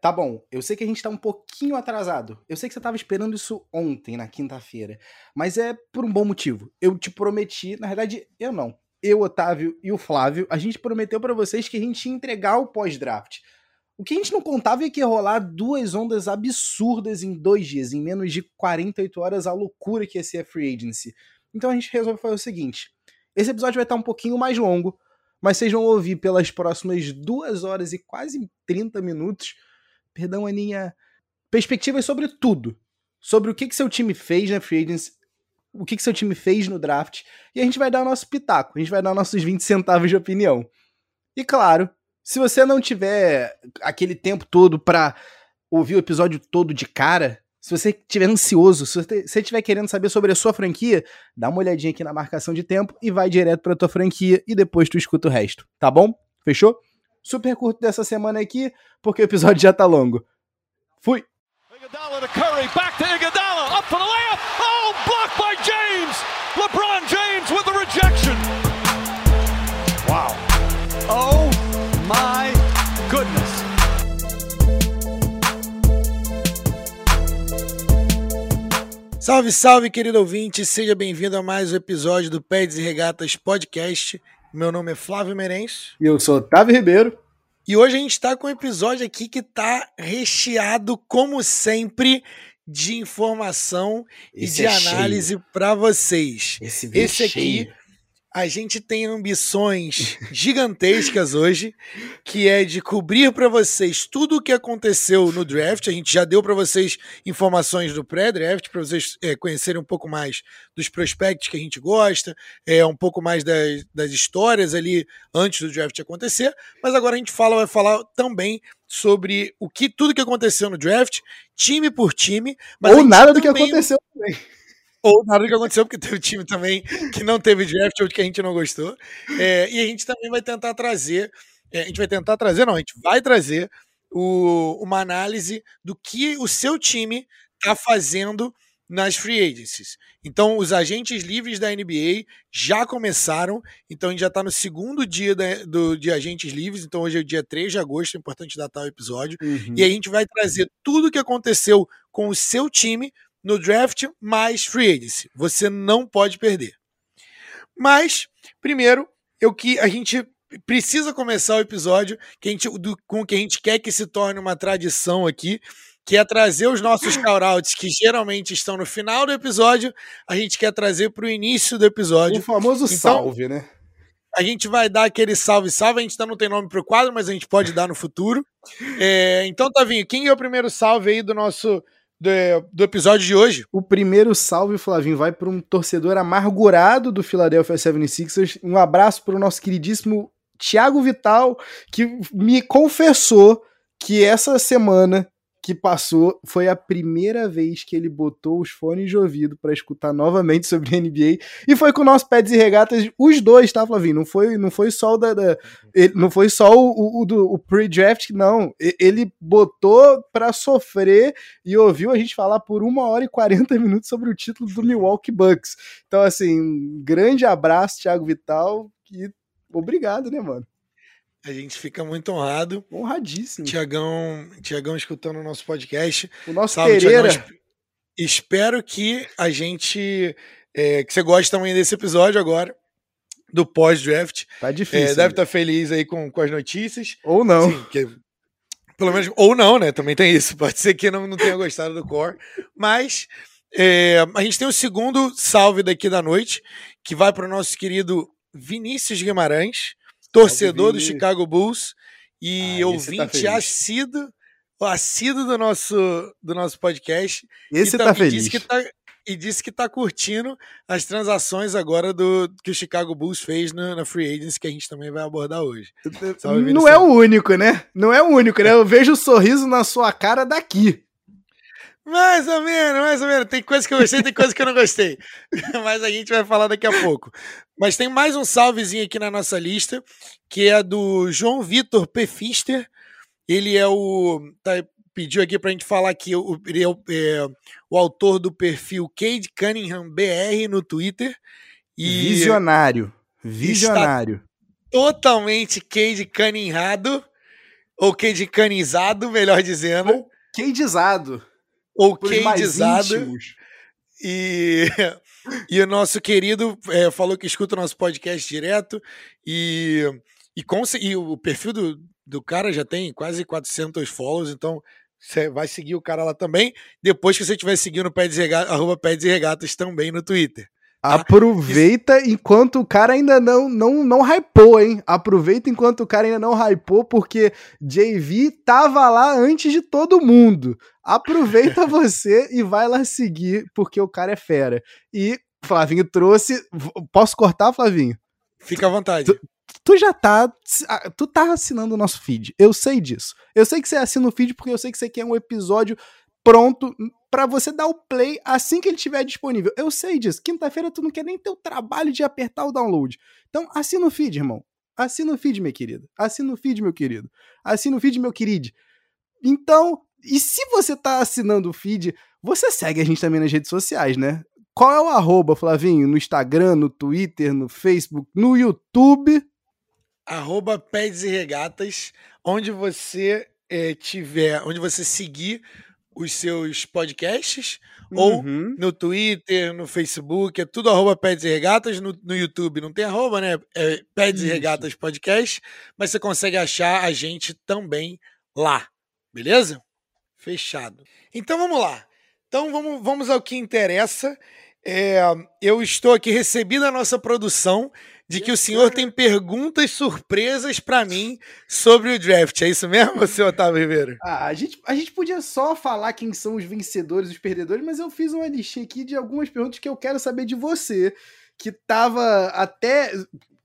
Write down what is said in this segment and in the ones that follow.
Tá bom, eu sei que a gente tá um pouquinho atrasado. Eu sei que você tava esperando isso ontem, na quinta-feira. Mas é por um bom motivo. Eu te prometi, na verdade, eu não. Eu, Otávio e o Flávio, a gente prometeu para vocês que a gente ia entregar o pós-draft. O que a gente não contava é que ia rolar duas ondas absurdas em dois dias, em menos de 48 horas, a loucura que ia ser a Free Agency. Então a gente resolveu fazer o seguinte: esse episódio vai estar um pouquinho mais longo, mas vocês vão ouvir pelas próximas duas horas e quase 30 minutos perdão, Aninha, perspectivas sobre tudo. Sobre o que, que seu time fez na Free o que, que seu time fez no draft, e a gente vai dar o nosso pitaco, a gente vai dar nossos 20 centavos de opinião. E claro, se você não tiver aquele tempo todo para ouvir o episódio todo de cara, se você estiver ansioso, se você estiver querendo saber sobre a sua franquia, dá uma olhadinha aqui na marcação de tempo e vai direto para tua franquia e depois tu escuta o resto, tá bom? Fechou? Super curto dessa semana aqui, porque o episódio já tá longo. Fui! Iguodala to Curry, back to Iguodala, up for the layup. Oh, blocked by James. LeBron James with the rejection. Wow. Oh my goodness. Salve, salve, querido ouvinte, seja bem-vindo a mais um episódio do Peds e Regatas Podcast. Meu nome é Flávio Merenço. E eu sou Otávio Ribeiro. E hoje a gente está com um episódio aqui que está recheado, como sempre, de informação Esse e de é análise para vocês. Esse, Esse aqui cheio a gente tem ambições gigantescas hoje, que é de cobrir para vocês tudo o que aconteceu no draft. A gente já deu para vocês informações do pré-draft, para vocês é, conhecerem um pouco mais dos prospectos que a gente gosta, é, um pouco mais das, das histórias ali antes do draft acontecer. Mas agora a gente fala, vai falar também sobre o que tudo que aconteceu no draft, time por time. Ou nada do que aconteceu também ou nada do que aconteceu, porque teve time também que não teve draft ou que a gente não gostou. É, e a gente também vai tentar trazer, é, a gente vai tentar trazer, não, a gente vai trazer o, uma análise do que o seu time está fazendo nas free agencies. Então, os agentes livres da NBA já começaram. Então, a gente já está no segundo dia da, do, de agentes livres. Então, hoje é o dia 3 de agosto, é importante datar o episódio. Uhum. E a gente vai trazer tudo o que aconteceu com o seu time no draft mais free agency. Você não pode perder. Mas, primeiro, eu que a gente precisa começar o episódio que a gente, do, com o que a gente quer que se torne uma tradição aqui, que é trazer os nossos call-outs que geralmente estão no final do episódio, a gente quer trazer para o início do episódio. O famoso então, salve, né? A gente vai dar aquele salve-salve. A gente ainda não tem nome para o quadro, mas a gente pode dar no futuro. É, então, Tavinho, quem é o primeiro salve aí do nosso do, do, episódio de hoje. O primeiro salve, Flavinho, vai para um torcedor amargurado do Philadelphia 76ers. Um abraço para o nosso queridíssimo Thiago Vital, que me confessou que essa semana que passou foi a primeira vez que ele botou os fones de ouvido para escutar novamente sobre NBA e foi com o nosso Pets e Regatas os dois, tá, Flavinho? Não foi, não foi só o da, da não foi só o, o, o, o pre-draft, não. Ele botou para sofrer e ouviu a gente falar por uma hora e 40 minutos sobre o título do Milwaukee Bucks. Então, assim, um grande abraço, Thiago Vital, e obrigado, né, mano? A gente fica muito honrado. Honradíssimo. Tiagão, Tiagão escutando o nosso podcast. O nosso Salve, Pereira. Tiagão, espero que a gente. É, que você goste também desse episódio agora. Do pós-draft. Tá difícil. É, deve estar tá feliz aí com, com as notícias. Ou não. Sim, que, pelo menos. Ou não, né? Também tem isso. Pode ser que não, não tenha gostado do core. Mas. É, a gente tem o segundo salve daqui da noite, que vai para o nosso querido Vinícius Guimarães torcedor do Chicago Bulls e ah, tá ouvinte tá assíduo, assíduo do nosso, do nosso podcast. Esse e tá feliz. Disse que tá, e disse que tá curtindo as transações agora do que o Chicago Bulls fez na, na Free Agents, que a gente também vai abordar hoje. Salve, Não é o único, né? Não é o único, né? Eu vejo o sorriso na sua cara daqui. Mais ou menos, mais ou menos. Tem coisa que eu gostei, tem coisa que eu não gostei. Mas a gente vai falar daqui a pouco. Mas tem mais um salvezinho aqui na nossa lista, que é do João Vitor Pefister. Ele é o. Tá, pediu aqui pra gente falar que o, ele é o, é o autor do perfil Cade Cunningham BR no Twitter. E Visionário. Visionário. Totalmente Cade Cunningham ou cadecanizado, melhor dizendo. Ou cadizado. Ou cadizado. E, e o nosso querido é, falou que escuta o nosso podcast direto e, e, e o perfil do, do cara já tem quase 400 follows, então você vai seguir o cara lá também, depois que você estiver seguindo o Peds Regatas, arroba também no Twitter. Tá? Aproveita enquanto o cara ainda não, não, não hypou, hein? Aproveita enquanto o cara ainda não hypou, porque JV tava lá antes de todo mundo. Aproveita você e vai lá seguir, porque o cara é fera. E Flavinho trouxe. Posso cortar, Flavinho? Fica à vontade. Tu, tu já tá. Tu tá assinando o nosso feed. Eu sei disso. Eu sei que você assina o feed porque eu sei que você quer um episódio pronto para você dar o play assim que ele estiver disponível. Eu sei disso. Quinta-feira tu não quer nem ter o trabalho de apertar o download. Então assina o feed, irmão. Assina o feed, minha querida. Assina o feed, meu querido. Assina o feed, meu querido. Então, e se você tá assinando o feed, você segue a gente também nas redes sociais, né? Qual é o arroba, Flavinho? No Instagram, no Twitter, no Facebook, no YouTube? Arroba Peds e Regatas, onde você é, tiver, onde você seguir os seus podcasts, uhum. ou no Twitter, no Facebook, é tudo arroba Peds e Regatas, no, no YouTube não tem arroba, né? É Peds e Regatas Podcast, mas você consegue achar a gente também lá, beleza? Fechado. Então vamos lá. Então vamos, vamos ao que interessa. É, eu estou aqui recebi da nossa produção de que o senhor tem perguntas surpresas para mim sobre o draft. É isso mesmo, seu Otávio Ribeiro? Ah, a gente, a gente podia só falar quem são os vencedores e os perdedores, mas eu fiz uma listinha aqui de algumas perguntas que eu quero saber de você, que tava até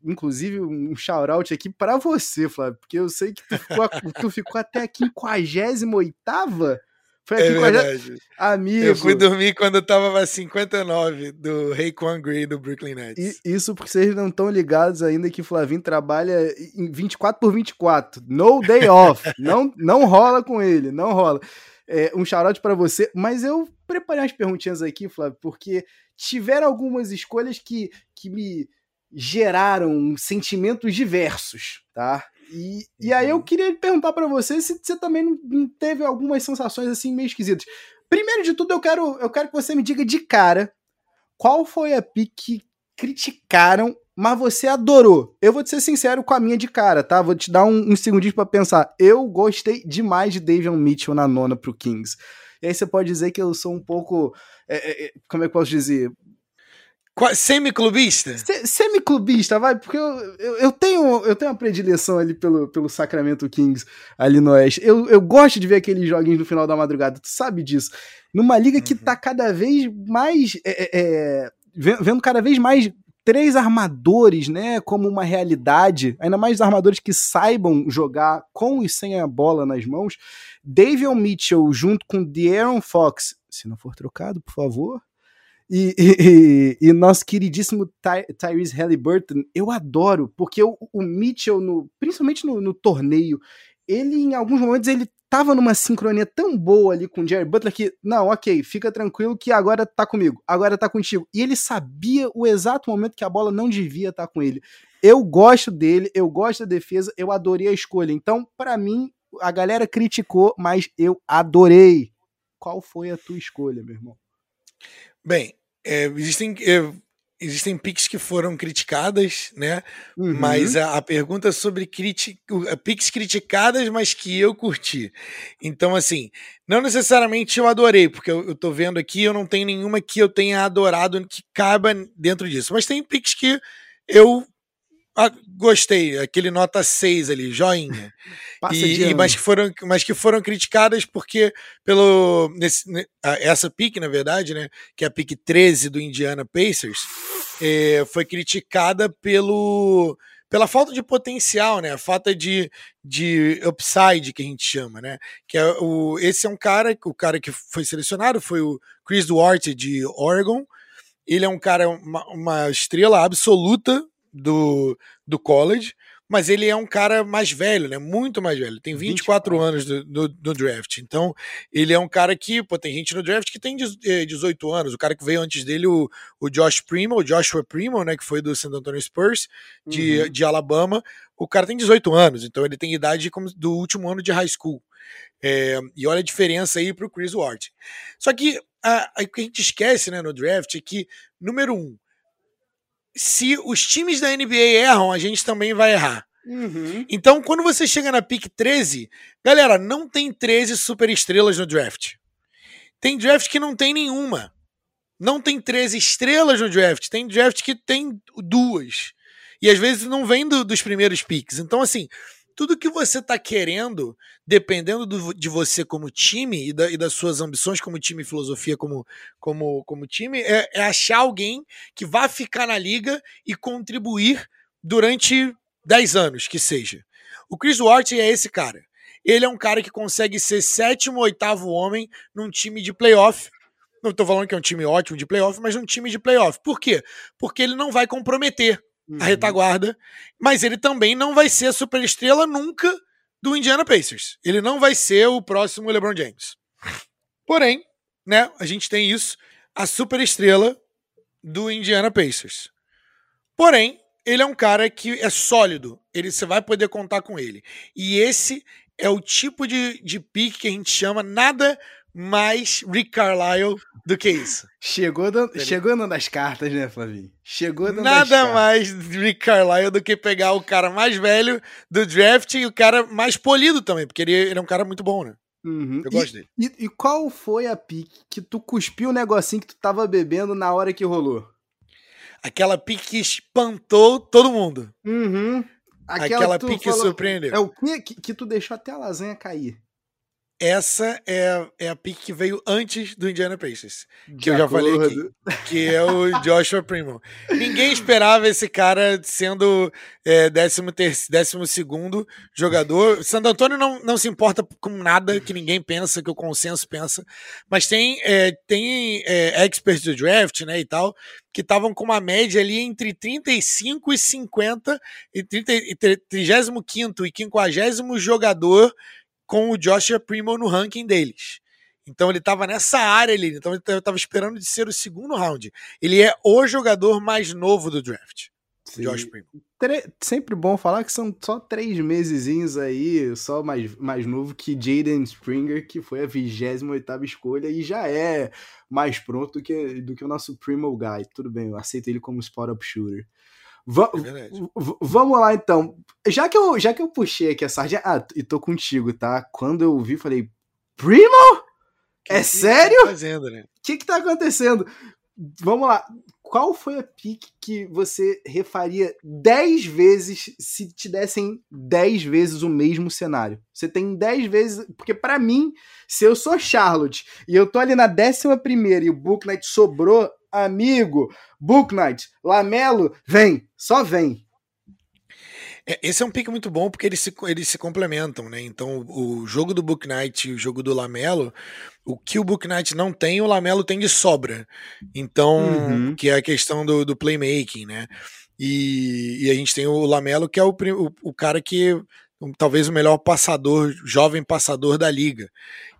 inclusive um shout-out aqui para você, Flávio, porque eu sei que tu ficou, tu ficou até a 58 foi aqui é verdade. A... Amigo. Eu fui dormir quando eu tava 59 do Raekwon Green do Brooklyn Nets. E, isso porque vocês não estão ligados ainda que Flavinho trabalha em 24 por 24. No day off. não, não rola com ele, não rola. É, um shout para você, mas eu preparei umas perguntinhas aqui, Flávio, porque tiveram algumas escolhas que, que me geraram sentimentos diversos, tá? E, e aí eu queria perguntar para você se você também não teve algumas sensações assim meio esquisitas. Primeiro de tudo, eu quero, eu quero que você me diga de cara qual foi a pick que criticaram, mas você adorou. Eu vou te ser sincero com a minha de cara, tá? Vou te dar um, um segundinho para pensar. Eu gostei demais de Davion Mitchell na nona pro Kings. E aí você pode dizer que eu sou um pouco. É, é, é como é que eu posso dizer? Semiclubista? Se, semiclubista, vai, porque eu, eu, eu, tenho, eu tenho uma predileção ali pelo, pelo Sacramento Kings ali no Oeste. Eu, eu gosto de ver aqueles joguinhos no final da madrugada, tu sabe disso. Numa liga que uhum. tá cada vez mais. É, é, é vendo cada vez mais três armadores, né, como uma realidade, ainda mais armadores que saibam jogar com e sem a bola nas mãos. Davion Mitchell junto com De'Aaron Fox, se não for trocado, por favor, e, e, nosso queridíssimo Ty, Tyrese Halliburton, eu adoro, porque o, o Mitchell, no, principalmente no, no, torneio, ele em alguns momentos ele tava numa sincronia tão boa ali com o Jerry Butler que, não, ok, fica tranquilo que agora tá comigo, agora tá contigo. E ele sabia o exato momento que a bola não devia estar tá com ele. Eu gosto dele, eu gosto da defesa, eu adorei a escolha. Então, para mim, a galera criticou, mas eu adorei. Qual foi a tua escolha, meu irmão? Bem, é, existem, é, existem picks que foram criticadas, né? Uhum. Mas a, a, pergunta sobre criti picks criticadas, mas que eu curti. Então, assim, não necessariamente eu adorei, porque eu, eu tô vendo aqui, eu não tenho nenhuma que eu tenha adorado que caiba dentro disso. Mas tem picks que eu ah, gostei, aquele nota 6 ali, joinha. e, e, mas, que foram, mas que foram criticadas porque pelo nesse, essa pick, na verdade, né, que é a pick 13 do Indiana Pacers, é, foi criticada pelo pela falta de potencial, né? A falta de, de upside que a gente chama, né? Que é o, esse é um cara, o cara que foi selecionado foi o Chris Duarte de Oregon. Ele é um cara, uma, uma estrela absoluta do, do college, mas ele é um cara mais velho, né? Muito mais velho. Tem 24, 24. anos do, do, do, draft. Então, ele é um cara que, pô, tem gente no draft que tem 18 eh, anos. O cara que veio antes dele, o, o Josh Primo, o Joshua Primo, né? Que foi do San Antonio Spurs, de, uhum. de Alabama. O cara tem 18 anos, então ele tem idade como do último ano de high school. É, e olha a diferença aí pro Chris Ward. Só que a, a, o que a gente esquece né, no draft é que, número um, se os times da NBA erram, a gente também vai errar. Uhum. Então, quando você chega na pick 13, galera, não tem 13 super estrelas no draft. Tem draft que não tem nenhuma. Não tem 13 estrelas no draft. Tem draft que tem duas. E às vezes não vem do, dos primeiros picks. Então, assim, tudo que você está querendo, dependendo do, de você como time e, da, e, das suas ambições como time filosofia como, como, como time, é, é, achar alguém que vá ficar na liga e contribuir durante 10 anos, que seja. O Chris Ward é esse cara. Ele é um cara que consegue ser sétimo, oitavo homem num time de playoff. Não estou falando que é um time ótimo de playoff, mas um time de playoff. Por quê? Porque ele não vai comprometer uhum. a retaguarda, mas ele também não vai ser a superestrela nunca do Indiana Pacers. Ele não vai ser o próximo LeBron James. Porém, né, a gente tem isso, a superestrela do Indiana Pacers. Porém, ele é um cara que é sólido, ele você vai poder contar com ele. E esse é o tipo de, de pique que a gente chama nada mais Rick Carlisle do que isso. Chegou, dando, chegou dando as cartas, né, Flavinho? Chegou dando Nada mais Rick Carlisle do que pegar o cara mais velho do draft e o cara mais polido também, porque ele, ele é um cara muito bom, né? Uhum. Eu gosto e, dele. E, e, qual foi a pique que tu cuspiu o negocinho que tu tava bebendo na hora que rolou? Aquela pique que espantou todo mundo. Uhum. Aquela, Aquela pique falou, surpreendeu. É o que, que, que tu deixou até a lasanha cair essa é, é a pick que veio antes do Indiana Pacers. Que eu já falei aqui. Que é o Joshua Primo. Ninguém esperava esse cara sendo é, décimo, ter, décimo segundo jogador. Santo Antônio não, não se importa com nada que ninguém pensa, que o consenso pensa. Mas tem, é, tem é, experts do draft, né, e tal, que estavam com uma média ali entre 35 e 50, e 30, e 35 e 50 jogador com o Joshua Primo no ranking deles. Então ele estava nessa área ali, então ele estava esperando de ser o segundo round. Ele é o jogador mais novo do draft. Josh Primo. Sempre bom falar que são só três mesezinhos aí, só mais, mais novo que Jaden Springer, que foi a 28 escolha e já é mais pronto do que, do que o nosso Primo Guy. Tudo bem, eu aceito ele como spot-up shooter. Va é vamos lá então. Já que, eu, já que eu puxei aqui a sardinha. Ah, e tô contigo, tá? Quando eu vi, falei: Primo? Que é que sério? O tá né? que, que tá acontecendo? Vamos lá. Qual foi a pique que você refaria 10 vezes se te dessem 10 vezes o mesmo cenário? Você tem 10 vezes. Porque para mim, se eu sou Charlotte e eu tô ali na décima primeira e o Book Night sobrou, amigo, Book Night, Lamelo, vem, só vem. É, esse é um pique muito bom porque eles se, eles se complementam, né? Então, o jogo do Book Knight e o jogo do Lamelo, o que o Book Knight não tem, o Lamelo tem de sobra. Então, uhum. que é a questão do, do playmaking, né? E, e, a gente tem o Lamelo, que é o, o, o cara que talvez o melhor passador, jovem passador da liga.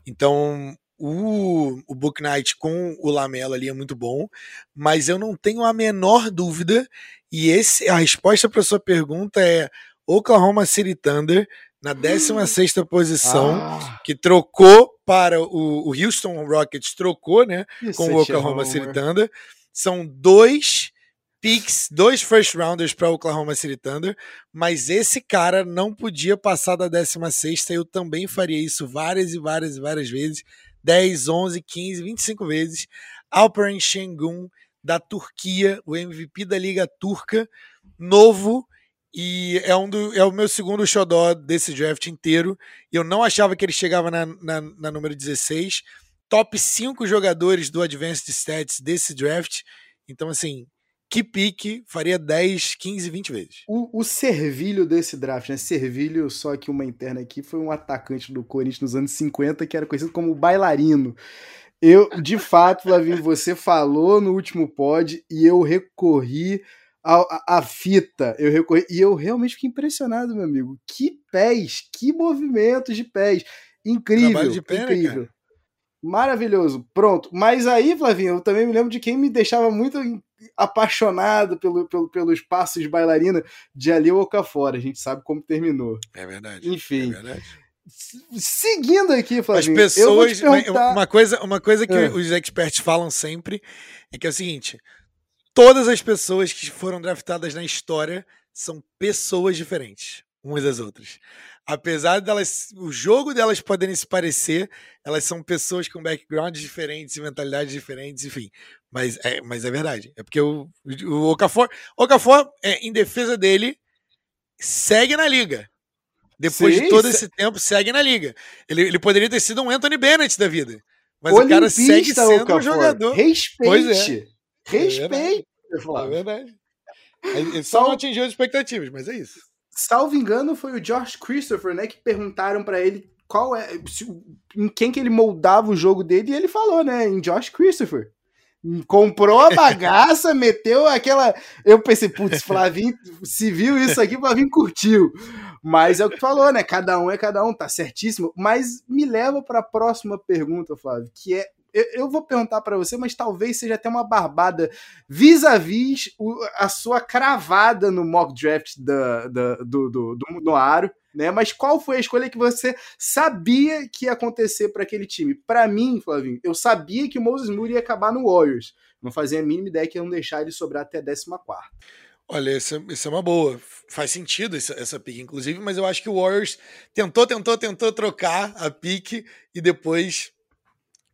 Então, o, o Book Knight com o Lamelo ali é muito bom, mas eu não tenho a menor dúvida, e esse a resposta para sua pergunta é Oklahoma City Thunder na 16 hum. posição, ah. que trocou para o, o, Houston Rockets, trocou, né, com o Oklahoma City Thunder. São dois picks, dois first rounders para o Oklahoma City Thunder, mas esse cara não podia passar da 16 eu também faria isso várias e várias e várias vezes. 10, 11, 15, 25 vezes. Alperen Şengün, da Turquia, o MVP da Liga Turca, novo, e é, um do, é o meu segundo xodó desse draft inteiro. Eu não achava que ele chegava na, na, na número 16. Top 5 jogadores do Advanced Stats desse draft. Então, assim, que pique faria 10, 15, 20 vezes. O, o servilho desse draft, né? Servilho, só que uma interna aqui, foi um atacante do Corinthians nos anos 50 que era conhecido como bailarino. Eu, de fato, Flavinho, você falou no último pod e eu recorri a fita, eu recorri, e eu realmente fiquei impressionado, meu amigo. Que pés, que movimentos de pés. Incrível, de pé, né, incrível. Né, Maravilhoso. Pronto. Mas aí, Flavinho, eu também me lembro de quem me deixava muito apaixonado pelo, pelo, pelos passos de bailarina de Ali Okafor. A gente sabe como terminou. É verdade. Enfim. É verdade. Seguindo aqui, Flavinho. As pessoas. Perguntar... Uma coisa, uma coisa que é. os experts falam sempre é que é o seguinte: todas as pessoas que foram draftadas na história são pessoas diferentes umas das outras apesar delas, o jogo delas poderem se parecer, elas são pessoas com backgrounds diferentes, mentalidades diferentes, enfim. Mas é, mas é verdade. É porque o, o Okafor, Okafor é, em defesa dele, segue na liga. Depois Sim, de todo esse tempo, segue na liga. Ele, ele poderia ter sido um Anthony Bennett da vida. Mas o cara segue sendo Okafor. um jogador. Respeite. É. Respeite. É verdade. É verdade. Ele só não atingiu as expectativas, mas é isso salvo engano, foi o Josh Christopher, né, que perguntaram para ele qual é, se, em quem que ele moldava o jogo dele, e ele falou, né, em Josh Christopher. Comprou a bagaça, meteu aquela. Eu pensei, putz, Flavinho, se viu isso aqui, Flavinho curtiu. Mas é o que falou, né? Cada um é cada um, tá certíssimo. Mas me leva para a próxima pergunta, Flávio, que é eu, vou perguntar para você, mas talvez seja até uma barbada vis-a-vis -vis a sua cravada no mock draft da, da, do, do, do, do Aro. Né? Mas qual foi a escolha que você sabia que ia acontecer para aquele time? Para mim, Flavinho, eu sabia que o Moses Moody ia acabar no Warriors. Não fazia a mínima ideia que iam deixar ele sobrar até a 14. Olha, isso, isso é uma boa. Faz sentido essa, essa pique, inclusive, mas eu acho que o Warriors tentou, tentou, tentou trocar a pique e depois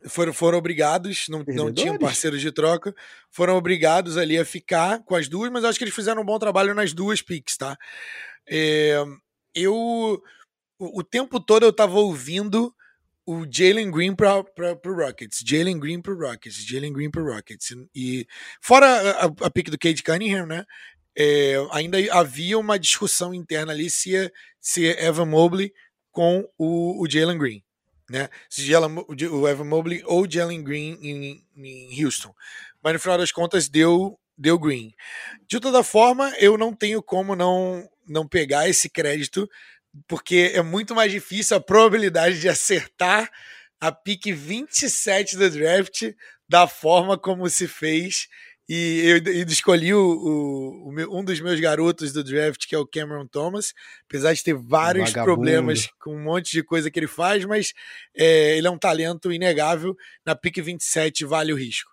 foram, foram obrigados, não, não tinham parceiros de troca, foram obrigados ali a ficar com as duas, mas acho que eles fizeram um bom trabalho nas duas picks, tá? É, eu, o, o, tempo todo eu tava ouvindo o Jalen Green para o Rockets, Jalen Green para Rockets, Jalen Green para Rockets. E fora a, a pick do Cade Cunningham, né? É, ainda havia uma discussão interna ali se, se Evan Mobley com o, o Jalen Green né? Se Jalen, o Evan Mobley ou Jalen Green em, em Houston. Mas no final das contas deu, deu Green. De toda forma, eu não tenho como não, não pegar esse crédito, porque é muito mais difícil a probabilidade de acertar a pick 27 do draft da forma como se fez e eu, eu escolhi o, o, o meu, um dos meus garotos do draft, que é o Cameron Thomas, apesar de ter vários Vagabundo. problemas com um monte de coisa que ele faz, mas é, ele é um talento inegável. Na pick 27 vale o risco.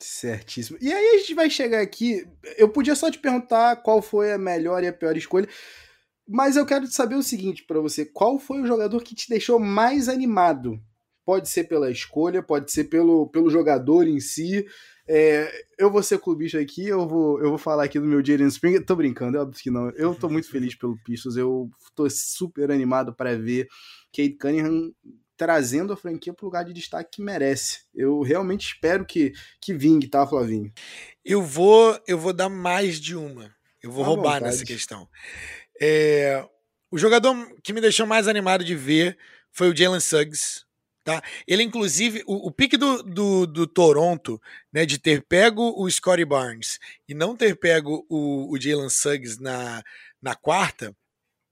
Certíssimo. E aí a gente vai chegar aqui. Eu podia só te perguntar qual foi a melhor e a pior escolha. Mas eu quero saber o seguinte para você: qual foi o jogador que te deixou mais animado? Pode ser pela escolha, pode ser pelo, pelo jogador em si. É, eu vou ser clubista aqui, eu vou, eu vou falar aqui do meu Jaden Springer. Tô brincando, é óbvio que não. Eu tô muito feliz pelo Pistols, eu tô super animado para ver Kate Cunningham trazendo a franquia pro lugar de destaque que merece. Eu realmente espero que, que vingue, tá, Flavinho? Eu vou, eu vou dar mais de uma. Eu vou à roubar vontade. nessa questão. É, o jogador que me deixou mais animado de ver foi o Jalen Suggs, Tá? Ele, inclusive, o, o pique do, do, do, Toronto, né, de ter pego o Scottie Barnes e não ter pego o, o Jalen Suggs na, na quarta,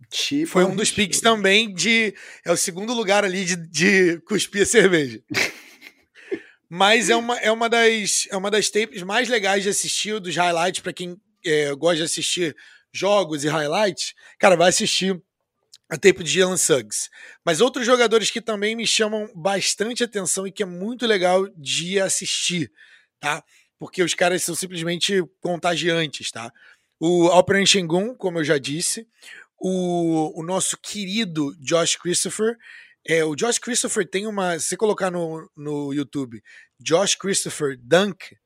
tipo foi um dos piques também de. É o segundo lugar ali de, de cuspir a cerveja. Mas é uma, é, uma das, é uma das tapes mais legais de assistir, dos highlights, para quem é, gosta de assistir jogos e highlights. Cara, vai assistir a tempo de Jalen Suggs. Mas outros jogadores que também me chamam bastante atenção e que é muito legal de assistir, tá? Porque os caras são simplesmente contagiantes, tá? O Alperen Shengun, como eu já disse, o, o nosso querido Josh Christopher, é, o Josh Christopher tem uma. Se colocar no, no YouTube, Josh Christopher Dunk,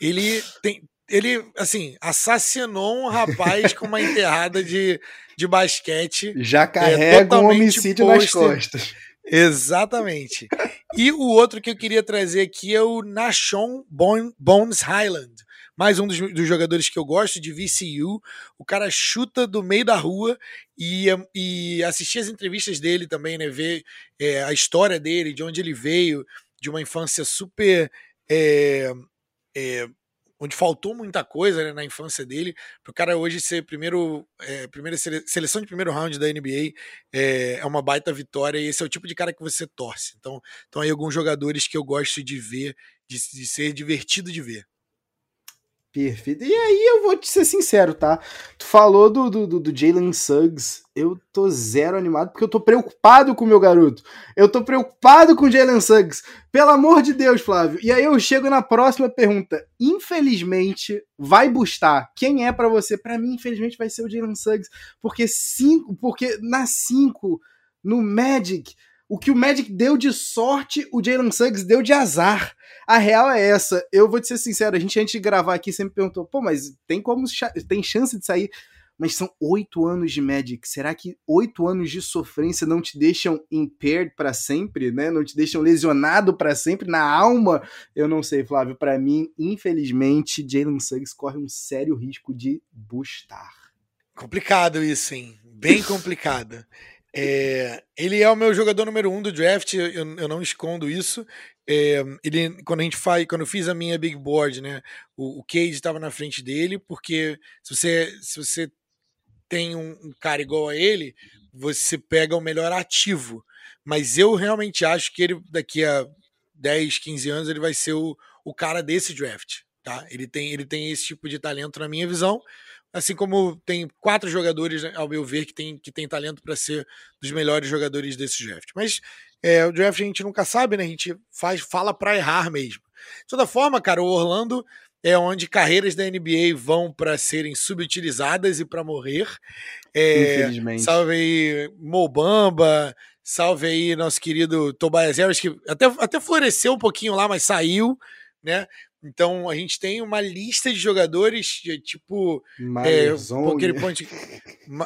ele tem, ele, assim, assassinou um rapaz com uma enterrada de, de basquete. Já é, carrega é, um homicídio nas costas. Exatamente. E o outro que eu queria trazer aqui é o Nashon Bones Highland. Mais um dos, dos, jogadores que eu gosto de VCU. O cara chuta do meio da rua e, e assistir as entrevistas dele também, né? Ver é, a história dele, de onde ele veio, de uma infância super. É, é, onde faltou muita coisa né, na infância dele, para o cara hoje ser primeiro, é, primeira sele, seleção de primeiro round da NBA é, é, uma baita vitória e esse é o tipo de cara que você torce. Então, então aí alguns jogadores que eu gosto de ver, de, de ser divertido de ver. Perfeito. E aí eu vou te ser sincero, tá? Tu falou do, do, do Jalen Suggs. Eu tô zero animado porque eu tô preocupado com o meu garoto. Eu tô preocupado com o Jalen Suggs. Pelo amor de Deus, Flávio. E aí eu chego na próxima pergunta. Infelizmente, vai bustar. Quem é para você? Para mim, infelizmente, vai ser o Jalen Suggs. Porque cinco, porque na 5, no Magic, o que o Magic deu de sorte, o Jalen Suggs deu de azar. A real é essa. Eu vou te ser sincero, a gente antes de gravar aqui sempre perguntou, pô, mas tem como tem chance de sair? Mas são oito anos de Magic. Será que oito anos de sofrência não te deixam impaired para sempre, né? Não te deixam lesionado para sempre na alma? Eu não sei, Flávio. Para mim, infelizmente, Jalen Suggs corre um sério risco de bustar. Complicado isso, hein? Bem complicado. É, ele é o meu jogador número um do draft, eu, eu não escondo isso. É, ele, quando a gente faz, quando eu fiz a minha big board, né, o, o Cade estava na frente dele, porque se você, se você tem um, um, cara igual a ele, você pega o melhor ativo. Mas eu realmente acho que ele, daqui a 10, 15 anos, ele vai ser o, o cara desse draft. Tá? Ele, tem, ele tem esse tipo de talento na minha visão. Assim como tem quatro jogadores, né, ao meu ver, que tem, que tem talento para ser dos melhores jogadores desse draft. Mas é, o draft a gente nunca sabe, né? A gente faz, fala para errar mesmo. De toda forma, cara, o Orlando é onde carreiras da NBA vão para serem subutilizadas e para morrer. É, Infelizmente. Salve aí Mobamba, salve aí nosso querido Tobias Harris, que até, até floresceu um pouquinho lá, mas saiu, né? Então a gente tem uma lista de jogadores de, tipo. Mário é, aquele ponto,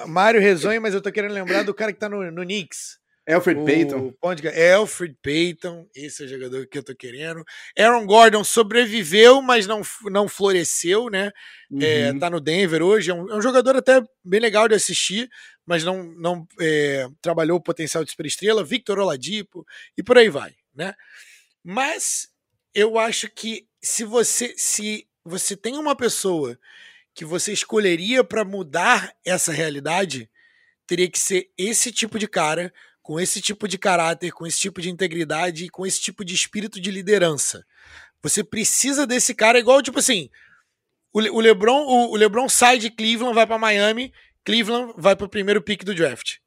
Mário Rezonha, mas eu tô querendo lembrar do cara que tá no, no Knicks. Alfred Payton. Ponte, Alfred Payton, esse é o jogador que eu tô querendo. Aaron Gordon sobreviveu, mas não, não floresceu, né? Uhum. É, tá no Denver hoje. É um, é um, jogador até bem legal de assistir, mas não, não é, trabalhou o potencial de superestrela. Victor Oladipo e por aí vai, né? Mas eu acho que se você se você tem uma pessoa que você escolheria para mudar essa realidade, teria que ser esse tipo de cara, com esse tipo de caráter, com esse tipo de integridade e com esse tipo de espírito de liderança. Você precisa desse cara igual tipo assim, o, o LeBron, o, o LeBron sai de Cleveland, vai para Miami, Cleveland vai para o primeiro pick do draft.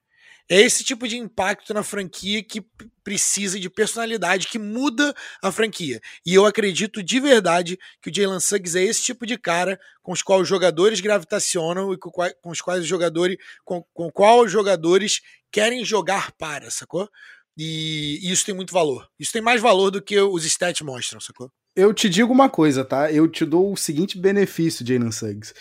É esse tipo de impacto na franquia que precisa de personalidade, que muda a franquia. E eu acredito de verdade que o Jalen Suggs é esse tipo de cara com os quais os jogadores gravitacionam e com, com os quais os jogadores. Com, com qual os jogadores querem jogar para, sacou? E, e isso tem muito valor. Isso tem mais valor do que os stats mostram, sacou? Eu te digo uma coisa, tá? Eu te dou o seguinte benefício, Jalen Suggs.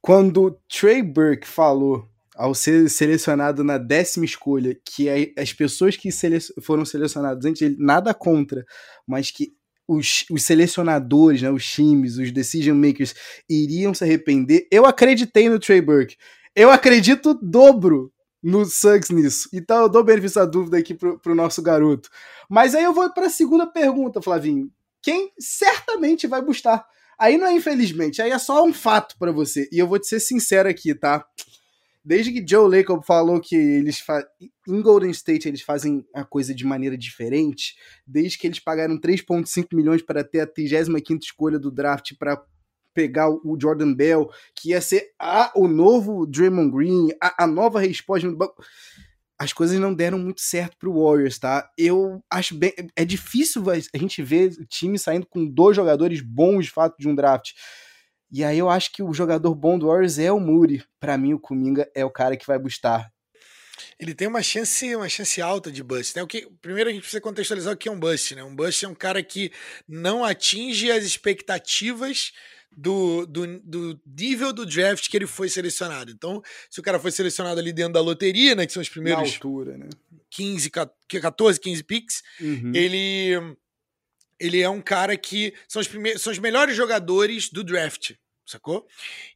Quando Trey Burke falou ao ser selecionado na décima escolha, que as pessoas que sele foram selecionadas antes dele, nada contra, mas que os, os, selecionadores, né, os times, os decision makers iriam se arrepender, eu acreditei no Trey Burke. Eu acredito dobro no Suggs nisso. Então eu dou benefício da dúvida aqui pro, pro nosso garoto. Mas aí eu vou para a segunda pergunta, Flavinho. Quem certamente vai buscar? Aí não é infelizmente, aí é só um fato para você. E eu vou te ser sincero aqui, tá? Desde que Joe Lacob falou que eles em Golden State eles fazem a coisa de maneira diferente, desde que eles pagaram 3.5 milhões para ter a 35 escolha do draft para pegar o Jordan Bell, que ia ser a, o novo Draymond Green, a, a nova resposta as coisas não deram muito certo pro Warriors, tá? Eu acho bem. É difícil a gente ver o time saindo com dois jogadores bons de fato de um draft. E aí eu acho que o jogador bom do Warriors é o Muri. Para mim, o Kuminga é o cara que vai bustar. Ele tem uma chance, uma chance alta de bust. Né? O que, primeiro a gente precisa contextualizar o que é um bust. Né? Um bust é um cara que não atinge as expectativas do, do, do, nível do draft que ele foi selecionado. Então, se o cara foi selecionado ali dentro da loteria, né, que são os primeiros Na altura, né? 15, 14, 15 picks, uhum. ele ele é um cara que são os primeiros, são os melhores jogadores do draft, sacou?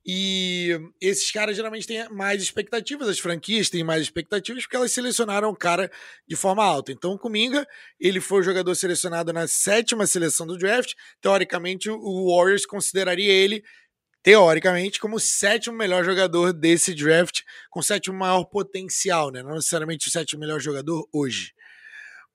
E esses caras geralmente têm mais expectativas, as franquias têm mais expectativas porque elas selecionaram o cara de forma alta. Então o Kuminga, ele foi o jogador selecionado na sétima seleção do draft, teoricamente o Warriors consideraria ele teoricamente, como o sétimo melhor jogador desse draft, com o sétimo maior potencial, né? Não necessariamente o sétimo melhor jogador hoje.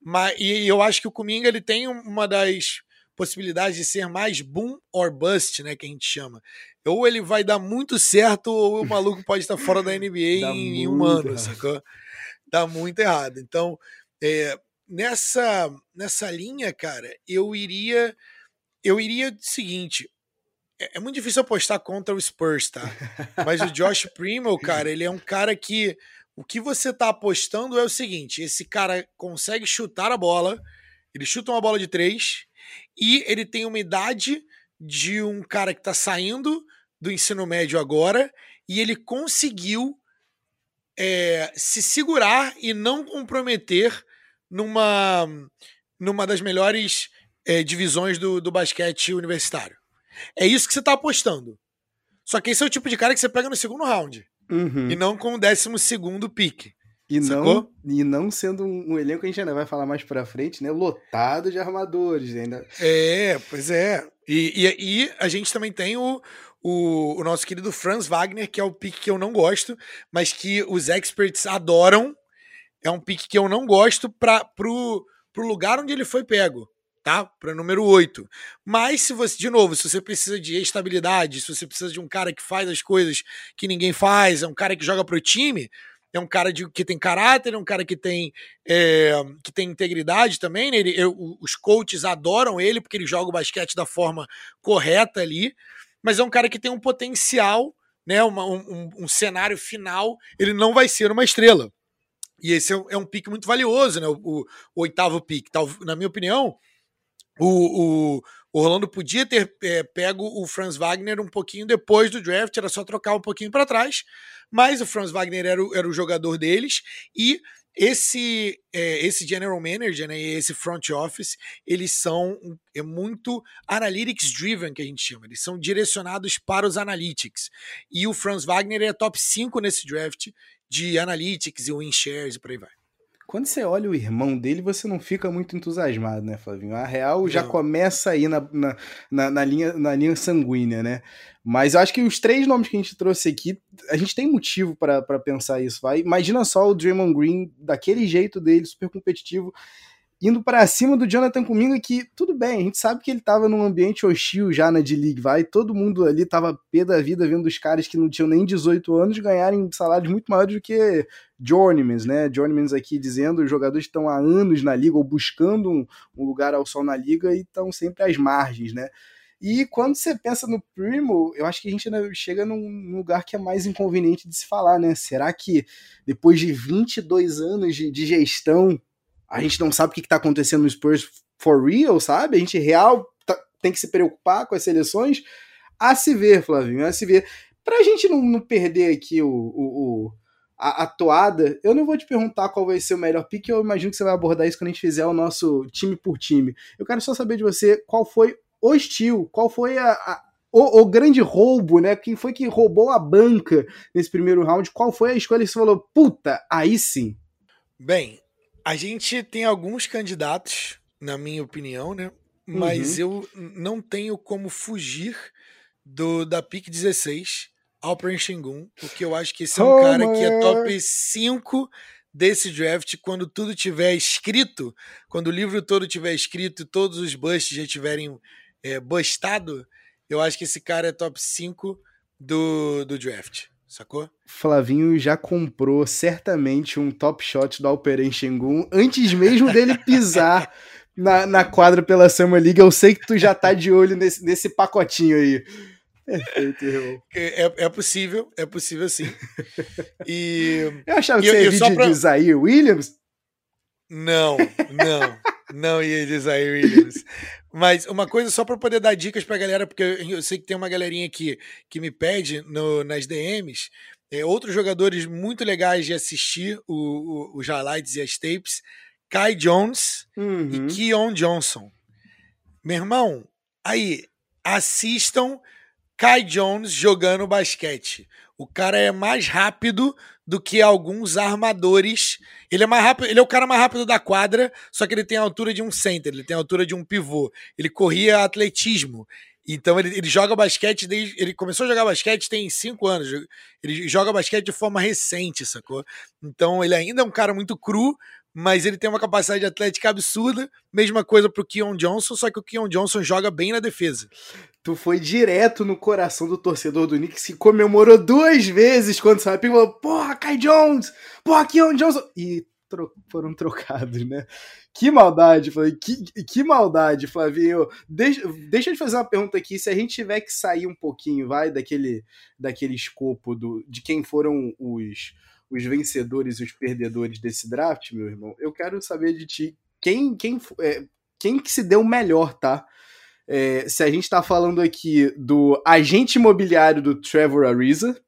Mas, e eu acho que o Kuminga ele tem uma das possibilidades de ser mais boom or bust, né, que a gente chama. Ou ele vai dar muito certo, ou o maluco pode estar fora da NBA em, um ano, sacou? Dá muito errado. Então, é, nessa, nessa linha, cara, eu iria. Eu iria seguinte. É, é muito difícil apostar contra o Spurs, tá? Mas o Josh Primo, cara, ele é um cara que. O que você tá apostando é o seguinte: esse cara consegue chutar a bola, ele chuta uma bola de três, e ele tem uma idade de um cara que está saindo do ensino médio agora e ele conseguiu é, se segurar e não comprometer numa, numa das melhores é, divisões do, do basquete universitário. É isso que você está apostando. Só que esse é o tipo de cara que você pega no segundo round. Uhum. E não com o décimo segundo pique. E não, e não sendo um, um, elenco que a gente ainda vai falar mais pra frente, né? Lotado de armadores. Ainda. É, pois é. E, e, e a gente também tem o, o, o, nosso querido Franz Wagner, que é o pique que eu não gosto, mas que os experts adoram. É um pique que eu não gosto pra, pro, pro lugar onde ele foi pego, tá? Para número 8. Mas se você, de novo, se você precisa de estabilidade, se você precisa de um cara que faz as coisas que ninguém faz, é um cara que joga pro time, é um cara de, que tem caráter, é um cara que tem, é, que tem integridade também. Né? Ele, eu, os coaches adoram ele porque ele joga o basquete da forma correta ali, mas é um cara que tem um potencial, né? Uma, um, um, cenário final. Ele não vai ser uma estrela. E esse é, é um pique muito valioso, né? O, o, o oitavo pique. Na minha opinião, o, o, o Orlando podia ter é, pego o Franz Wagner um pouquinho depois do draft, era só trocar um pouquinho para trás, mas o Franz Wagner era o, era o jogador deles e esse é, esse general manager né, esse front office eles são é muito analytics driven que a gente chama eles são direcionados para os analytics e o Franz Wagner é top 5 nesse draft de analytics e win shares e por aí vai quando você olha o irmão dele, você não fica muito entusiasmado, né, Flavinho? A real já começa aí na, na, na, na, linha, na linha sanguínea, né? Mas eu acho que os três nomes que a gente trouxe aqui, a gente tem motivo para pensar isso, vai. Imagina só o Draymond Green, daquele jeito dele, super competitivo, indo para cima do Jonathan Kuminga, que tudo bem, a gente sabe que ele estava num ambiente hostil já na D-League, vai, todo mundo ali tava pé da vida vendo os caras que não tinham nem 18 anos ganharem salários muito maiores do que journeymans, né, journeymans aqui dizendo, os jogadores estão há anos na liga ou buscando um, um lugar ao sol na liga e estão sempre às margens, né, e quando você pensa no Primo, eu acho que a gente chega num lugar que é mais inconveniente de se falar, né? Será que depois de 22 anos de, de gestão a gente não sabe o que está acontecendo no Spurs for real, sabe? A gente real tá, tem que se preocupar com as seleções. A se ver, Flavinho, a se ver. Pra gente não, não perder aqui o, o, o a, a, toada, eu não vou te perguntar qual vai ser o melhor pick, eu imagino que você vai abordar isso quando a gente fizer o nosso time por time. Eu quero só saber de você qual foi o estilo, qual foi a, a o, o, grande roubo, né? Quem foi que roubou a banca nesse primeiro round? Qual foi a escolha que você falou, puta, aí sim? Bem, a gente tem alguns candidatos, na minha opinião, né? Mas uhum. eu não tenho como fugir do da pick 16 Alperen Shengun, porque eu acho que esse é um oh, cara man. que é top 5 desse draft quando tudo tiver escrito, quando o livro todo tiver escrito e todos os busts já tiverem é, bustado, eu acho que esse cara é top 5 do, do draft sacou? Flavinho já comprou certamente um top shot do Alperen Shengun antes mesmo dele pisar na, na quadra pela Summer League. Eu sei que tu já tá de olho nesse, nesse pacotinho aí. Perfeito, irmão. É, é, é possível, é possível sim. E, eu achava que você ia vídeo pra... de Zaire Williams. Não, não, não ia de Zaire Williams. Mas uma coisa só para poder dar dicas para a galera, porque eu sei que tem uma galerinha aqui que me pede no, nas DMs, é, outros jogadores muito legais de assistir o, o, os highlights e as tapes, Kai Jones uhum. e Keon Johnson. Meu irmão, aí, assistam Kai Jones jogando basquete. O cara é mais rápido do que alguns armadores. Ele é mais rápido, ele é o cara mais rápido da quadra, só que ele tem a altura de um center, ele tem a altura de um pivô. Ele corria atletismo. Então ele, ele joga basquete desde. Ele começou a jogar basquete tem cinco anos. Ele joga basquete de forma recente, sacou? Então ele ainda é um cara muito cru, mas ele tem uma capacidade atlética absurda. Mesma coisa pro Keon Johnson, só que o Keon Johnson joga bem na defesa. Tu foi direto no coração do torcedor do Knicks que comemorou duas vezes quando saiu e falou: Porra, Kai Jones! Porra, Keon Johnson! E tro foram trocados, né? Que maldade, Flavinho. Que, que maldade, Flavinho. Deixa, deixa eu te fazer uma pergunta aqui. Se a gente tiver que sair um pouquinho, vai, daquele, daquele escopo do, de quem foram os, os vencedores e os perdedores desse draft, meu irmão, eu quero saber de ti quem, quem, é, quem que se deu melhor, tá? É, se a gente tá falando aqui do agente imobiliário do Trevor Ariza,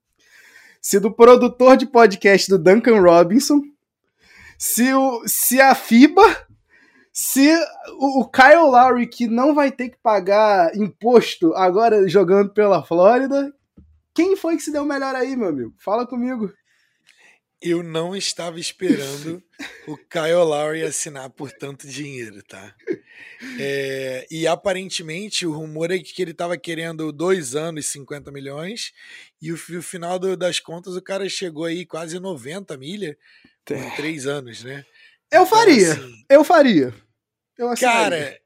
se do produtor de podcast do Duncan Robinson, se, o, se a FIBA, se o, o Kyle Lowry, que não vai ter que pagar imposto agora jogando pela Flórida, quem foi que se deu melhor aí, meu amigo? Fala comigo. Eu não estava esperando o Kyle Lowry assinar por tanto dinheiro, tá? É, e aparentemente o rumor é que ele estava querendo dois anos, 50 milhões, e o, o final do, das contas o cara chegou aí quase 90 milha em três anos, né? Eu então, faria, assim, eu faria. Eu cara,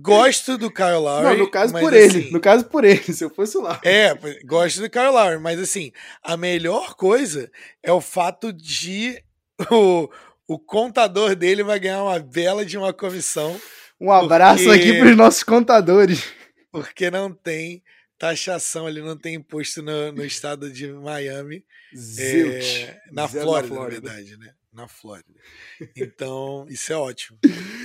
gosto do Kyle Lowry. Não, no caso por ele, assim, no caso por ele, se eu fosse lá. É, gosto do Kyle Lowry, mas assim, a melhor coisa é o fato de o, o contador dele vai ganhar uma bela de uma comissão. Um abraço porque, aqui para os nossos contadores. Porque não tem taxação, ele não tem imposto no, no estado de Miami. Zilt. É, na, Flórida, na, Flórida, na verdade, né? Na Flórida. Então, isso é ótimo.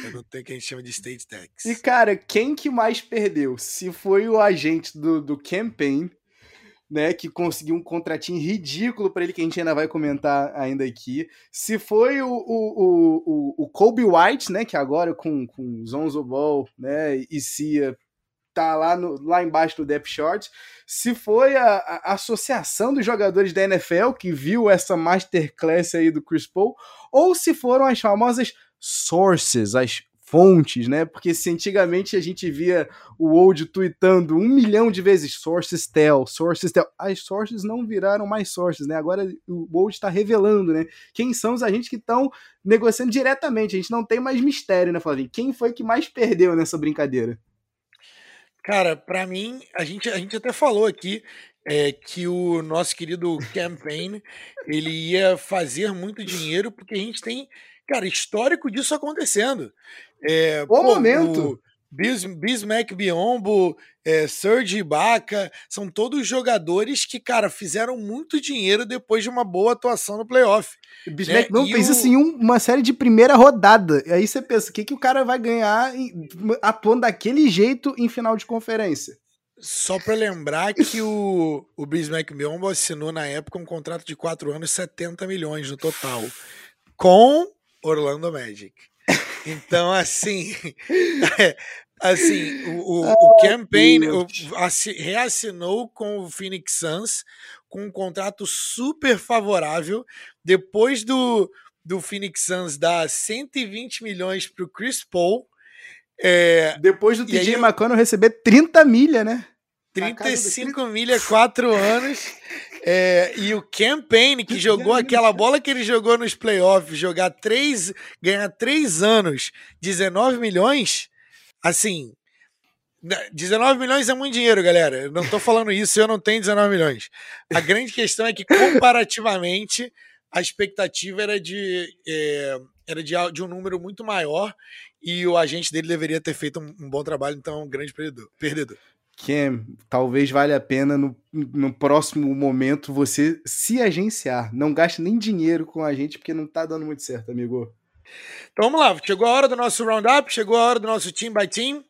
Eu não tenho o que a gente chama de state tax. E, cara, quem que mais perdeu? Se foi o agente do, do campaign, né, que conseguiu um contratinho ridículo para ele, que a gente ainda vai comentar ainda aqui. Se foi o, o, o, o Kobe White, né, que agora com, com Zonzo Ball né, e Cia tá lá, no, lá embaixo do depth chart, se foi a, a, associação dos jogadores da NFL que viu essa masterclass aí do Chris Paul, ou se foram as famosas sources, as fontes, né? Porque se antigamente a gente via o Old tweetando um milhão de vezes sources tell, sources tell, as sources não viraram mais sources, né? Agora o Old está revelando, né? Quem são os agentes que estão negociando diretamente. A gente não tem mais mistério, né, Flavinho? Quem foi que mais perdeu nessa brincadeira? Cara, para mim, a gente, a gente até falou aqui é, que o nosso querido campaign ele ia fazer muito dinheiro porque a gente tem, cara, histórico disso acontecendo. É, o pô, momento. Bis, Bismack Biombo, é, Serge Ibaka, são todos jogadores que, cara, fizeram muito dinheiro depois de uma boa atuação no playoff. Bismack né? não fez o... assim uma série de primeira rodada. E aí você pensa, o que, que o cara vai ganhar em, atuando daquele jeito em final de conferência? Só para lembrar que o, o Bismack Biombo assinou na época um contrato de 4 anos, 70 milhões no total, com Orlando Magic. Então, assim, assim, o, o, o campaign reassinou com o Phoenix Suns com um contrato super favorável depois do, do Phoenix Suns dar 120 milhões para o Chris Paul. É, depois do TJ McConnell receber 30 milha, né? 35 milha, 4 anos. É, e o Campaign, que jogou aquela bola que ele jogou nos playoffs, jogar três, ganhar três anos, 19 milhões, assim. 19 milhões é muito dinheiro, galera. Eu não tô falando isso, eu não tenho 19 milhões. A grande questão é que, comparativamente, a expectativa era de, é, era de, de um número muito maior e o agente dele deveria ter feito um, um bom trabalho, então, um grande perdedor. perdedor que talvez valha a pena no, no próximo momento você se agenciar. Não gaste nem dinheiro com a gente, porque não tá dando muito certo, amigo. Então vamos lá, chegou a hora do nosso roundup, chegou a hora do nosso team by team.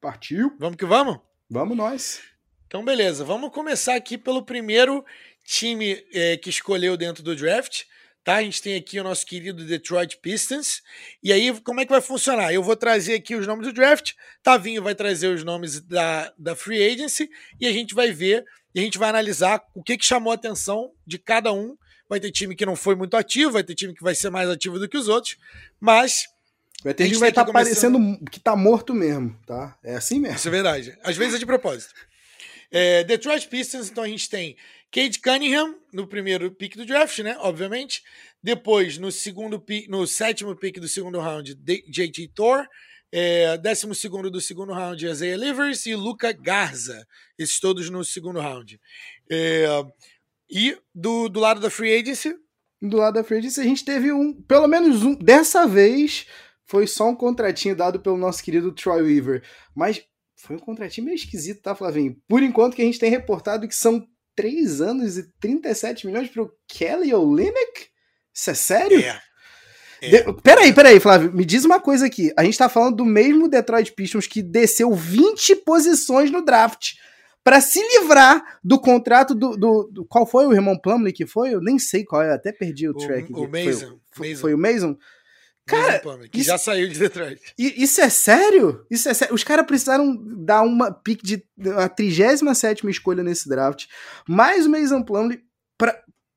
Partiu. Vamos que vamos? Vamos nós. Então beleza, vamos começar aqui pelo primeiro time é, que escolheu dentro do draft. tá? A gente tem aqui o nosso querido Detroit Pistons. E aí, como é que vai funcionar? Eu vou trazer aqui os nomes do draft, Tavinho vai trazer os nomes da, da Free Agency e a gente vai ver e a gente vai analisar o que, que chamou a atenção de cada um. Vai ter time que não foi muito ativo, vai ter time que vai ser mais ativo do que os outros, mas. Vai ter gente que vai estar tá parecendo que tá morto mesmo, tá? É assim mesmo. Isso é verdade. Às vezes é de propósito. É, Detroit Pistons, então a gente tem Cade Cunningham no primeiro pick do draft, né? Obviamente. Depois, no segundo pick, no sétimo pick do segundo round, JT Thor. É, décimo segundo do segundo round, Isaiah Livers e Luca Garza. Esses todos no segundo round. É, e do, do lado da Free Agency. Do lado da Free Agency, a gente teve um, pelo menos um, dessa vez, foi só um contratinho dado pelo nosso querido Troy Weaver. Mas foi um contratinho meio esquisito, tá, Flavinho? Por enquanto que a gente tem reportado que são 3 anos e 37 milhões pro Kelly Olynyk? Isso é sério? É. É. De... Peraí, peraí, Flávio, me diz uma coisa aqui. A gente tá falando do mesmo Detroit Pistons que desceu 20 posições no draft para se livrar do contrato do, do, do, Qual foi o irmão Plumlee que foi? Eu nem sei qual é, até perdi o, o track. O, Mason. Foi, Mason. foi o Mason? Cara, que isso, já saiu de Detroit. Isso é sério? Isso é sério? Os caras precisaram dar uma pick de a 37 escolha nesse draft. Mais o Mason Plumlee pra,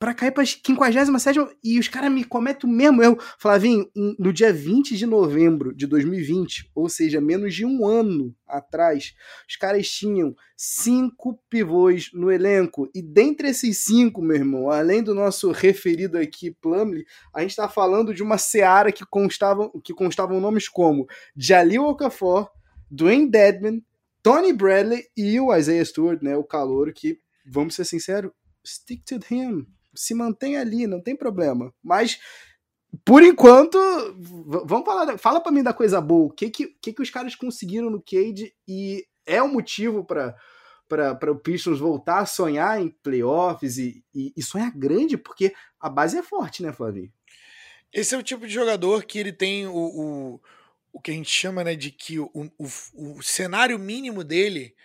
para cair pra 57 e os caras me cometem o mesmo erro. Flavinho, no dia 20 de novembro de 2020, ou seja, menos de um ano atrás, os caras tinham cinco pivôs no elenco. E dentre esses cinco, meu irmão, além do nosso referido aqui, Plumley, a gente tá falando de uma seara que constavam, que constavam nomes como Jalil Okafor, Dwayne Dedman, Tony Bradley e o Isaiah Stewart, né, o calouro que, vamos ser sinceros, stick to him se mantém ali, não tem problema. Mas, por enquanto, vamos falar. Fala para mim da coisa boa. O que que, que que os caras conseguiram no Cade e é o um motivo para para o Pistons voltar a sonhar em playoffs e, e, e, sonhar grande, porque a base é forte, né, Flavinho? Esse é o tipo de jogador que ele tem o, o, o que a gente chama né, de que o, o, o cenário mínimo dele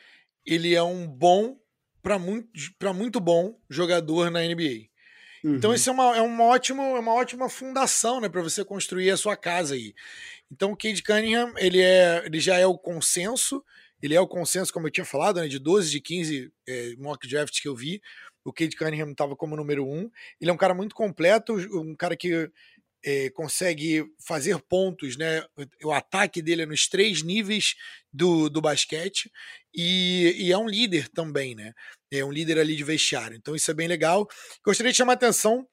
ele é um bom para muito, muito bom jogador na NBA. Então, uhum. Então, isso é uma, é uma, ótima, é uma ótima fundação né, para você construir a sua casa aí. Então, o Cade Cunningham, ele, é, ele já é o consenso, ele é o consenso, como eu tinha falado, né, de 12 de 15 é, mock drafts que eu vi. O Cade Cunningham estava como número um. Ele é um cara muito completo, um cara que é, consegue fazer pontos, né? O ataque dele é nos três níveis do, do basquete e, e, é um líder também, né? É um líder ali de vestiário. Então isso é bem legal. Gostaria de chamar a atenção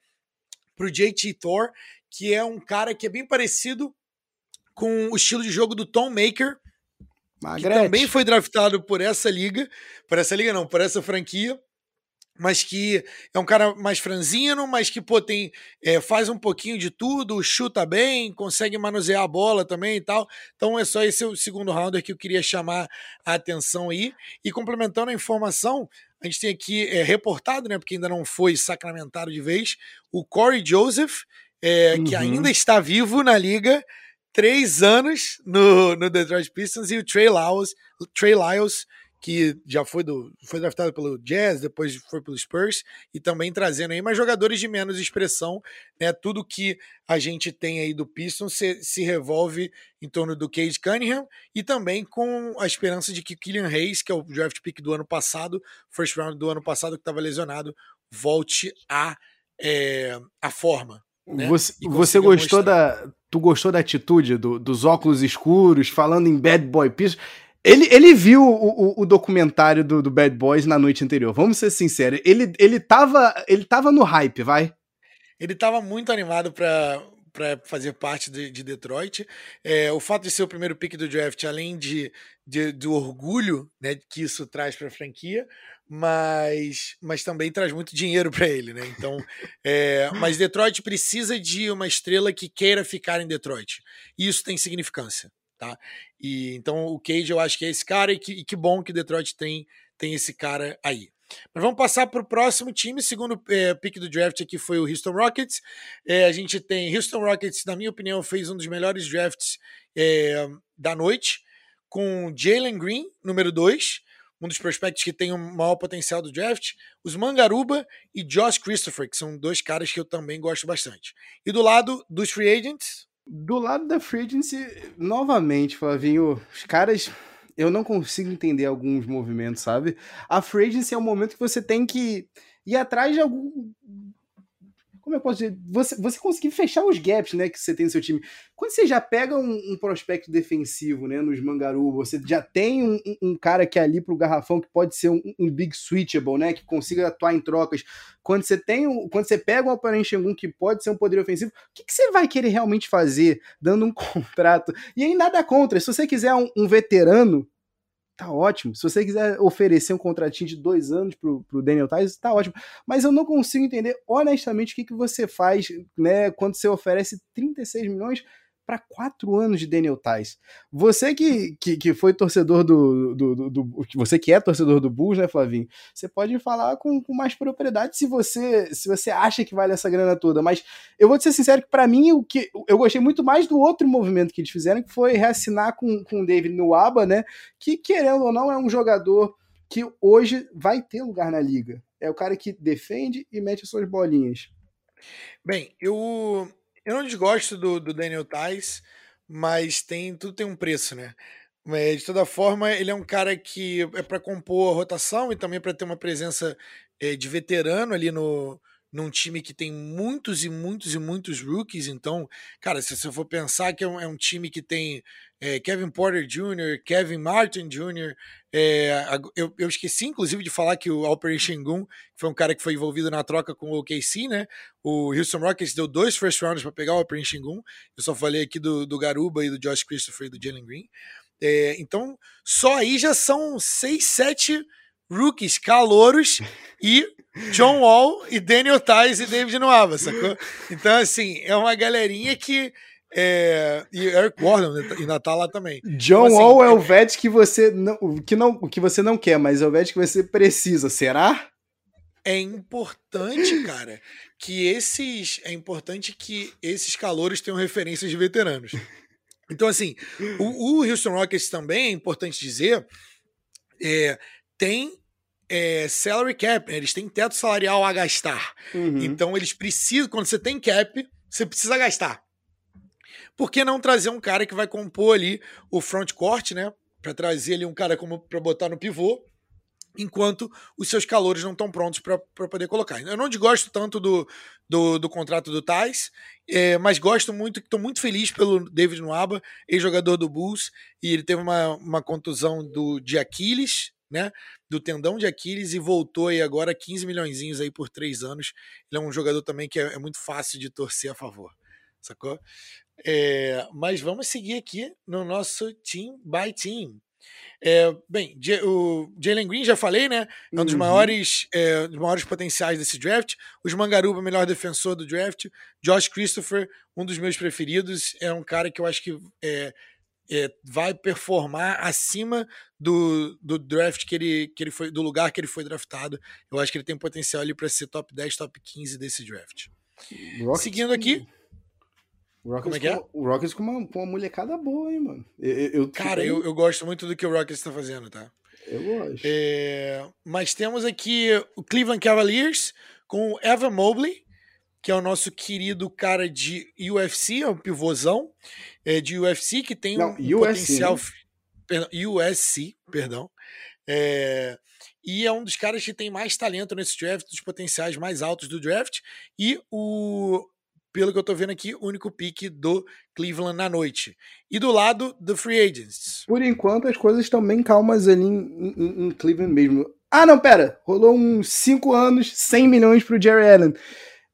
para o JT Thor, que é um cara que é bem parecido com o estilo de jogo do Tom Maker, Magrete. que também foi draftado por essa liga, por essa liga não, por essa franquia mas que é um cara mais franzino, mas que pô, tem, é, faz um pouquinho de tudo, chuta bem, consegue manusear a bola também e tal. Então é só esse o segundo rounder que eu queria chamar a atenção aí. E complementando a informação, a gente tem aqui é, reportado, né, porque ainda não foi sacramentado de vez, o Corey Joseph, é, uhum. que ainda está vivo na liga, três anos no, no Detroit Pistons, e o Trey Lyles, Trey Lyles que já foi do foi draftado pelo Jazz, depois foi pelo Spurs e também trazendo aí mais jogadores de menos expressão, né? Tudo que a gente tem aí do Pistons se, se revolve em torno do Cade Cunningham e também com a esperança de que Killian Hayes, que é o draft pick do ano passado, first round do ano passado que estava lesionado, volte a é, a forma. Né? Você, você gostou mostrar. da tu gostou da atitude do, dos óculos escuros, falando em Bad Boy Pistons? Ele, ele viu o, o, o documentário do, do, Bad Boys na noite anterior, vamos ser sinceros. Ele, ele, tava, ele tava no hype, vai? Ele tava muito animado para para fazer parte de, de Detroit. É, o fato de ser o primeiro pick do draft, além de, de do orgulho né, que isso traz para a franquia, mas, mas também traz muito dinheiro para ele, né? Então, é, mas Detroit precisa de uma estrela que queira ficar em Detroit. E isso tem significância tá? E então o Cage eu acho que é esse cara e que, e que bom que Detroit tem tem esse cara aí. Mas vamos passar para o próximo time. Segundo é, pick do draft aqui foi o Houston Rockets. É, a gente tem Houston Rockets, na minha opinião, fez um dos melhores drafts é, da noite, com Jalen Green, número 2, um dos prospectos que tem o maior potencial do draft, os Mangaruba e Josh Christopher, que são dois caras que eu também gosto bastante. E do lado dos free agents? Do lado da free novamente, Flavinho, os caras eu não consigo entender alguns movimentos, sabe? A free é o momento que você tem que ir atrás de algum como eu posso dizer, você, você conseguir fechar os gaps, né, que você tem no seu time. Quando você já pega um, um prospecto defensivo, né, nos Mangaru, você já tem um, um cara que é ali pro garrafão que pode ser um, um, big switchable, né, que consiga atuar em trocas. Quando você tem um, quando você pega um Operation Shengun que pode ser um poder ofensivo, o que, que, você vai querer realmente fazer dando um contrato? E aí nada contra, se você quiser um veterano tá ótimo. Se você quiser oferecer um contratinho de dois anos pro, pro Daniel Tice, tá ótimo. Mas eu não consigo entender honestamente o que, que você faz, né, quando você oferece 36 milhões para quatro anos de Daniel Tais. Você que, que, que foi torcedor do, do, do, do, Você que é torcedor do Bulls, né, Flavinho? Você pode falar com, com mais propriedade se você se você acha que vale essa grana toda. Mas eu vou te ser sincero que, para mim, o que eu gostei muito mais do outro movimento que eles fizeram, que foi reassinar com, com o David Nuaba, né? Que, querendo ou não, é um jogador que hoje vai ter lugar na liga. É o cara que defende e mete suas bolinhas. Bem, eu eu não desgosto do, do Daniel Tais, mas tem tudo tem um preço, né? Mas, de toda forma, ele é um cara que é para compor a rotação e também para ter uma presença é, de veterano ali no, num time que tem muitos e muitos e muitos rookies. Então, cara, se você for pensar que é um, é um time que tem é, Kevin Porter Jr., Kevin Martin Jr., é, eu, eu, esqueci inclusive de falar que o Alper Shengun, que foi um cara que foi envolvido na troca com o OKC, né? O Houston Rockets deu dois first rounders para pegar o Alper Shengun. Eu só falei aqui do, do Garuba e do Josh Christopher e do Jalen Green. É, então, só aí já são seis, sete rookies calouros e John Wall e Daniel Tice e David Nuava, sacou? Então, assim, é uma galerinha que. É, e Eric Gordon né, e Natal lá também. John então, assim, Wall é o vet que você não que, não que você não quer, mas é o vet que você precisa, será? É importante, cara, que esses. É importante que esses calores tenham referências de veteranos. Então, assim, o, o Houston Rockets também é importante dizer. É, tem é, salary cap, né? eles têm teto salarial a gastar. Uhum. Então eles precisam, quando você tem cap, você precisa gastar. Por que não trazer um cara que vai compor ali o front court, né? Para trazer ali um cara como para botar no pivô, enquanto os seus calores não estão prontos para poder colocar. Eu não gosto tanto do, do, do contrato do Tais, é, mas gosto muito, estou muito feliz pelo David Nuaba, ex-jogador do Bulls, e ele teve uma, uma contusão do, de Aquiles, né? Do tendão de Aquiles e voltou aí agora 15 milhões aí por três anos. Ele é um jogador também que é, é muito fácil de torcer a favor, sacou? É, mas vamos seguir aqui no nosso team by team. É, bem, o Jalen Green, já falei, né? É um dos, uhum. maiores, é, dos maiores potenciais desse draft. Os Mangaruba, melhor defensor do draft. Josh Christopher, um dos meus preferidos. É um cara que eu acho que é, é, vai performar acima do, do draft que ele, que ele foi, do lugar que ele foi draftado. Eu acho que ele tem potencial ali para ser top 10, top 15 desse draft. Rockets Seguindo aqui. O Rockets Como é que é? o Rockets com uma, com uma molecada boa, hein, mano. Eu, eu Cara, eu, eu gosto muito do que o Rockets está fazendo, tá? Eu gosto. É, mas temos aqui o Cleveland Cavaliers com o Evan Mobley, que é o nosso querido cara de UFC, é um pivôzão é, de UFC, que tem Não, um USC, potencial. Né? Perdão, USC, perdão. É, e é um dos caras que tem mais talento nesse draft, dos potenciais mais altos do draft. E o, pelo que eu tô vendo aqui, o único pique do Cleveland na noite. E do lado do Free Agents. Por enquanto, as coisas estão bem calmas ali em, em, em Cleveland mesmo. Ah, não, pera. Rolou uns 5 anos, 100 milhões pro Jerry Allen.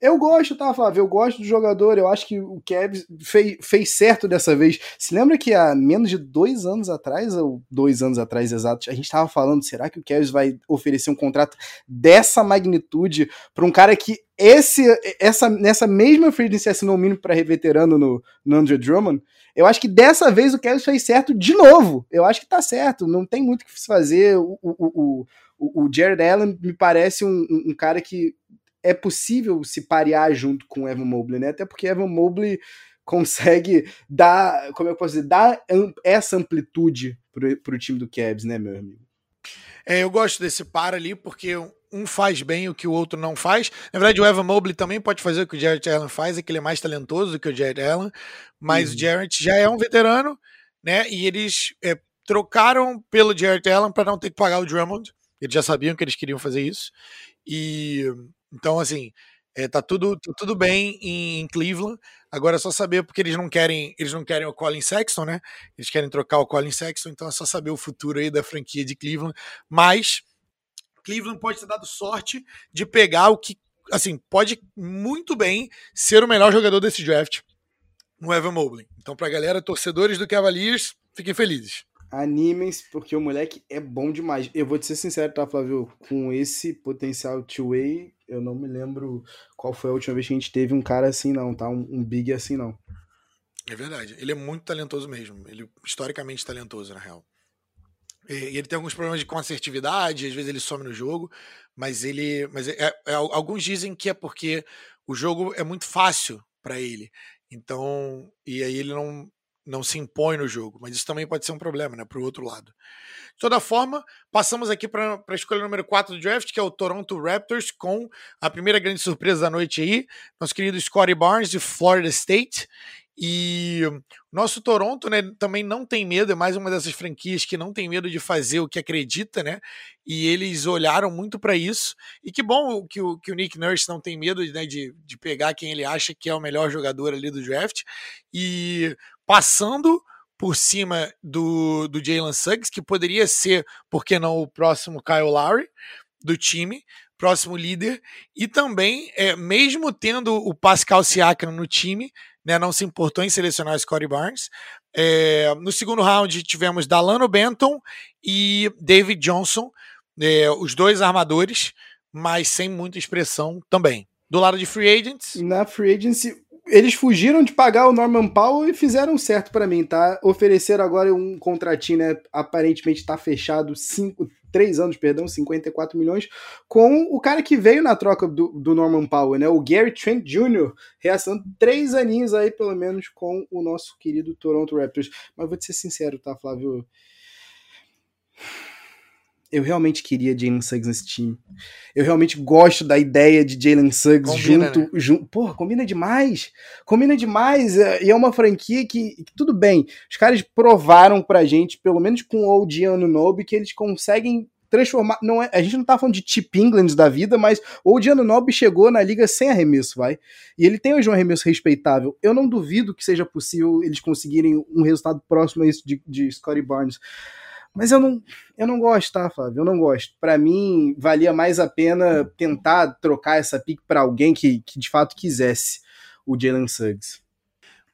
Eu gosto, tá, Flávio? Eu gosto do jogador. Eu acho que o Kevs fez, fez certo dessa vez. Se lembra que há menos de dois anos atrás, ou dois anos atrás exatos, a gente tava falando: será que o Kevs vai oferecer um contrato dessa magnitude para um cara que esse, essa, nessa mesma free agency assinou o mínimo para veterano no, no Andrew Drummond? Eu acho que dessa vez o Kevs fez certo de novo. Eu acho que tá certo. Não tem muito o que se fazer. O, o, o, o Jared Allen me parece um, um cara que é possível se parear junto com o Evan Mobley, né? Até porque Evan Mobley consegue dar, como eu posso dizer, dar essa amplitude pro, pro time do Cavs, né, meu amigo? É, eu gosto desse par ali, porque um faz bem o que o outro não faz. Na verdade, o Evan Mobley também pode fazer o que o Jarrett Allen faz, é que ele é mais talentoso do que o Jarrett Allen, mas uhum. o Jarrett já é um veterano, né? E eles é, trocaram pelo Jarrett Allen para não ter que pagar o Drummond. Eles já sabiam que eles queriam fazer isso. E então, assim, é, tá, tudo, tá tudo bem em, Cleveland. Agora é só saber porque eles não querem, eles não querem o Colin Sexton, né? Eles querem trocar o Colin Sexton, então é só saber o futuro aí da franquia de Cleveland. Mas Cleveland pode ter dado sorte de pegar o que, assim, pode muito bem ser o melhor jogador desse draft, o Evan Mobley. Então, pra galera, torcedores do Cavaliers, fiquem felizes. Animem-se, porque o moleque é bom demais. Eu vou te ser sincero, tá, Flávio? Com esse potencial two-way, eu não me lembro qual foi a última vez que a gente teve um cara assim, não, tá? Um, um big assim, não. É verdade. Ele é muito talentoso mesmo. Ele historicamente talentoso, na real. E, ele tem alguns problemas de consertividade, às vezes ele some no jogo, mas ele. Mas é, é alguns dizem que é porque o jogo é muito fácil para ele. Então. E aí ele não, não se impõe no jogo. Mas isso também pode ser um problema, né? Para o outro lado. De toda forma, passamos aqui para a escolha número 4 do draft, que é o Toronto Raptors, com a primeira grande surpresa da noite aí, nosso querido Scottie Barnes, de Florida State. E nosso Toronto, né, também não tem medo, é mais uma dessas franquias que não tem medo de fazer o que acredita, né? E eles olharam muito para isso. E que bom que o, que o Nick Nurse não tem medo né, de, de pegar quem ele acha que é o melhor jogador ali do draft. E passando por cima do, do Jalen Suggs, que poderia ser, por que não, o próximo Kyle Lowry do time, próximo líder. E também, é, mesmo tendo o Pascal Siakam no time, né, não se importou em selecionar o Scottie Barnes. É, no segundo round tivemos Dalano Benton e David Johnson, é, os dois armadores, mas sem muita expressão também. Do lado de free agents. Na free agency, eles fugiram de pagar o Norman Powell e fizeram certo para mim, tá? Ofereceram agora um contratinho, né? Aparentemente tá fechado cinco, três anos, perdão, 54 milhões, com o cara que veio na troca do, do Norman Powell, né? O Gary Trent Jr., reaçando três aninhos aí, pelo menos, com o nosso querido Toronto Raptors. Mas vou te ser sincero, tá, Flávio? Eu realmente queria Jalen Suggs nesse time. Eu realmente gosto da ideia de Jalen Suggs combina, junto, né? junto. Porra, combina demais. Combina demais. É, e é uma franquia que, que, tudo bem. Os caras provaram pra gente, pelo menos com o OG Anunobi, que eles conseguem transformar. Não é, a gente não tá falando de Chip England da vida, mas o Odi Anunobi chegou na liga sem arremesso, vai. E ele tem hoje um arremesso respeitável. Eu não duvido que seja possível eles conseguirem um resultado próximo a isso de, de Scottie Barnes. Mas eu não, eu não gosto, tá, Flávio? Eu não gosto. Para mim, valia mais a pena tentar trocar essa pick para alguém que, que de fato quisesse o Jalen Suggs.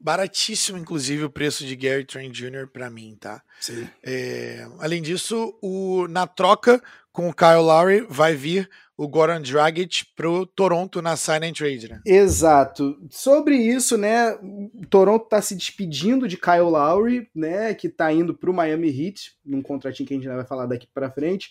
Baratíssimo, inclusive, o preço de Gary Trent Jr. para mim, tá? Sim. É, além disso, o, na troca com o Kyle Lowry vai vir o Goran Dragic pro Toronto na sign and trade, né? Exato. Sobre isso, né, o Toronto tá se despedindo de Kyle Lowry, né, que tá indo pro Miami Heat, num contratinho que a gente vai falar daqui para frente,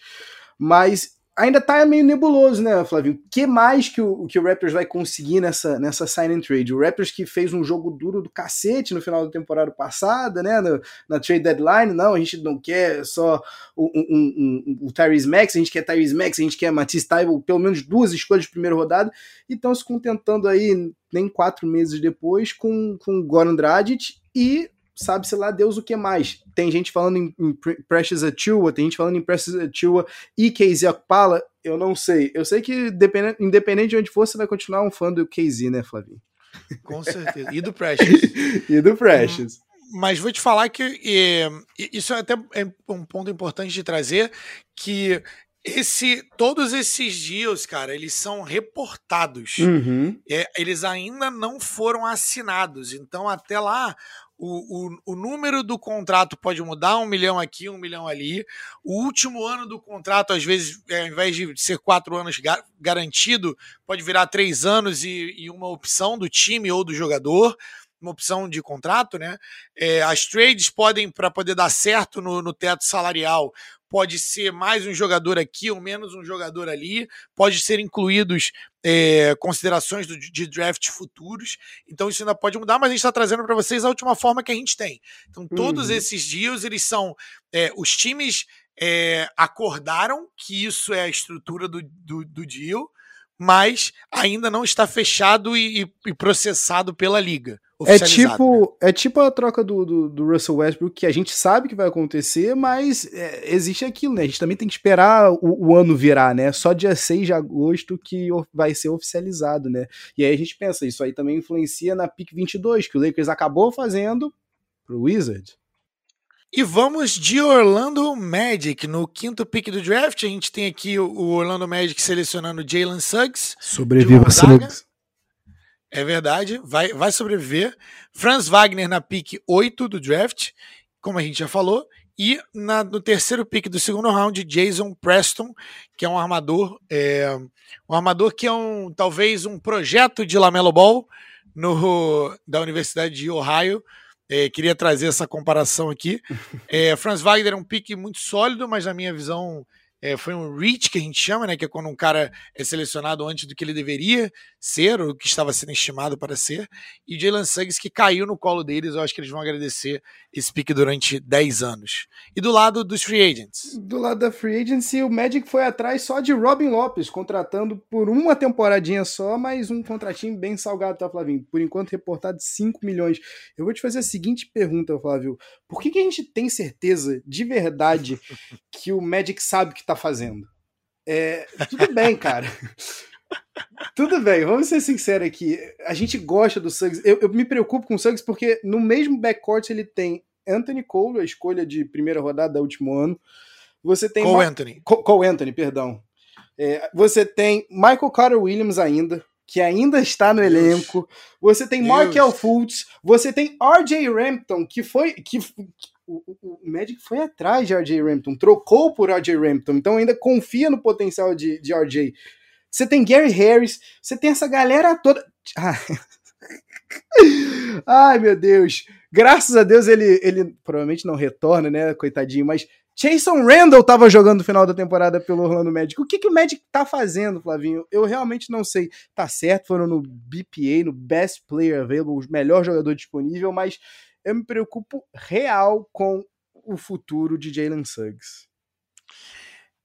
mas ainda tá meio nebuloso, né, Flavio? O que mais que o, que o Raptors vai conseguir nessa, nessa sign and trade? O Raptors que fez um jogo duro do cacete no final da temporada passada, né, na, na trade deadline, não, a gente não quer só o, um, um, o Tyrese Max, a gente quer Tyrese Max, a gente quer Matisse Tybalt, pelo menos duas escolhas de primeira rodada, e estão se contentando aí, nem quatro meses depois, com, com Goran Dragic e sabe-se lá Deus o que mais. Tem gente falando em, em Precious Achua, tem gente falando em Precious Achua e Casey Okpala, eu não sei. Eu sei que independente de onde for, você vai continuar um fã do Casey, né, Flavinho? Com certeza. E do Precious. e do Precious. Mas vou te falar que e, isso é até um ponto importante de trazer, que esse, todos esses deals, cara, eles são reportados. Uhum. É, eles ainda não foram assinados. Então, até lá, o, o, o, número do contrato pode mudar, um milhão aqui, um milhão ali. O último ano do contrato, às vezes, é, ao invés de ser quatro anos gar garantido, pode virar três anos e, e, uma opção do time ou do jogador, uma opção de contrato, né? É, as trades podem, para poder dar certo no, no teto salarial, pode ser mais um jogador aqui ou menos um jogador ali, pode ser incluídos é, considerações do, de draft futuros, então isso ainda pode mudar, mas a gente está trazendo para vocês a última forma que a gente tem. Então todos uhum. esses dias eles são é, os times é, acordaram que isso é a estrutura do, do, do deal, mas ainda não está fechado e, e processado pela liga. É tipo, né? é tipo a troca do, do, do, Russell Westbrook, que a gente sabe que vai acontecer, mas é, existe aquilo, né? A gente também tem que esperar o, o, ano virar, né? Só dia 6 de agosto que vai ser oficializado, né? E aí a gente pensa, isso aí também influencia na pick 22, que o Lakers acabou fazendo pro Wizard. E vamos de Orlando Magic. No quinto pick do draft, a gente tem aqui o Orlando Magic selecionando Jalen Suggs. Sobreviva Suggs. É verdade, vai, vai sobreviver. Franz Wagner na pick 8 do draft, como a gente já falou. E na, no terceiro pick do segundo round, Jason Preston, que é um armador, é, um armador que é um talvez um projeto de Lamelo Ball no, da Universidade de Ohio. É, queria trazer essa comparação aqui. É, Franz Wagner é um pique muito sólido, mas na minha visão é, foi um reach que a gente chama, né? Que é quando um cara é selecionado antes do que ele deveria ser, ou que estava sendo estimado para ser. E Jalen Suggs que caiu no colo deles, eu acho que eles vão agradecer esse pique durante 10 anos. E do lado dos free agents? Do lado da free agency, o Magic foi atrás só de Robin Lopes, contratando por uma temporadinha só, mas um contratinho bem salgado, tá, Flavinho? Por enquanto reportado 5 milhões. Eu vou te fazer a seguinte pergunta, Flávio. Por que, que a gente tem certeza de verdade que o Magic sabe que tá fazendo. É, tudo bem, cara. tudo bem, vamos ser sinceros aqui. A gente gosta do Suggs. Eu, eu me preocupo com o Suggs porque no mesmo backcourt ele tem Anthony Cole, a escolha de primeira rodada do último ano. Você tem Cole Ma Anthony. Cole Anthony, perdão. É, você tem Michael Carter Williams ainda, que ainda está no elenco. Você tem Markel Fultz. Você tem RJ Rampton, que foi que, o, o, Magic foi atrás de RJ Rampton, trocou por RJ Rampton, então ainda confia no potencial de, de RJ. Você tem Gary Harris, você tem essa galera toda. Ai, meu Deus. Graças a Deus ele, ele provavelmente não retorna, né, coitadinho, mas Jason Randall estava jogando no final da temporada pelo Orlando Magic. O que, que o Magic tá fazendo, Flavinho? Eu realmente não sei. Tá certo, foram no BPA, no Best Player Available, o melhor jogador disponível, mas eu me preocupo real com o futuro de Jalen Suggs.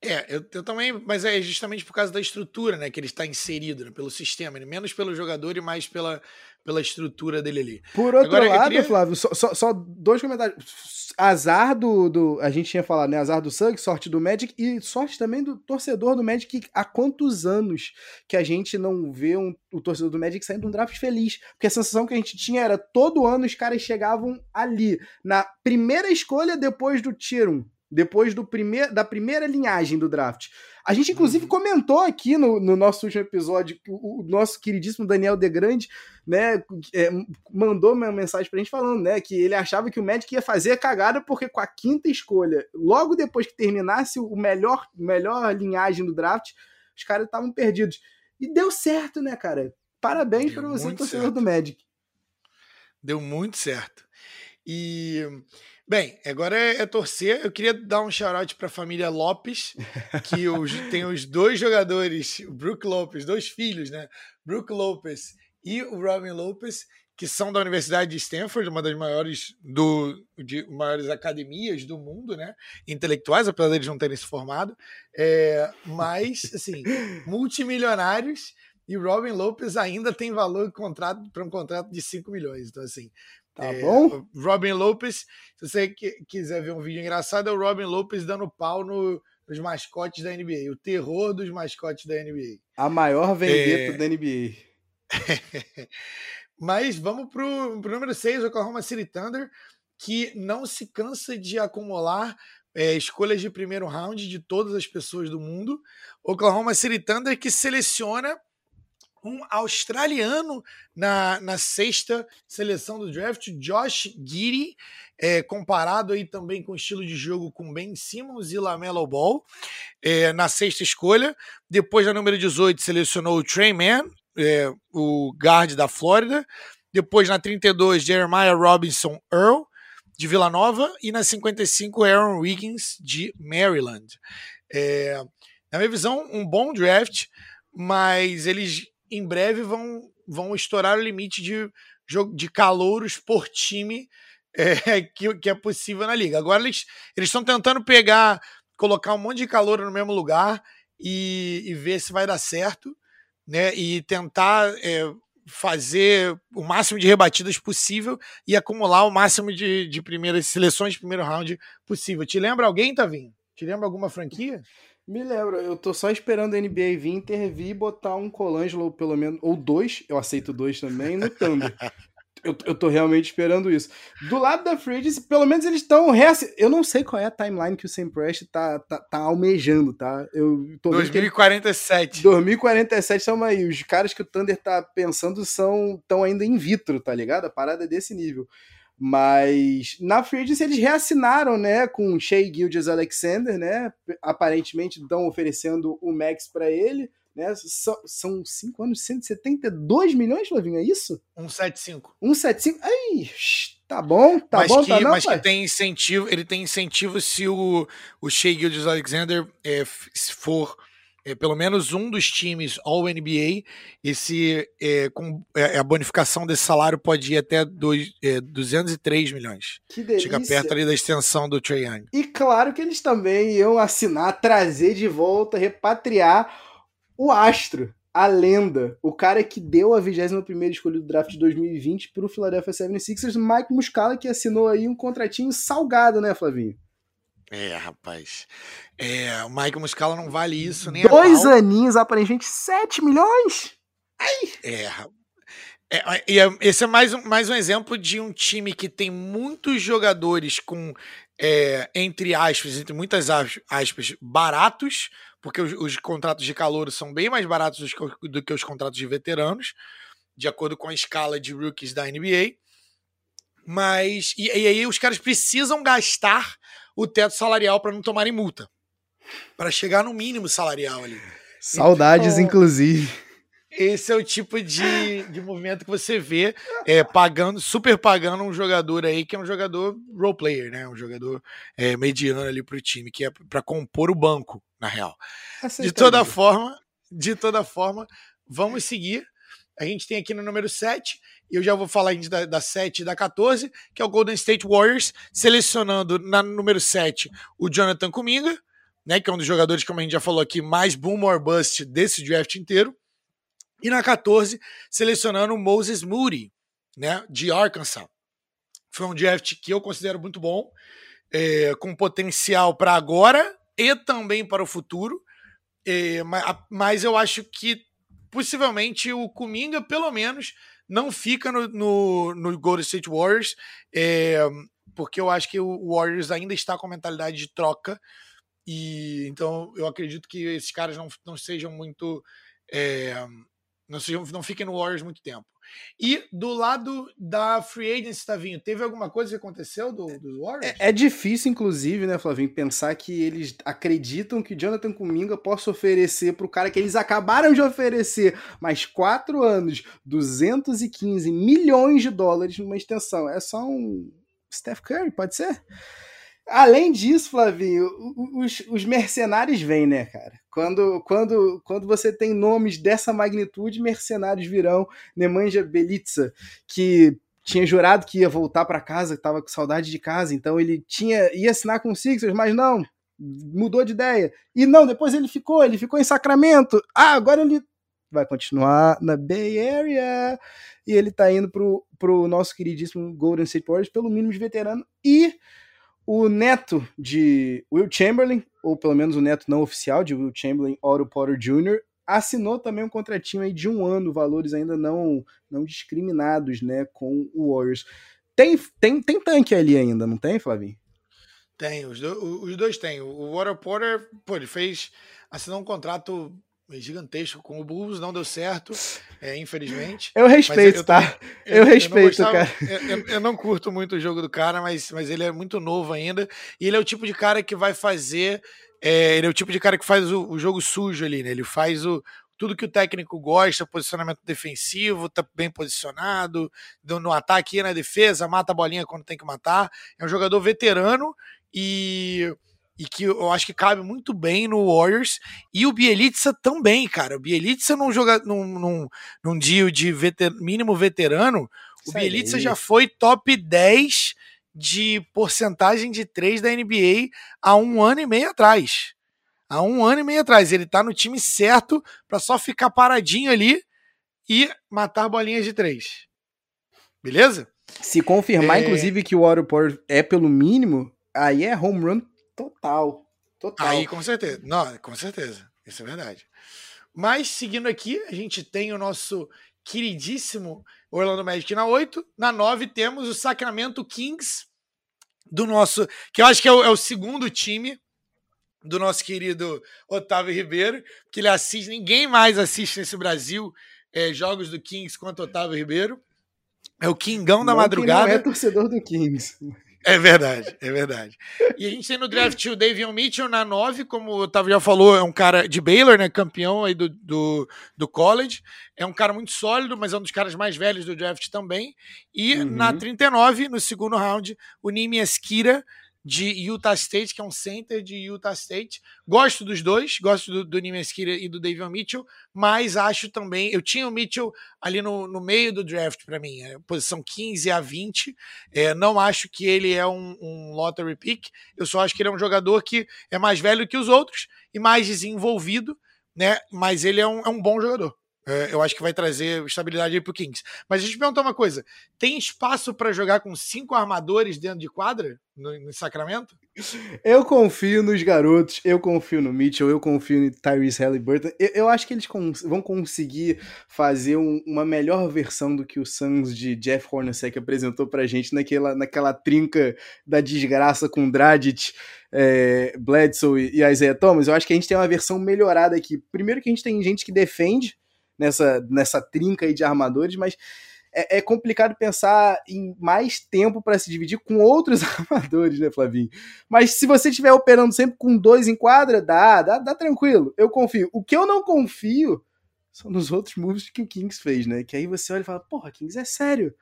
É, eu, eu, também, mas é justamente por causa da estrutura, né, que ele está inserido, né, pelo sistema, né, menos pelo jogador e mais pela, pela estrutura dele ali. Por outro Agora, lado, queria... Flávio, só, só, só, dois comentários. Azar do, do, a gente tinha falado, né, azar do Suggs, sorte do Magic e sorte também do torcedor do Magic, há quantos anos que a gente não vê um, o torcedor do Magic saindo de um draft feliz? Porque a sensação que a gente tinha era todo ano os caras chegavam ali, na primeira escolha depois do Tier 1 depois do primeir, da primeira linhagem do draft. A gente, inclusive, uhum. comentou aqui no, no, nosso último episódio o, o, nosso queridíssimo Daniel Degrande né, é, mandou uma mensagem pra gente falando né, que ele achava que o Magic ia fazer a cagada porque com a quinta escolha, logo depois que terminasse o melhor, melhor linhagem do draft, os caras estavam perdidos. E deu certo, né, cara? Parabéns para você, torcedor do Magic. Deu muito certo. E Bem, agora é, é, torcer. Eu queria dar um shout-out para a família Lopes, que os, tem os dois jogadores, o Brook Lopes, dois filhos, né? Brook Lopes e o Robin Lopes, que são da Universidade de Stanford, uma das maiores do de maiores academias do mundo, né? Intelectuais, apesar deles não terem se formado, é, mas assim, multimilionários e o Robin Lopes ainda tem valor contrato para um contrato de 5 milhões. Então assim, Tá é, bom? Robin Lopes, se você quiser ver um vídeo engraçado, é o Robin Lopes dando pau no, nos mascotes da NBA. O terror dos mascotes da NBA. A maior vendetta é... da NBA. Mas vamos pro, pro número 6, Oklahoma City Thunder, que não se cansa de acumular é, escolhas de primeiro round de todas as pessoas do mundo. Oklahoma City Thunder que seleciona um australiano na, na sexta seleção do draft, Josh Giddy, é, comparado aí também com o estilo de jogo com Ben Simmons e Lamelo Ball, é, na sexta escolha. Depois, na número 18, selecionou o Trey Mann, é, o guard da Flórida. Depois, na 32, Jeremiah Robinson Earl, de Vila Nova. E na 55, Aaron Wiggins, de Maryland. É, na minha visão, um bom draft, mas eles em breve vão, vão estourar o limite de, de calouros por time é, que, que é possível na liga. Agora eles estão tentando pegar colocar um monte de calor no mesmo lugar e, e ver se vai dar certo, né? E tentar é, fazer o máximo de rebatidas possível e acumular o máximo de, de primeiras seleções de primeiro round possível. Te lembra alguém, Tavinho? Te lembra alguma franquia? Me lembro, eu tô só esperando a NBA vir intervir e botar um Colangelo, pelo menos, ou dois, eu aceito dois também, no Thunder. eu, eu tô realmente esperando isso. Do lado da Free Agency, pelo menos eles estão. Eu não sei qual é a timeline que o Sam Prest tá, tá, tá almejando, tá? Eu tô 2047. Ele... 2047 estamos aí. Os caras que o Thunder tá pensando são estão ainda in vitro, tá ligado? A parada é desse nível. Mas na Free Agency eles reassinaram, né, com Shea Gildas Alexander, né? Aparentemente estão oferecendo o Max para ele. Né? São 5 anos, 172 milhões, Flavinho, é isso? 175. 175. Aí, tá bom, tá mas bom, que, tá não, Mas pai? que tem incentivo, ele tem incentivo se o, o Shea Gildas Alexander é, for é, pelo menos um dos times All NBA, esse, é, com, é, a bonificação desse salário pode ir até dois, é, 203 milhões. Que delícia. Chega perto ali da extensão do Trae Young. E claro que eles também iam assinar, trazer de volta, repatriar o astro, a lenda, o cara que deu a 21 escolha do draft de 2020 para o Philadelphia 76ers, Mike Muscala, que assinou aí um contratinho salgado, né, Flavinho? É, rapaz. É, o Mike Muscala não vale isso nem Dois aninhos, aparentemente 7 milhões? Ai. É, é, e é, esse é mais um, mais um exemplo de um time que tem muitos jogadores com, é, entre aspas, entre muitas aspas, baratos, porque os, os, contratos de calor são bem mais baratos do que, do que os contratos de veteranos, de acordo com a escala de rookies da NBA. Mas. E, e aí os caras precisam gastar o teto salarial para não tomarem multa. Para chegar no mínimo salarial ali. Saudades, então, inclusive. Esse é o tipo de, de movimento que você vê é, pagando, super pagando um jogador aí que é um jogador role player, né? Um jogador é, mediano ali pro time, que é para compor o banco, na real. De toda forma, de toda forma, vamos seguir. A gente tem aqui no número 7, e eu já vou falar da, da 7 e da 14, que é o Golden State Warriors, selecionando na número 7 o Jonathan Kuminga, né, que é um dos jogadores, como a gente já falou aqui, mais boom or bust desse draft inteiro. E na 14, selecionando o Moses Moody, né, de Arkansas. Foi um draft que eu considero muito bom, é, com potencial para agora e também para o futuro. É, mas eu acho que possivelmente o Kuminga, pelo menos, não fica no, no, no Golden State Warriors, é, porque eu acho que o Warriors ainda está com a mentalidade de troca. E então eu acredito que esses caras não, não sejam muito. É, não, sejam, não fiquem no Warriors muito tempo. E do lado da Free Agency, Tavinho, teve alguma coisa que aconteceu do, do Warriors? É, é, difícil, inclusive, né, Flavinho, pensar que eles acreditam que Jonathan Kuminga possa oferecer para o cara que eles acabaram de oferecer mais quatro anos, 215 milhões de dólares numa extensão. É só um Steph Curry, pode ser? Além disso, Flavinho, os, os mercenários vêm, né, cara? Quando, quando, quando você tem nomes dessa magnitude, mercenários virão. Nemanja Belitza, que tinha jurado que ia voltar para casa, que tava com saudade de casa, então ele tinha ia assinar com o Sixers, mas não, mudou de ideia. E não, depois ele ficou, ele ficou em Sacramento. Ah, agora ele vai continuar na Bay Area. E ele tá indo pro, pro nosso queridíssimo Golden State Warriors pelo mínimo de veterano e o neto de Will Chamberlain, ou pelo menos o neto não oficial de Will Chamberlain, Otto Potter Jr., assinou também um contratinho aí de um ano, valores ainda não, não discriminados, né, com o Warriors. Tem, tem, tem tanque ali ainda, não tem, Flavinho? Tem, os, do, os dois tem. O Otto Porter, pô, ele fez, assinou um contrato gigantesco com o Bulls, não deu certo, é, infelizmente. Eu respeito, eu, tá? Eu, eu respeito, eu cara. Eu, não curto muito o jogo do cara, mas, mas ele é muito novo ainda. E ele é o tipo de cara que vai fazer. É, ele é o tipo de cara que faz o, o jogo sujo ali, né? Ele faz o, tudo que o técnico gosta, posicionamento defensivo, tá bem posicionado, no ataque e na defesa, mata a bolinha quando tem que matar. É um jogador veterano e e que eu acho que cabe muito bem no Warriors. E o Bielitsa também, cara. O Bielitsa num, joga, num, num, num deal de veter, mínimo veterano, o Bielitsa já foi top 10 de porcentagem de três da NBA há um ano e meio atrás. Há um ano e meio atrás. Ele tá no time certo para só ficar paradinho ali e matar bolinhas de três. Beleza? Se confirmar, é... inclusive, que o Waterport é pelo mínimo, aí é home run total. Total. Aí, com certeza. Não, com certeza. Isso é verdade. Mas, seguindo aqui, a gente tem o nosso queridíssimo Orlando Magic na 8. Na 9 temos o Sacramento Kings, do nosso. que eu acho que é o, é o segundo time do nosso querido Otávio Ribeiro, que ele assiste, ninguém mais assiste nesse Brasil é, jogos do Kings quanto Otávio Ribeiro. É o Kingão da não madrugada. não é torcedor do Kings. É verdade, é verdade. E a gente tem no draft o Davion Mitchell na 9, como o Otávio já falou, é um cara de Baylor, né? Campeão aí do, do, do college. É um cara muito sólido, mas é um dos caras mais velhos do draft também. E uhum. na 39, no segundo round, o Nimi Esquira, de Utah State, que é um center de Utah State. Gosto dos dois, gosto do, do Nimeskira e do David Mitchell, mas acho também. Eu tinha o Mitchell ali no, no meio do draft para mim, é, posição 15 a 20. É, não acho que ele é um, um lottery pick, eu só acho que ele é um jogador que é mais velho que os outros e mais desenvolvido, né? Mas ele é um, é um bom jogador. É, eu acho que vai trazer estabilidade aí pro Kings. Mas a gente perguntar uma coisa: tem espaço para jogar com cinco armadores dentro de quadra no, no, Sacramento? Eu confio nos garotos, eu confio no Mitchell, eu confio no Tyrese Halliburton. Eu, eu acho que eles cons vão conseguir fazer um, uma melhor versão do que o Suns de Jeff Hornacek apresentou pra gente naquela, naquela trinca da desgraça com Dragic. É, Bledsoe e Isaiah Thomas, eu acho que a gente tem uma versão melhorada aqui. Primeiro que a gente tem gente que defende, nessa, nessa trinca aí de armadores, mas é, é complicado pensar em mais tempo para se dividir com outros armadores, né, Flavinho? Mas se você estiver operando sempre com dois em quadra, dá, dá, dá tranquilo. Eu confio. O que eu não confio são nos outros moves que o Kings fez, né? Que aí você olha e fala, porra, Kings é sério.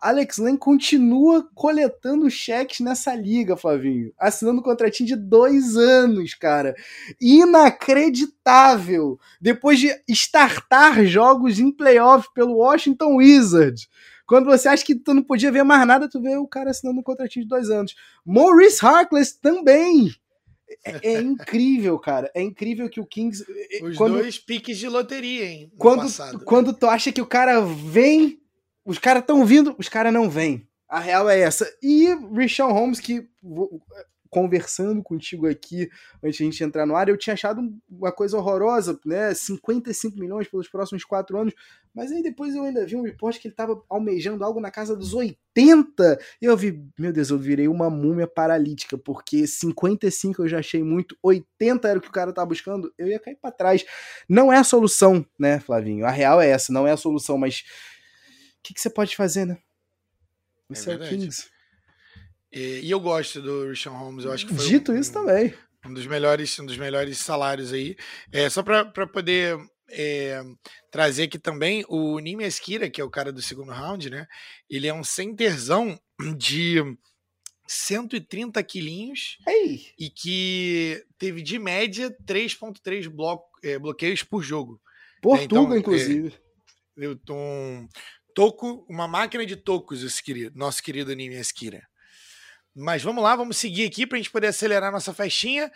Alex Len continua coletando cheques nessa liga, Flavinho. Assinando um contratinho de dois anos, cara. Inacreditável! Depois de startar jogos em playoff pelo Washington Wizards. Quando você acha que tu não podia ver mais nada, tu vê o cara assinando um contratinho de dois anos. Maurice Harkless também. É, é, incrível, cara. É incrível que o Kings. Os quando, dois piques de loteria, hein? Quando, passado. quando tu acha que o cara vem os caras estão vindo, os caras não vêm. A real é essa. E Rishon Holmes, que conversando contigo aqui antes de a gente entrar no ar, eu tinha achado uma coisa horrorosa, né? 55 milhões pelos próximos quatro anos. Mas aí depois eu ainda vi um report que ele estava almejando algo na casa dos 80. E eu vi, meu Deus, eu virei uma múmia paralítica, porque 55 eu já achei muito, 80 era o que o cara tava buscando, eu ia cair para trás. Não é a solução, né, Flavinho? A real é essa, não é a solução, mas que, que você pode fazer, né? Você é, é o Kings. E, e, eu gosto do Richard Holmes, eu acho que foi Dito um, isso também. Um dos melhores, um dos melhores salários aí. É, só para poder é, trazer aqui também o Nimi Esquira, que é o cara do segundo round, né? Ele é um centerzão de 130 quilinhos Ei. e que teve de média 3.3 blo é, bloqueios por jogo. Portugal, então, inclusive. É, um, Toco, uma máquina de tocos, esse querido, nosso querido Nimi Esquira. Mas vamos lá, vamos seguir aqui para a gente poder acelerar nossa festinha.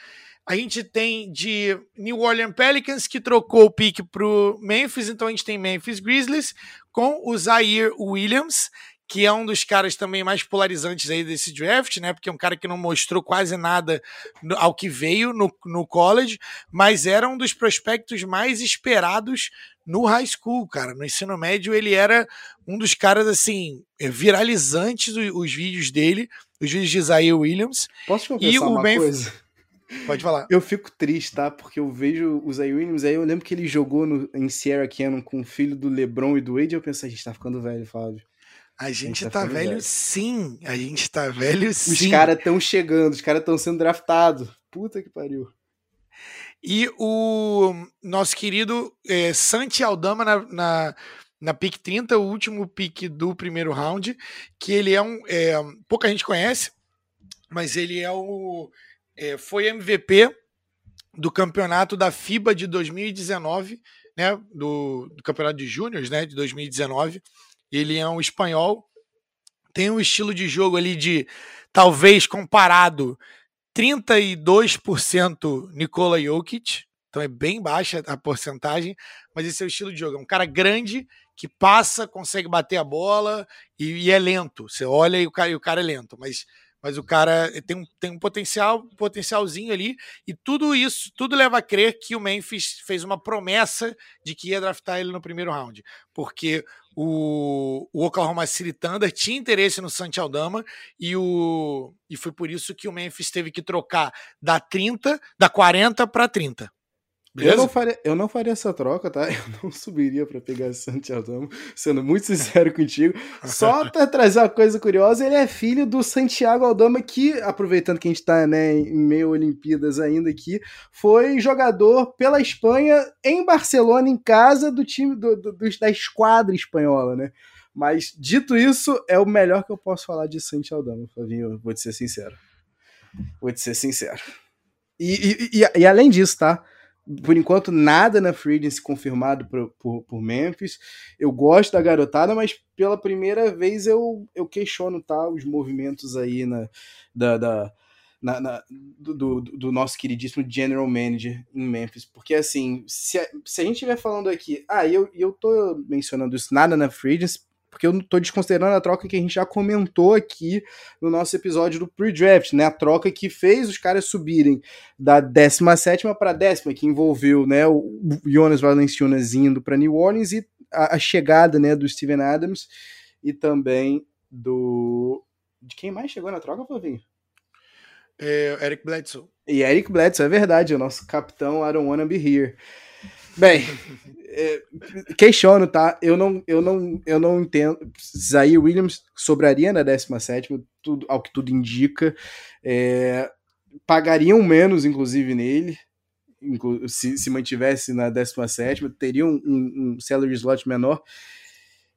A gente tem de New Orleans Pelicans que trocou o pique para o Memphis, então a gente tem Memphis Grizzlies com o Zaire Williams, que é um dos caras também mais polarizantes aí desse draft, né? Porque é um cara que não mostrou quase nada ao que veio no, no college, mas era um dos prospectos mais esperados no high school, cara. No ensino médio, ele era um dos caras, assim, viralizantes os, os vídeos dele, os vídeos de Isaiah Williams. Posso confessar e o uma coisa? Pode falar. Eu fico triste, tá? Porque eu vejo o Zay Williams, aí eu lembro que ele jogou no, em Sierra Canyon com o filho do LeBron e do Wade, e eu pensei, a gente tá ficando velho, Fábio. A gente, a gente tá, tá velho, velho, sim. A gente tá velho sim. Os caras estão chegando, os caras estão sendo draftados. Puta que pariu. E o nosso querido é, Santi Aldama na, na, na pick 30, o último pick do primeiro round, que ele é um. É, pouca gente conhece, mas ele é o. É, foi MVP do campeonato da FIBA de 2019, né? Do, do campeonato de júniores, né? De 2019. Ele é um espanhol, tem um estilo de jogo ali de talvez comparado 32% Nikola Jokic, então é bem baixa a porcentagem, mas esse é o estilo de jogo. É um cara grande que passa, consegue bater a bola e, e é lento. Você olha e o cara, e o cara é lento, mas mas o cara tem um, tem um potencial, potencialzinho ali, e tudo isso, tudo leva a crer que o Memphis fez uma promessa de que ia draftar ele no primeiro round, porque o, o Oklahoma City Thunder tinha interesse no Santi Aldama e, o, e foi por isso que o Memphis teve que trocar da 30, da 40 para 30. Eu não, faria, eu não faria essa troca, tá? Eu não subiria para pegar Santiago, sendo muito sincero contigo. Só para trazer uma coisa curiosa, ele é filho do Santiago Aldama, que, aproveitando que a gente tá né, em meio Olimpíadas ainda aqui, foi jogador pela Espanha em Barcelona, em casa do time do, do, da esquadra espanhola, né? Mas, dito isso, é o melhor que eu posso falar de Santiago Aldama, Flavinho, vou te ser sincero. Vou te ser sincero. E, e, e, e além disso, tá? Por enquanto, nada na Free Agency confirmado por, por, por, Memphis. Eu gosto da garotada, mas pela primeira vez eu, eu questiono tá, os movimentos aí na, da, da na, na, do, do, nosso queridíssimo General Manager em Memphis. Porque, assim, se a, se a gente estiver falando aqui, ah, eu, eu tô mencionando isso, nada na Free Agency, porque eu tô desconsiderando a troca que a gente já comentou aqui no nosso episódio do pre-draft, né? A troca que fez os caras subirem da 17 para décima, que envolveu, né, o Jonas Valanciunas indo para New Orleans e a, a, chegada, né, do Steven Adams e também do de quem mais chegou na troca, Flavinho? É, Eric Bledsoe. E Eric Bledsoe, é verdade, o nosso capitão I don't wanna be here. Bem, é, questiono, tá? Eu não, eu não, eu não entendo. Zay Williams sobraria na 17, tudo, ao que tudo indica. É, pagariam menos, inclusive, nele. Se, se mantivesse na 17, teriam um, um, um salary slot menor.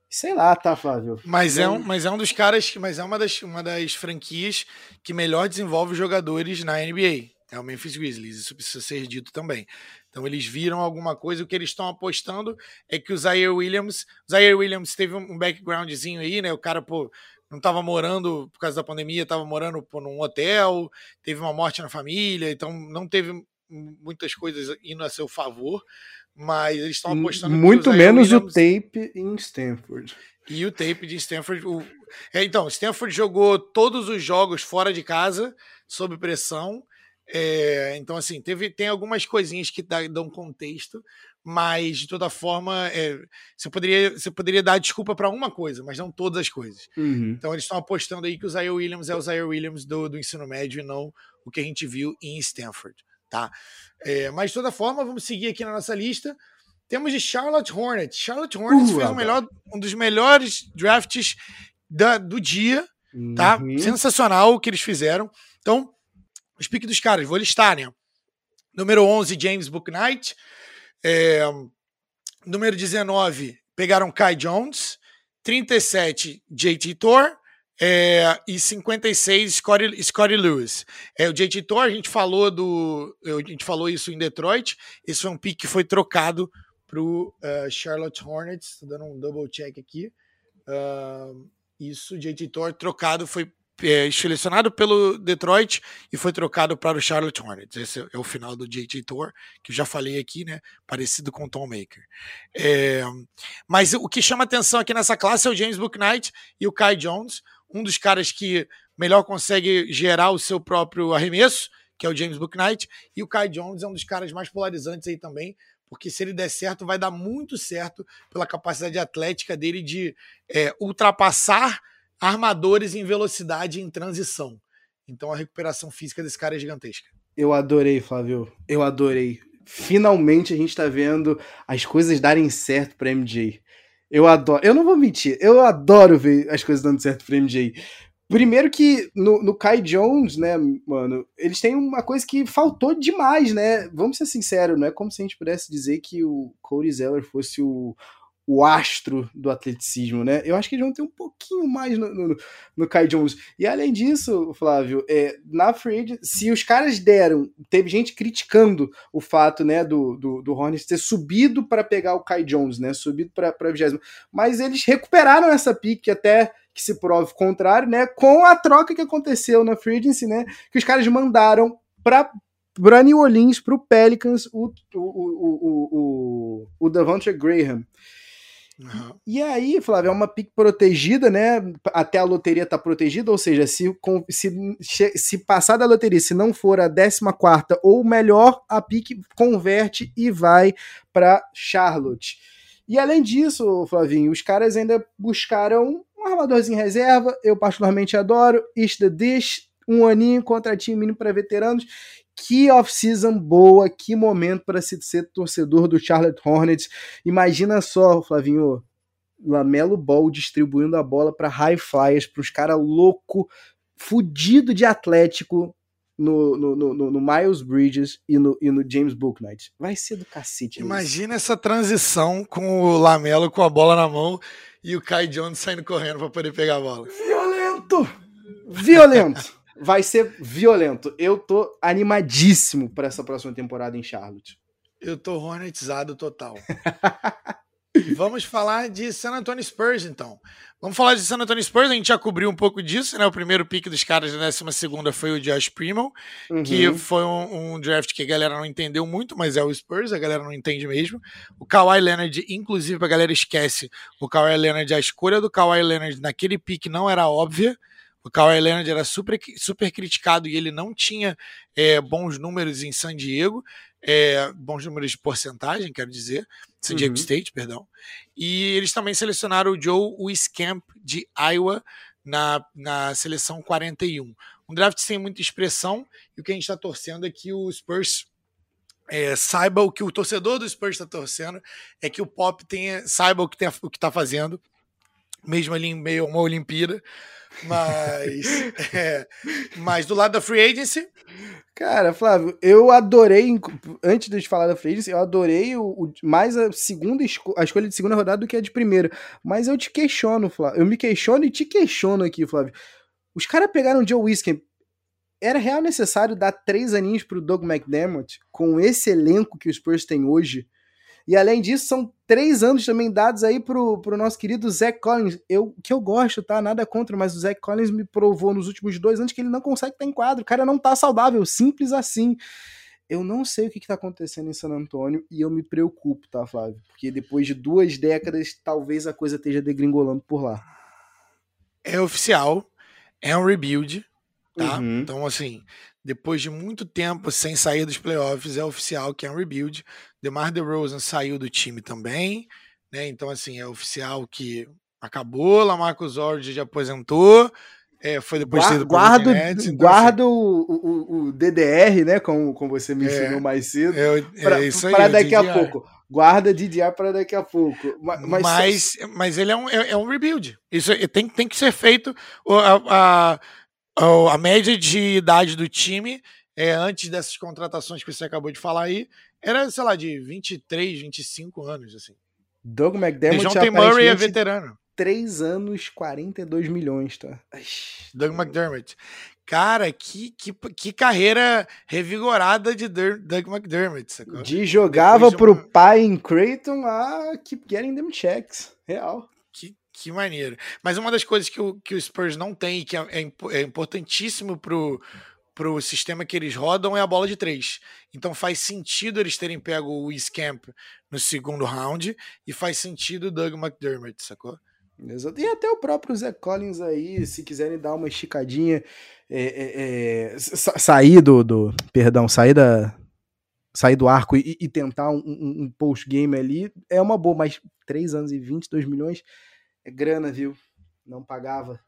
Sei lá, tá, Flávio? Mas é, um, mas é um dos caras, mas é uma das, uma das franquias que melhor desenvolve jogadores na NBA. É o Memphis Grizzlies, isso precisa ser dito também. Então eles viram alguma coisa, o que eles estão apostando é que o Zaire Williams, o Zaire Williams teve um backgroundzinho aí, né? O cara, pô, não estava morando por causa da pandemia, estava morando pô, num hotel, teve uma morte na família, então não teve muitas coisas indo a seu favor, mas eles estão apostando muito o menos Williams... o tape em Stanford. E o tape de Stanford, o... é, então, Stanford jogou todos os jogos fora de casa sob pressão é, então, assim, teve, tem algumas coisinhas que dá, dão contexto, mas de toda forma, é, você, poderia, você poderia dar desculpa para uma coisa, mas não todas as coisas. Uhum. Então, eles estão apostando aí que o Zaire Williams é o Zaire Williams do, do ensino médio e não o que a gente viu em Stanford. Tá? É, mas de toda forma, vamos seguir aqui na nossa lista. Temos de Charlotte Hornets. Charlotte Hornets uh, fez um, melhor, um dos melhores drafts da, do dia. Tá? Uhum. Sensacional o que eles fizeram. Então, os piques dos caras, vou listar, né? Número 11, James Booknight. É, número 19, pegaram Kai Jones. 37, JT Thor. É, e 56, Scottie, Scottie Lewis. É, o JT Thor, a gente falou do. A gente falou isso em Detroit. Esse foi um pick que foi trocado para o uh, é, Charlotte Hornets. Estou dando um double check aqui. Uh, isso, JT Thor trocado foi é, selecionado pelo Detroit e foi trocado para o Charlotte Hornets. Esse é o final do JJ Tour, que eu já falei aqui, né? Parecido com o Tom Maker. É, mas o que chama atenção aqui nessa classe é o James Booknight e o Kai Jones, um dos caras que melhor consegue gerar o seu próprio arremesso, que é o James Booknight, e o Kai Jones é um dos caras mais polarizantes aí também, porque se ele der certo, vai dar muito certo pela capacidade atlética dele de é, ultrapassar armadores em velocidade em transição. Então a recuperação física desse cara é gigantesca. Eu adorei, Flávio. Eu adorei. Finalmente a gente tá vendo as coisas darem certo pra MJ. Eu adoro. Eu não vou mentir, eu adoro ver as coisas dando certo pra MJ. Primeiro que no, no Kai Jones, né, mano, eles têm uma coisa que faltou demais, né? Vamos ser sinceros, não é como se a gente pudesse dizer que o Cody Zeller fosse o, o astro do atleticismo, né? Eu acho que eles vão ter um pouquinho mais no, no, no Kai Jones. E além disso, Flávio, é, na free se os caras deram, teve gente criticando o fato, né, do, do, do Hornets ter subido para pegar o Kai Jones, né? Subido para a 20 mas eles recuperaram essa pique até que se prove o contrário, né? Com a troca que aconteceu na Free né? Que os caras mandaram para para New para o Pelicans, o, o, o, o, o Devontae Graham. Uhum. E aí, Flávio, é uma pick protegida, né? Até a loteria tá protegida, ou seja, se, se, se passar da loteria, se não for a 14 ou melhor, a pick converte e vai para Charlotte. E além disso, Flavinho, os caras ainda buscaram um armadorzinho em reserva. Eu particularmente adoro. East the Dish, um aninho, contratinho mínimo para veteranos. Que off-season boa, que momento para se ser torcedor do Charlotte Hornets. Imagina só, Flavinho, Lamelo Ball distribuindo a bola para high flyers, para os caras louco, fudido de atlético no, no, no, no, Miles Bridges e no, e no James Booknight. Vai ser do cacete. Imagina isso. essa transição com o Lamelo com a bola na mão e o Kai Jones saindo correndo para poder pegar a bola. Violento! Violento! Vai ser violento. Eu tô animadíssimo para essa próxima temporada em Charlotte. Eu tô hornetizado total. Vamos falar de San Antonio Spurs, então. Vamos falar de San Antonio Spurs, a gente já cobriu um pouco disso, né? O primeiro pick dos caras da 12 foi o Josh Primo, uhum. que foi um, um, draft que a galera não entendeu muito, mas é o Spurs, a galera não entende mesmo. O Kawhi Leonard, inclusive, a galera esquece, o Kawhi Leonard, a escolha do Kawhi Leonard naquele pick não era óbvia, o Kawhi Leonard era super, super criticado e ele não tinha é, bons números em San Diego, é, bons números de porcentagem, quero dizer, San Diego uhum. State, perdão. E eles também selecionaram o Joe Wiscamp de Iowa na, na seleção 41. Um draft sem muita expressão e o que a gente está torcendo é que o Spurs é, saiba o que o torcedor do Spurs está torcendo, é que o Pop tenha, saiba o que está fazendo, mesmo ali em meio a uma Olimpíada, mas, é, mas do lado da Free Agency. Cara, Flávio, eu adorei, antes de falar da Free Agency, eu adorei o, o, mais a segunda esco a escolha de segunda rodada do que a de primeira. Mas eu te questiono, Flávio. Eu me questiono e te questiono aqui, Flávio. Os caras pegaram o Joe Wiskin. Era real necessário dar três aninhos pro Doug McDermott com esse elenco que os Spurs têm hoje? E além disso, são três anos também dados aí pro, pro nosso querido Zach Collins. Eu, que eu gosto, tá? Nada contra, mas o Zach Collins me provou nos últimos dois anos que ele não consegue estar em quadro. O cara não tá saudável, simples assim. Eu não sei o que, que tá acontecendo em San Antônio e eu me preocupo, tá, Flávio? Porque depois de duas décadas, talvez a coisa esteja degringolando por lá. É oficial, é um rebuild, tá? Uhum. Então, assim, depois de muito tempo sem sair dos playoffs, é oficial que é um rebuild. DeMar DeRozan saiu do time também, né? Então, assim, é oficial que acabou. Lamarcus Aldridge aposentou. É, foi depois Guarda, guardo, Nets, então, guardo assim, o, o, o, DDR, né? Como, como você me é, ensinou mais cedo. É, é para daqui DDR. a pouco. Guarda DDR para daqui a pouco. Mas, mas, mas ele é um, é, é, um rebuild. Isso é, tem, tem que ser feito. A, a, a média de idade do time é, antes dessas contratações que você acabou de falar aí, era, sei lá, de 23, 25 anos, assim. Doug McDermott John T. Murray é veterano. 3 anos, 42 milhões, tá? Doug McDermott. Cara, que, que, que carreira revigorada de Doug McDermott. Sacou? De jogava de pro pai em Creighton a keep getting them checks. Real. Que maneiro. Mas uma das coisas que o, que o Spurs não tem e que é, é, é importantíssimo pro, pro sistema que eles rodam é a bola de três. Então faz sentido eles terem pego o Camp no segundo round e faz sentido o Doug McDermott, sacou? Exato. E até o próprio Zé Collins aí, se quiserem dar uma esticadinha, é, é, é, sair do, do. Perdão, sair da. Sair do arco e, e tentar um, um, um post-game ali é uma boa, mas 3 anos e 22 milhões é grana, viu? Não pagava.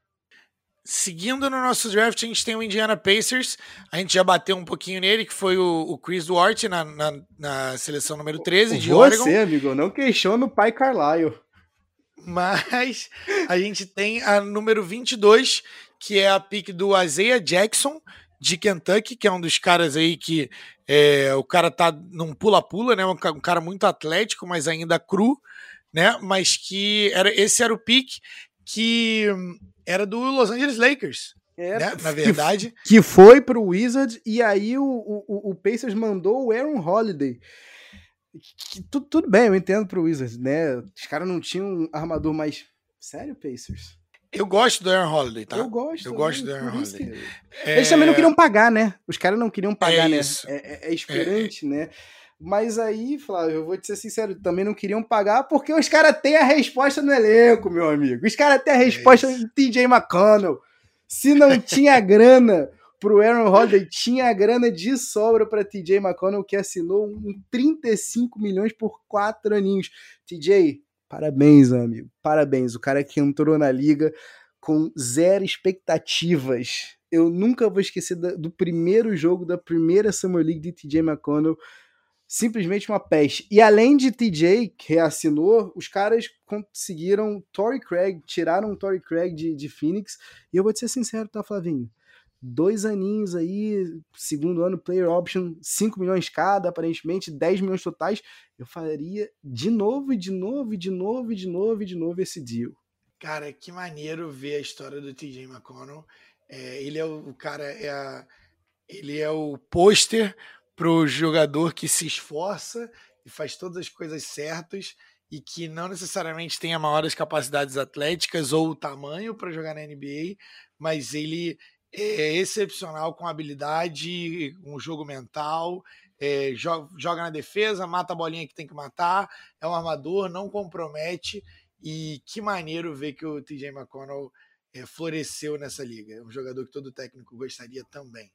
Seguindo no nosso draft, a gente tem o Indiana Pacers. A gente já bateu um pouquinho nele, que foi o, o Chris Duarte na, na, na, seleção número 13 de Você, Oregon. Você, amigo, não questiona o pai Carlisle. Mas a gente tem a número 22, que é a pick do Isaiah Jackson, de Kentucky, que é um dos caras aí que é, o cara tá num pula-pula, né? Um cara muito atlético, mas ainda cru né? Mas que era esse era o pick que era do Los Angeles Lakers. É, né? Na verdade. Que, que foi pro Wizards e aí o, o, o Pacers mandou o Aaron Holiday. Que, tudo, tudo bem, eu entendo pro Wizards, né? Os caras não tinham um armador mais. Sério, Pacers? Eu gosto do Aaron Holiday, tá? Eu gosto. Eu gosto do Aaron Holiday. Que... É... Eles também não queriam pagar, né? Os caras não queriam pagar, é né? É, é, esperante, né? Mas aí, Flávio, eu vou te ser sincero, também não queriam pagar porque os caras têm a resposta no elenco, meu amigo. Os caras têm a resposta é TJ McConnell. Se não tinha grana pro Aaron Holiday, tinha a grana de sobra para TJ McConnell, que assinou um 35 milhões por quatro aninhos. TJ, parabéns, amigo. Parabéns. O cara que entrou na liga com zero expectativas. Eu nunca vou esquecer do primeiro jogo da primeira Summer League de TJ McConnell simplesmente uma peste. E além de TJ, que reassinou, os caras conseguiram Tory Craig, tiraram o Tory Craig de, de Phoenix. E eu vou te ser sincero, tá, Flavinho? Dois aninhos aí, segundo ano, player option, 5 milhões cada, aparentemente, 10 milhões totais. Eu faria de novo, e de novo, e de novo, e de novo, de novo esse deal. Cara, que maneiro ver a história do TJ McConnell. É, ele é o, o cara, é a, ele é o pôster pro jogador que se esforça e faz todas as coisas certas e que não necessariamente tenha maiores capacidades atléticas ou o tamanho para jogar na NBA, mas ele é excepcional com habilidade, um jogo mental, é, joga, joga, na defesa, mata a bolinha que tem que matar, é um armador, não compromete. E que maneiro ver que o TJ McConnell é, floresceu nessa liga. É um jogador que todo técnico gostaria também.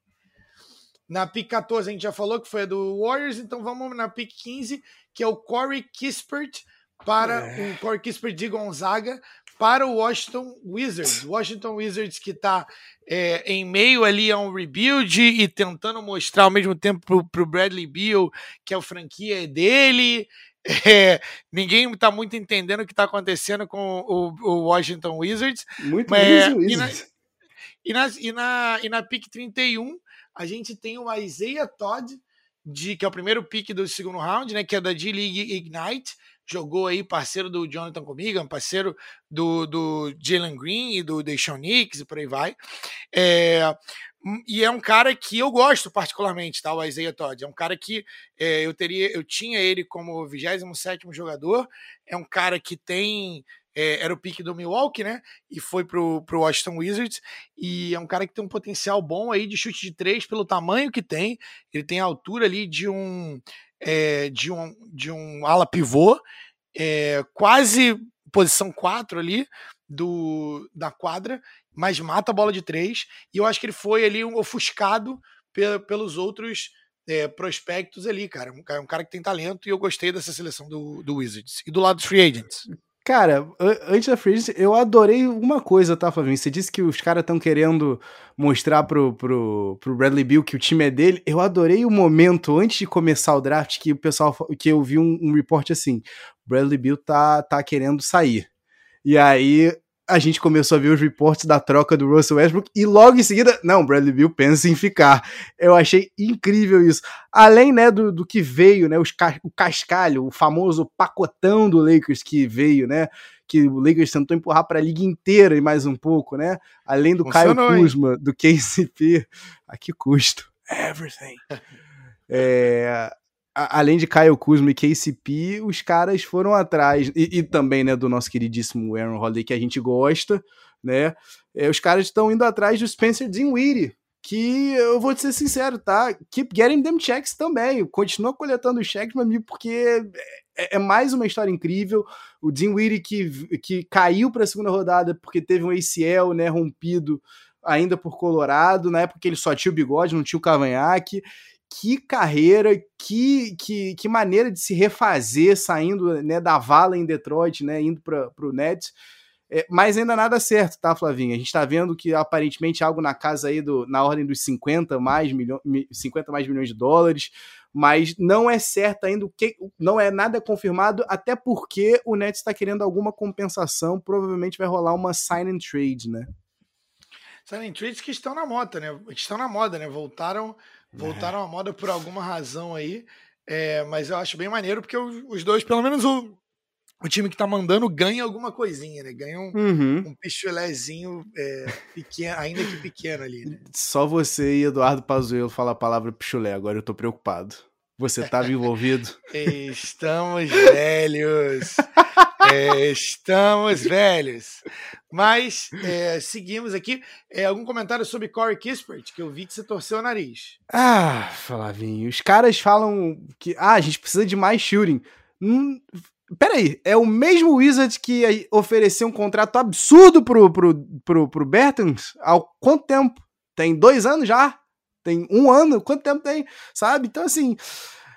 Na pick 14 a gente já falou que foi a do Warriors, então vamos na pick 15, que é o Corey Kispert para é. o Corey Kispert de Gonzaga para o Washington Wizards. Washington Wizards que está é, em meio ali a um rebuild e tentando mostrar ao mesmo tempo para o Bradley Beal que a franquia é dele. É, ninguém está muito entendendo o que está acontecendo com o, o, Washington Wizards. Muito é, e, na, e, na, e, na, e na pick 31 a gente tem o Isaiah Todd, de, que é o primeiro pick do segundo round, né? Que é da D-League Ignite. Jogou aí, parceiro do Jonathan Comigan, parceiro do, do Jalen Green e do Deshaun Nix e por aí vai. É, e é um cara que eu gosto particularmente, tá? O Isaiah Todd. É um cara que é, eu teria, eu tinha ele como 27 jogador. É um cara que tem é, era o pique do Milwaukee, né? E foi pro, pro Washington Wizards. E é um cara que tem um potencial bom aí de chute de três pelo tamanho que tem. Ele tem a altura ali de um é, de um de um ala pivô, é, quase posição 4 ali do da quadra, mas mata a bola de três. E eu acho que ele foi ali um ofuscado pe pelos outros é, prospectos ali, cara. Um, um, cara que tem talento e eu gostei dessa seleção do, do Wizards. E do lado dos free agents? Cara, antes da Free eu adorei uma coisa, tá, Flavinho? Você disse que os caras estão querendo mostrar pro, pro, pro Bradley Bill que o time é dele. Eu adorei o momento antes de começar o draft que o pessoal que eu vi um, um report assim: Bradley Bill tá, tá querendo sair. E aí a gente começou a ver os reportes da troca do Russell Westbrook e logo em seguida, não, Bradley Bill pensa em ficar. Eu achei incrível isso. Além, né, do, do que veio, né, os, o cascalho, o famoso pacotão do Lakers que veio, né, que o Lakers tentou empurrar para a liga inteira e mais um pouco, né? Além do Funcionou, Caio Kuzma, hein? do KCP, a que custo? Everything. É, além de Kyle Kuzma e KCP, os caras foram atrás, e, e, também, né, do nosso queridíssimo Aaron Holiday, que a gente gosta, né, é, os caras estão indo atrás do Spencer Dinwiddie, que eu vou te ser sincero, tá, keep getting them checks também, continua coletando os cheques, meu amigo, porque é, é mais uma história incrível, o Dinwiddie que, que caiu para a segunda rodada porque teve um ACL, né, rompido, ainda por Colorado, na época ele só tinha o bigode, não tinha o cavanhaque, que carreira, que, que, que maneira de se refazer saindo né, da vala em Detroit, né, indo para o Nets. É, mas ainda nada certo, tá, Flavinho? A gente está vendo que aparentemente algo na casa aí do, na ordem dos 50 mais, milho, 50 mais milhões de dólares, mas não é certo ainda que não é nada confirmado, até porque o Nets está querendo alguma compensação, provavelmente vai rolar uma sign and trade, né? Sign and trades que estão na moda, né? Estão na moda, né? Voltaram voltaram à moda por alguma razão aí. É, mas eu acho bem maneiro, porque os dois, pelo menos o, o time que tá mandando, ganha alguma coisinha, né? Ganha um, uhum. um pichulézinho é, pequeno, ainda que pequeno ali. Né? Só você e Eduardo Pazuello falam a palavra pichulé, agora eu tô preocupado. Você estava envolvido? Estamos velhos. É, estamos velhos. Mas é, seguimos aqui. É, algum comentário sobre Corey Kispert, que eu vi que você torceu o nariz. Ah, Flavinho, os caras falam que ah, a gente precisa de mais shooting. Hum, peraí, é o mesmo Wizard que ofereceu um contrato absurdo pro, pro, pro, pro Bertans há quanto tempo? Tem dois anos já? Tem um ano? Quanto tempo tem? Sabe? Então, assim,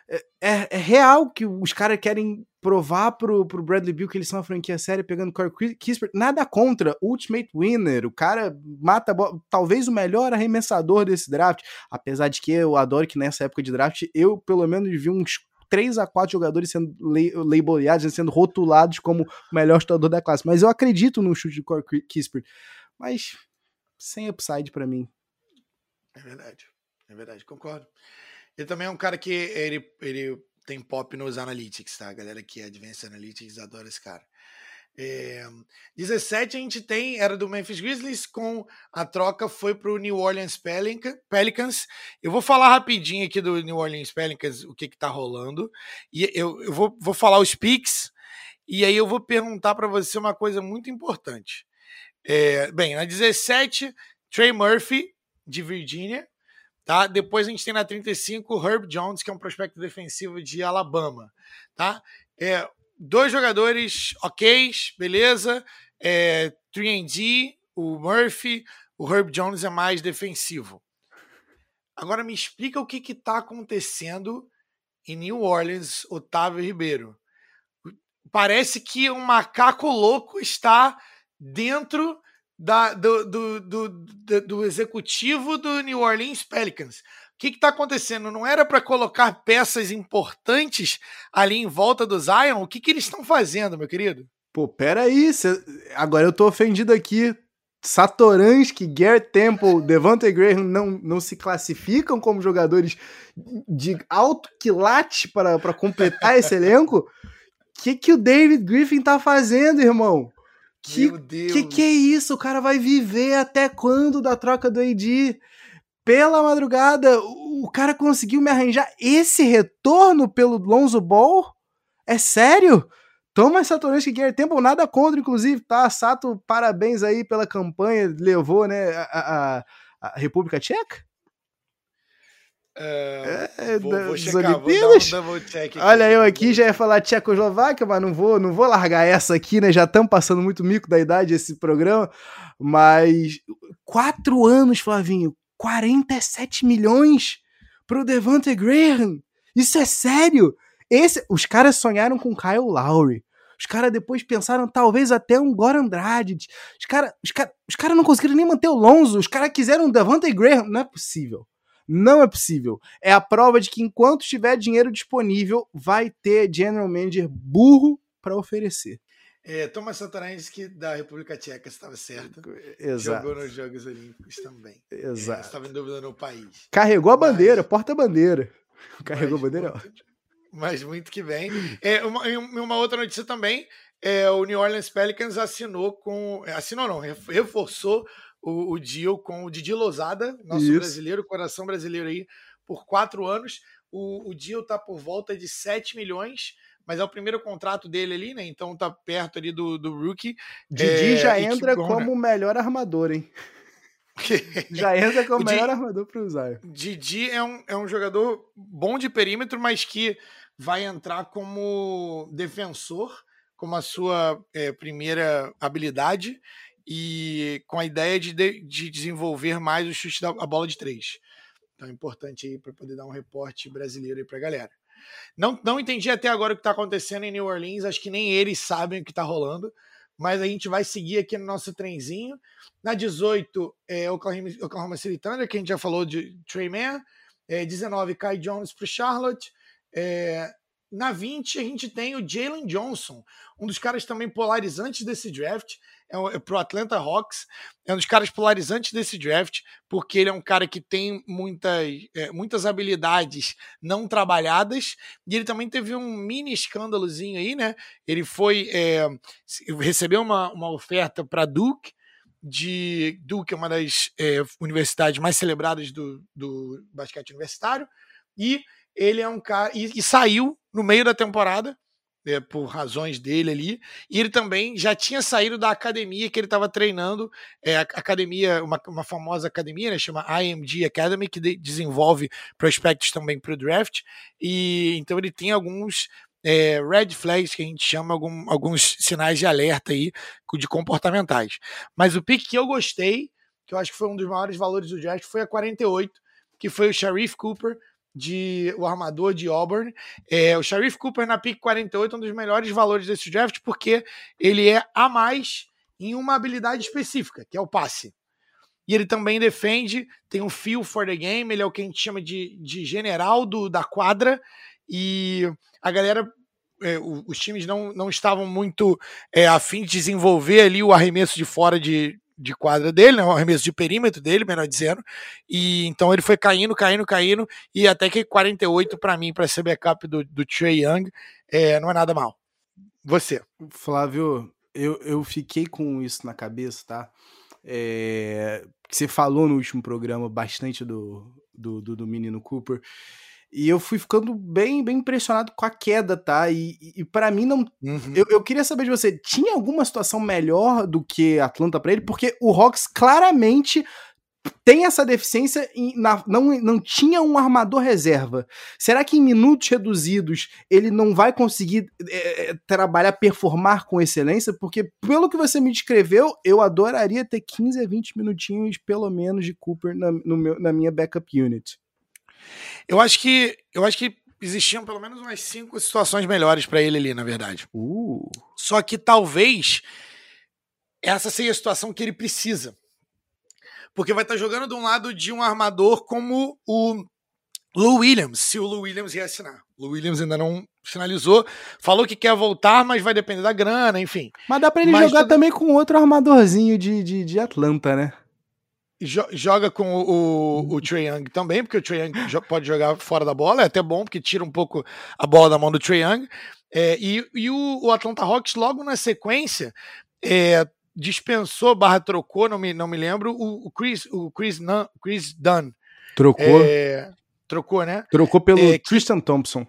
é, é, é real que os caras querem provar pro, pro Bradley Bill que eles são uma franquia séria pegando Corey Kispert. Nada contra. Ultimate winner. O cara mata talvez o melhor arremessador desse draft. Apesar de que eu adoro que nessa época de draft eu pelo menos vi uns 3 a 4 jogadores sendo labelados, sendo rotulados como o melhor chutador da classe. Mas eu acredito no chute de Corey Kispert. Mas sem upside para mim. É verdade. É verdade, concordo. Ele também é um cara que ele, ele tem pop nos analytics, tá? A galera que é Advanced Analytics adora esse cara. É, 17 a gente tem, era do Memphis Grizzlies, com a troca foi para o New Orleans Pelicans. Eu vou falar rapidinho aqui do New Orleans Pelicans, o que que tá rolando. E eu, eu vou, vou falar os picks, e aí eu vou perguntar para você uma coisa muito importante. É, bem, na 17, Trey Murphy, de Virgínia, Tá? Depois a gente tem na 35 o Herb Jones, que é um prospecto defensivo de Alabama. Tá? É, dois jogadores ok, beleza. É, 3D, o Murphy, o Herb Jones é mais defensivo. Agora me explica o que está acontecendo em New Orleans, Otávio Ribeiro. Parece que um macaco louco está dentro da, do, do, do, do, executivo do New Orleans Pelicans. O que está acontecendo? Não era para colocar peças importantes ali em volta do Zion? O que, que eles estão fazendo, meu querido? Pô, peraí, cê... agora eu tô ofendido aqui. Satoransky, Garrett Temple, Devante Graham não, não se classificam como jogadores de alto quilate para, para completar esse elenco? O que, que o David Griffin tá fazendo, irmão? Que, Meu Deus. Que que é isso? O cara vai viver até quando da troca do AD? Pela madrugada, o cara conseguiu me arranjar esse retorno pelo Lonzo Ball? É sério? Thomas Satoransky e Gary Temple, nada contra, inclusive, tá? Sato, parabéns aí pela campanha, levou, né, a, a, a República Tcheca? É, é, vou, vou checar, Olimpíadas. Vou um aqui. Olha, eu aqui já ia falar Tchecoslováquia, mas não vou, não vou largar essa aqui, né? Já estamos passando muito mico da idade esse programa. Mas quatro anos, Flavinho, 47 milhões pro Devante Graham. Isso é sério? Esse, os caras sonharam com Kyle Lowry. Os caras depois pensaram talvez até um Goran Dragic. Os caras os cara, os cara não conseguiram nem manter o Lonzo. Os caras quiseram um Devante Graham. Não é possível. Não é possível. É a prova de que enquanto tiver dinheiro disponível, vai ter general manager burro para oferecer. É, Thomas Satoransky da República Tcheca estava certo. Exato. Jogou nos Jogos Olímpicos também. Exato. É, estava em dúvida no país. Carregou a bandeira, mas, porta-bandeira. Carregou a bandeira. Muito, mas muito que bem. É, uma, uma outra notícia também, é, o New Orleans Pelicans assinou com. Assinou não, reforçou o, o deal com o Didi Lozada, nosso Isso. brasileiro, coração brasileiro aí, por quatro anos. O, o deal tá por volta de 7 milhões, mas é o primeiro contrato dele ali, né? Então tá perto ali do, do rookie. Didi é, já entra como o melhor armador, hein? já entra como o melhor armador para usar. Didi é um, é um jogador bom de perímetro, mas que vai entrar como defensor, como a sua é, primeira habilidade e com a ideia de, de desenvolver mais o chute da a bola de três. Então é importante aí para poder dar um reporte brasileiro aí para a galera. Não, não entendi até agora o que está acontecendo em New Orleans, acho que nem eles sabem o que está rolando, mas a gente vai seguir aqui no nosso trenzinho. Na 18, é Oklahoma, Oklahoma City Thunder, que a gente já falou de Trey Mann. É, 19, Kai Jones para Charlotte. É, na 20, a gente tem o Jalen Johnson, um dos caras também polarizantes desse draft é, é pro Atlanta Hawks, é um dos caras polarizantes desse draft, porque ele é um cara que tem muitas, é, muitas habilidades não trabalhadas, e ele também teve um mini escândalozinho aí, né? Ele foi é, recebeu uma, uma oferta para Duke, de Duke é uma das é, universidades mais celebradas do, do basquete universitário, e ele é um cara. E, e, saiu no meio da temporada é, por razões dele ali. E ele também já tinha saído da academia que ele estava treinando, é, academia, uma, uma famosa academia, né, chama IMG Academy, que de, desenvolve prospectos também para o draft. E então ele tem alguns é, red flags, que a gente chama algum, alguns sinais de alerta aí de comportamentais. Mas o pick que eu gostei, que eu acho que foi um dos maiores valores do draft, foi a 48, que foi o Sharif Cooper, de o armador de Auburn. É, o Sharif Cooper na pick 48 é um dos melhores valores desse draft porque ele é a mais em uma habilidade específica, que é o passe. E ele também defende, tem um feel for the game, ele é o que a gente chama de, de general do, da quadra. E a galera é, os times não, não estavam muito é, afim de desenvolver ali o arremesso de fora de, de quadra dele, né, o arremesso de perímetro dele, melhor dizendo. E então ele foi caindo, caindo, caindo, e até que 48 para mim, para ser backup do, do Trey Young, é, não é nada mal. Você. Flávio, eu, eu fiquei com isso na cabeça, tá? É, você falou no último programa bastante do, do, do, do menino Cooper. E eu fui ficando bem, bem impressionado com a queda, tá? E, e para mim não. Uhum. Eu, eu queria saber de você, tinha alguma situação melhor do que Atlanta para ele? Porque o Hawks claramente tem essa deficiência e na, não, não tinha um armador reserva. Será que em minutos reduzidos ele não vai conseguir é, trabalhar, performar com excelência? Porque, pelo que você me descreveu, eu adoraria ter 15 a 20 minutinhos, pelo menos, de Cooper na, no meu, na minha backup unit. Eu acho que eu acho que existiam pelo menos umas cinco situações melhores para ele ali, na verdade. Uh. Só que talvez essa seja a situação que ele precisa. Porque vai estar tá jogando de um lado de um armador como o Lou Williams, se o Lou Williams reassinar. O Lou Williams ainda não finalizou, falou que quer voltar, mas vai depender da grana, enfim. Mas dá pra ele mas jogar tudo... também com outro armadorzinho de, de, de Atlanta, né? Joga com o, o, o Trae Young também, porque o Trae Young pode jogar fora da bola, é até bom, porque tira um pouco a bola da mão do Trae Young. É, e e o, o, Atlanta Hawks, logo na sequência, é, dispensou, barra trocou, não me, não me lembro, o, o Chris, o Chris, Nun, Chris Dunn. Trocou? É, trocou, né? Trocou pelo é, Tristan Thompson.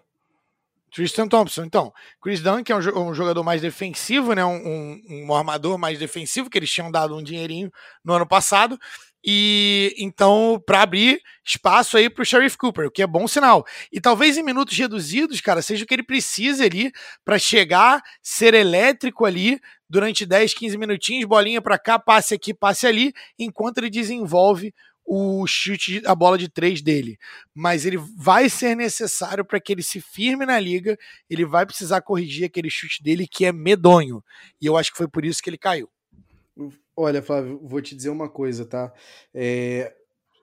Tristan Thompson. Então, Chris Dunn, que é um, jogador mais defensivo, né? Um, um, um, armador mais defensivo, que eles tinham dado um dinheirinho no ano passado. E então, para abrir espaço aí para o Sheriff Cooper, o que é bom sinal. E talvez em minutos reduzidos, cara, seja o que ele precise ali para chegar, ser elétrico ali durante 10, 15 minutinhos, bolinha para cá, passe aqui, passe ali, enquanto ele desenvolve o chute, a bola de três dele. Mas ele vai ser necessário para que ele se firme na liga, ele vai precisar corrigir aquele chute dele que é medonho. E eu acho que foi por isso que ele caiu. Olha, Flávio, vou te dizer uma coisa, tá? É,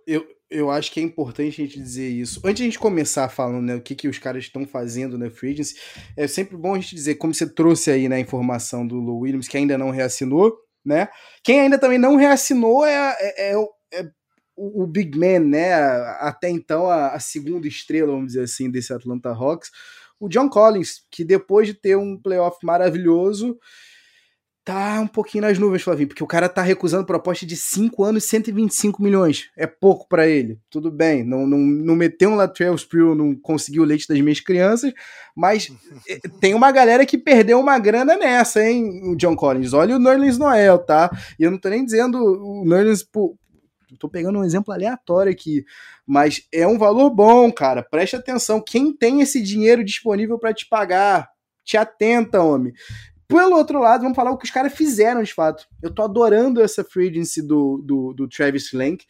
eu, eu acho que é importante a gente dizer isso. Antes de a gente começar falando né, o que, que os caras estão fazendo na Free Agency, é sempre bom a gente dizer, como você trouxe aí na né, informação do Lou Williams, que ainda não reassinou, né? Quem ainda também não reassinou é, é, é, é o, o, Big Man, né? Até então a, a segunda estrela, vamos dizer assim, desse Atlanta Hawks, o John Collins, que depois de ter um playoff maravilhoso, tá um pouquinho nas nuvens, Flavinho, porque o cara tá recusando proposta de 5 anos e 125 milhões. É pouco para ele. Tudo bem, não, não, não meteu um Latrell Sprewell, não conseguiu o leite das minhas crianças, mas eh, tem uma galera que perdeu uma grana nessa, hein, o John Collins. Olha o Nerlens Noel, tá? E eu não tô nem dizendo o Nerlens tô pegando um exemplo aleatório aqui, mas é um valor bom, cara. Preste atenção, quem tem esse dinheiro disponível para te pagar, te atenta, homem. Pelo outro lado, vamos falar o que os caras fizeram de fato. Eu tô adorando essa free agency do, do, do Travis Lank,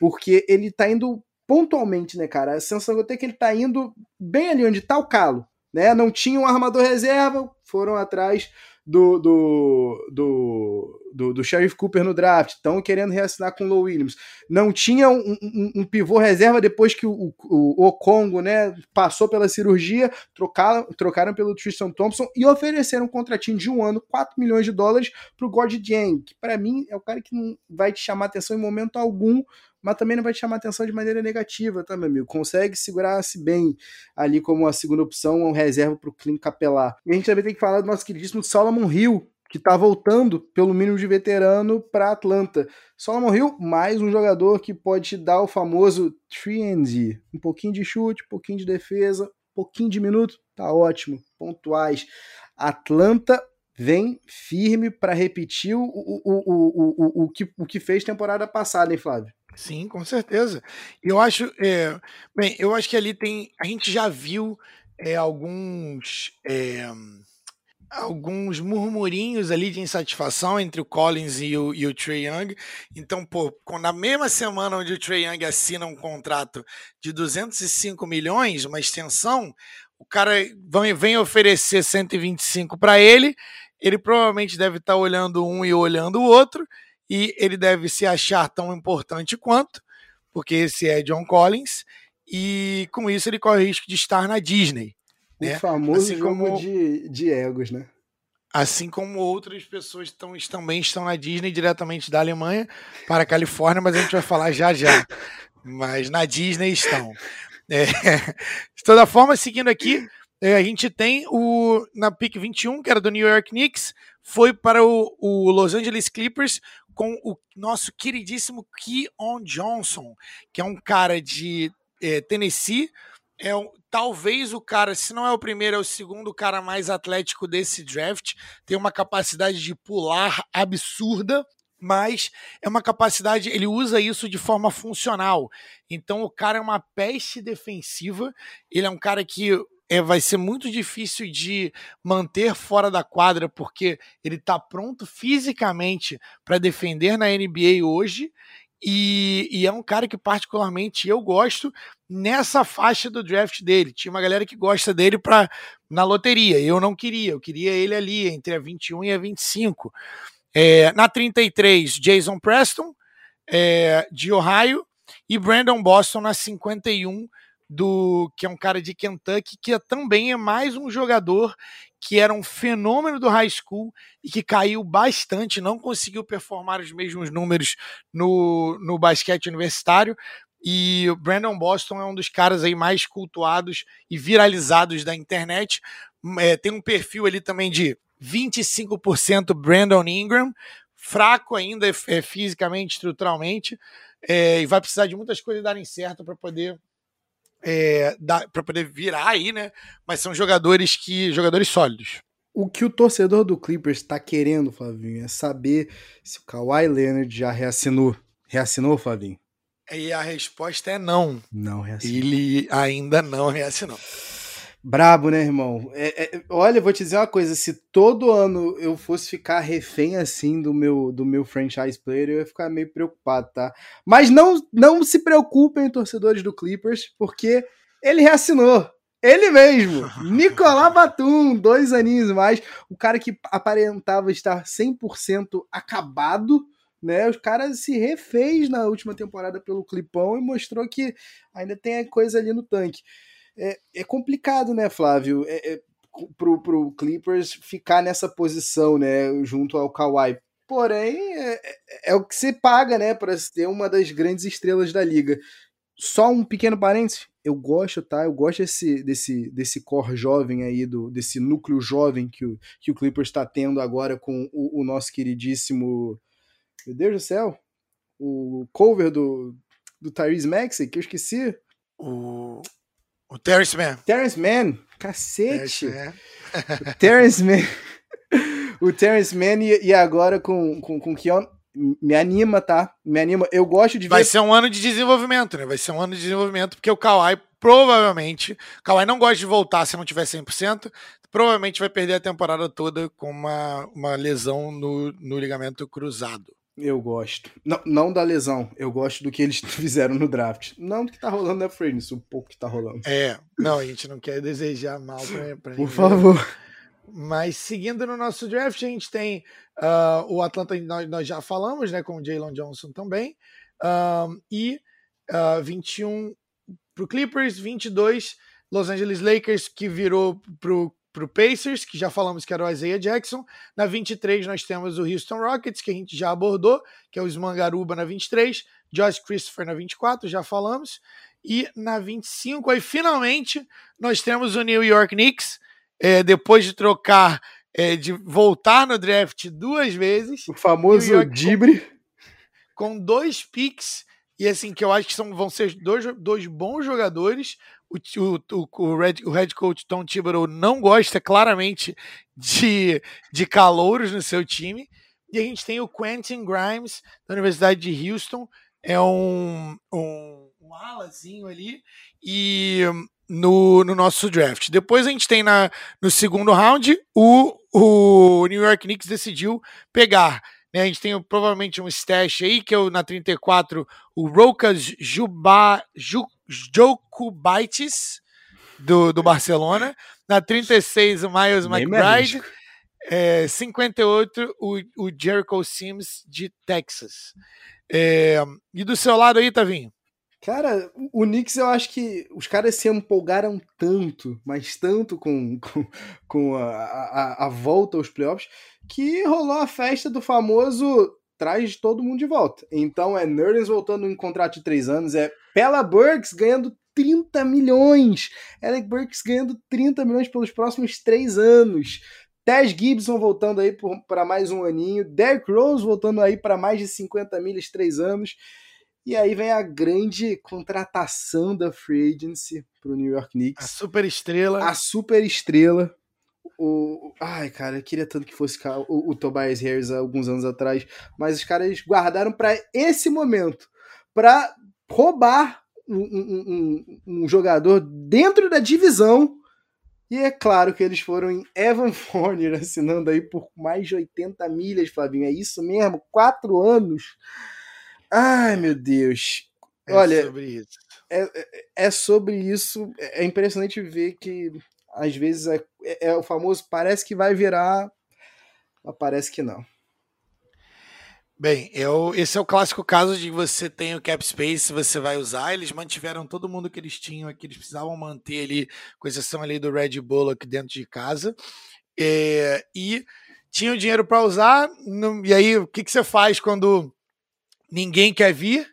porque ele tá indo pontualmente, né, cara? A sensação que eu tenho é que ele tá indo bem ali onde tá o calo, né? Não tinha um armador reserva, foram atrás do, do, do, do, do Sheriff Cooper no draft, estão querendo reassinar com o Low Williams. Não tinha um, um, um, pivô reserva depois que o, o, o Congo né, passou pela cirurgia, trocaram, trocaram pelo Tristan Thompson e ofereceram um contratinho de um ano, 4 milhões de dólares, para o God Jang, que para mim é o cara que não vai te chamar atenção em momento algum, mas também não vai te chamar atenção de maneira negativa, tá, meu amigo? Consegue segurar-se bem ali como a segunda opção, um reserva para o Clint Capelar. E a gente também tem que falar do nosso queridíssimo Solomon Hill, que está voltando pelo mínimo de veterano para Atlanta. Solomon Hill, mais um jogador que pode te dar o famoso 3 Um pouquinho de chute, um pouquinho de defesa, um pouquinho de minuto, tá ótimo, pontuais. Atlanta vem firme para repetir o, o, o, o, o, que, o que fez temporada passada, hein, Flávio? Sim, com certeza. Eu acho, é, bem, eu acho que ali tem, a gente já viu é, alguns é, alguns murmurinhos ali de insatisfação entre o Collins e o, e o Trey Young. Então, pô, na mesma semana onde o Trey Young assina um contrato de 205 milhões, uma extensão, o cara vem, oferecer 125 para ele ele provavelmente deve estar tá olhando um e olhando o outro, e ele deve se achar tão importante quanto, porque esse é John Collins, e com isso ele corre o risco de estar na Disney. O né? famoso assim jogo como, de, de egos, né? Assim como outras pessoas tão, também estão na Disney diretamente da Alemanha para a Califórnia, mas a gente vai falar já já. Mas na Disney estão. É, de toda forma, seguindo aqui, é, a gente tem o na pick 21, que era do New York Knicks, foi para o, o Los Angeles Clippers com o nosso queridíssimo Keon Johnson, que é um cara de é, Tennessee, é um, talvez o cara, se não é o primeiro, é o segundo cara mais atlético desse draft, tem uma capacidade de pular absurda, mas é uma capacidade, ele usa isso de forma funcional. Então o cara é uma peste defensiva, ele é um cara que é, vai ser muito difícil de manter fora da quadra, porque ele está pronto fisicamente para defender na NBA hoje. E, e, é um cara que, particularmente, eu gosto nessa faixa do draft dele. Tinha uma galera que gosta dele para na loteria. Eu não queria, eu queria ele ali entre a 21 e a 25. É, na 33, Jason Preston, é, de Ohio, e Brandon Boston na 51, do que é um cara de Kentucky, que também é mais um jogador que era um fenômeno do high school e que caiu bastante, não conseguiu performar os mesmos números no, no basquete universitário. E o Brandon Boston é um dos caras aí mais cultuados e viralizados da internet. É, tem um perfil ali também de 25% Brandon Ingram, fraco ainda é, fisicamente, estruturalmente, é, e vai precisar de muitas coisas darem certo para poder é, para poder virar aí, né? Mas são jogadores que jogadores sólidos. O que o torcedor do Clippers está querendo, Flavinho, é saber se o Kawhi Leonard já reassinou. Reassinou, Flavinho? E a resposta é não. Não reassinou. Ele ainda não reassinou. Brabo, né, irmão? É, é, olha, vou te dizer uma coisa: se todo ano eu fosse ficar refém assim do meu do meu franchise player, eu ia ficar meio preocupado, tá? Mas não, não se preocupem, torcedores do Clippers, porque ele reassinou. Ele mesmo, Nicolás Batum, dois aninhos mais, o cara que aparentava estar 100% acabado, né? O cara se refez na última temporada pelo Clipão e mostrou que ainda tem coisa ali no tanque é, é complicado, né, Flávio? É, é, pro, pro Clippers ficar nessa posição, né, junto ao Kawhi. Porém, é, é, é o que se paga, né, para ser uma das grandes estrelas da liga. Só um pequeno parênteses, eu gosto, tá? Eu gosto desse, desse, desse core jovem aí, do, desse núcleo jovem que o, que o Clippers está tendo agora com o, o, nosso queridíssimo. Meu Deus do céu! O cover do, do Tyrese Maxey, que eu esqueci. O o Terrence Mann. Terrence Mann, cacete. o Terrence Mann. o Terrence Mann e, e, agora com, com, com Keon. Me anima, tá? Me anima. Eu gosto de ver. Vai ser um ano de desenvolvimento, né? Vai ser um ano de desenvolvimento, porque o Kawhi provavelmente. O Kawhi não gosta de voltar se não tiver 100%. Provavelmente vai perder a temporada toda com uma, uma lesão no, no ligamento cruzado. Eu gosto. Não, não da lesão, eu gosto do que eles fizeram no draft. Não do que tá rolando na Friends, o pouco que tá rolando. É, não, a gente não quer desejar mal pra, pra Por favor. Mas seguindo no nosso draft, a gente tem uh, o Atlanta, nós, nós, já falamos, né, com o Jalen Johnson também. Um, e uh, 21 pro Clippers, 22 Los Angeles Lakers, que virou pro para o Pacers, que já falamos que era o Isaiah Jackson. Na 23 nós temos o Houston Rockets, que a gente já abordou, que é o Smangaruba na 23, Josh Christopher na 24, já falamos. E na 25, aí finalmente nós temos o New York Knicks, é, depois de trocar, é, de voltar no draft duas vezes. O famoso Dibre. Com, com dois picks, e assim, que eu acho que são, vão ser dois, dois bons jogadores, o, o, o, Red, o head coach Tom Thibodeau não gosta claramente de, de calouros no seu time. E a gente tem o Quentin Grimes, da Universidade de Houston, é um, um, um alazinho ali, e no, no nosso draft. Depois a gente tem na, no segundo round o, o New York Knicks decidiu pegar. Né? A gente tem provavelmente um stash aí, que é o, na 34, o Rokas Juba, Jokubaitis, do, do Barcelona. Na 36, o Miles Nem McBride. É, 58, o, o Jericho Sims, de Texas. É, e do seu lado aí, Tavinho? Cara, o Knicks eu acho que os caras se empolgaram tanto, mas tanto com, com, com a, a, a, volta aos playoffs, que rolou a festa do famoso traz todo mundo de volta. Então é Nerds voltando em contrato de três anos, é Pella Burks ganhando 30 milhões, Alec Burks ganhando 30 milhões pelos próximos três anos. Tess Gibson voltando aí para mais um aninho, Derrick Rose voltando aí para mais de 50 milhas, três anos. E aí vem a grande contratação da Free Agency para o New York Knicks. A super estrela. A super estrela. O... Ai, cara, eu queria tanto que fosse o, o Tobias Harris há alguns anos atrás, mas os caras guardaram para esse momento para roubar um, um, um, um, jogador dentro da divisão. E é claro que eles foram em Evan Fournier assinando aí por mais de 80 milhas, Flavinho. É isso mesmo? Quatro anos. Ai, meu Deus. É Olha, sobre isso. É, é, é sobre isso. É impressionante ver que às vezes é, é, é, o famoso parece que vai virar, mas parece que não. Bem, eu, esse é o clássico caso de você tem o cap space, você vai usar. Eles mantiveram todo mundo que eles tinham aqui, eles precisavam manter ali, com exceção ali do Red Bull aqui dentro de casa. É, e tinham dinheiro para usar. E aí, o que, que você faz quando ninguém quer vir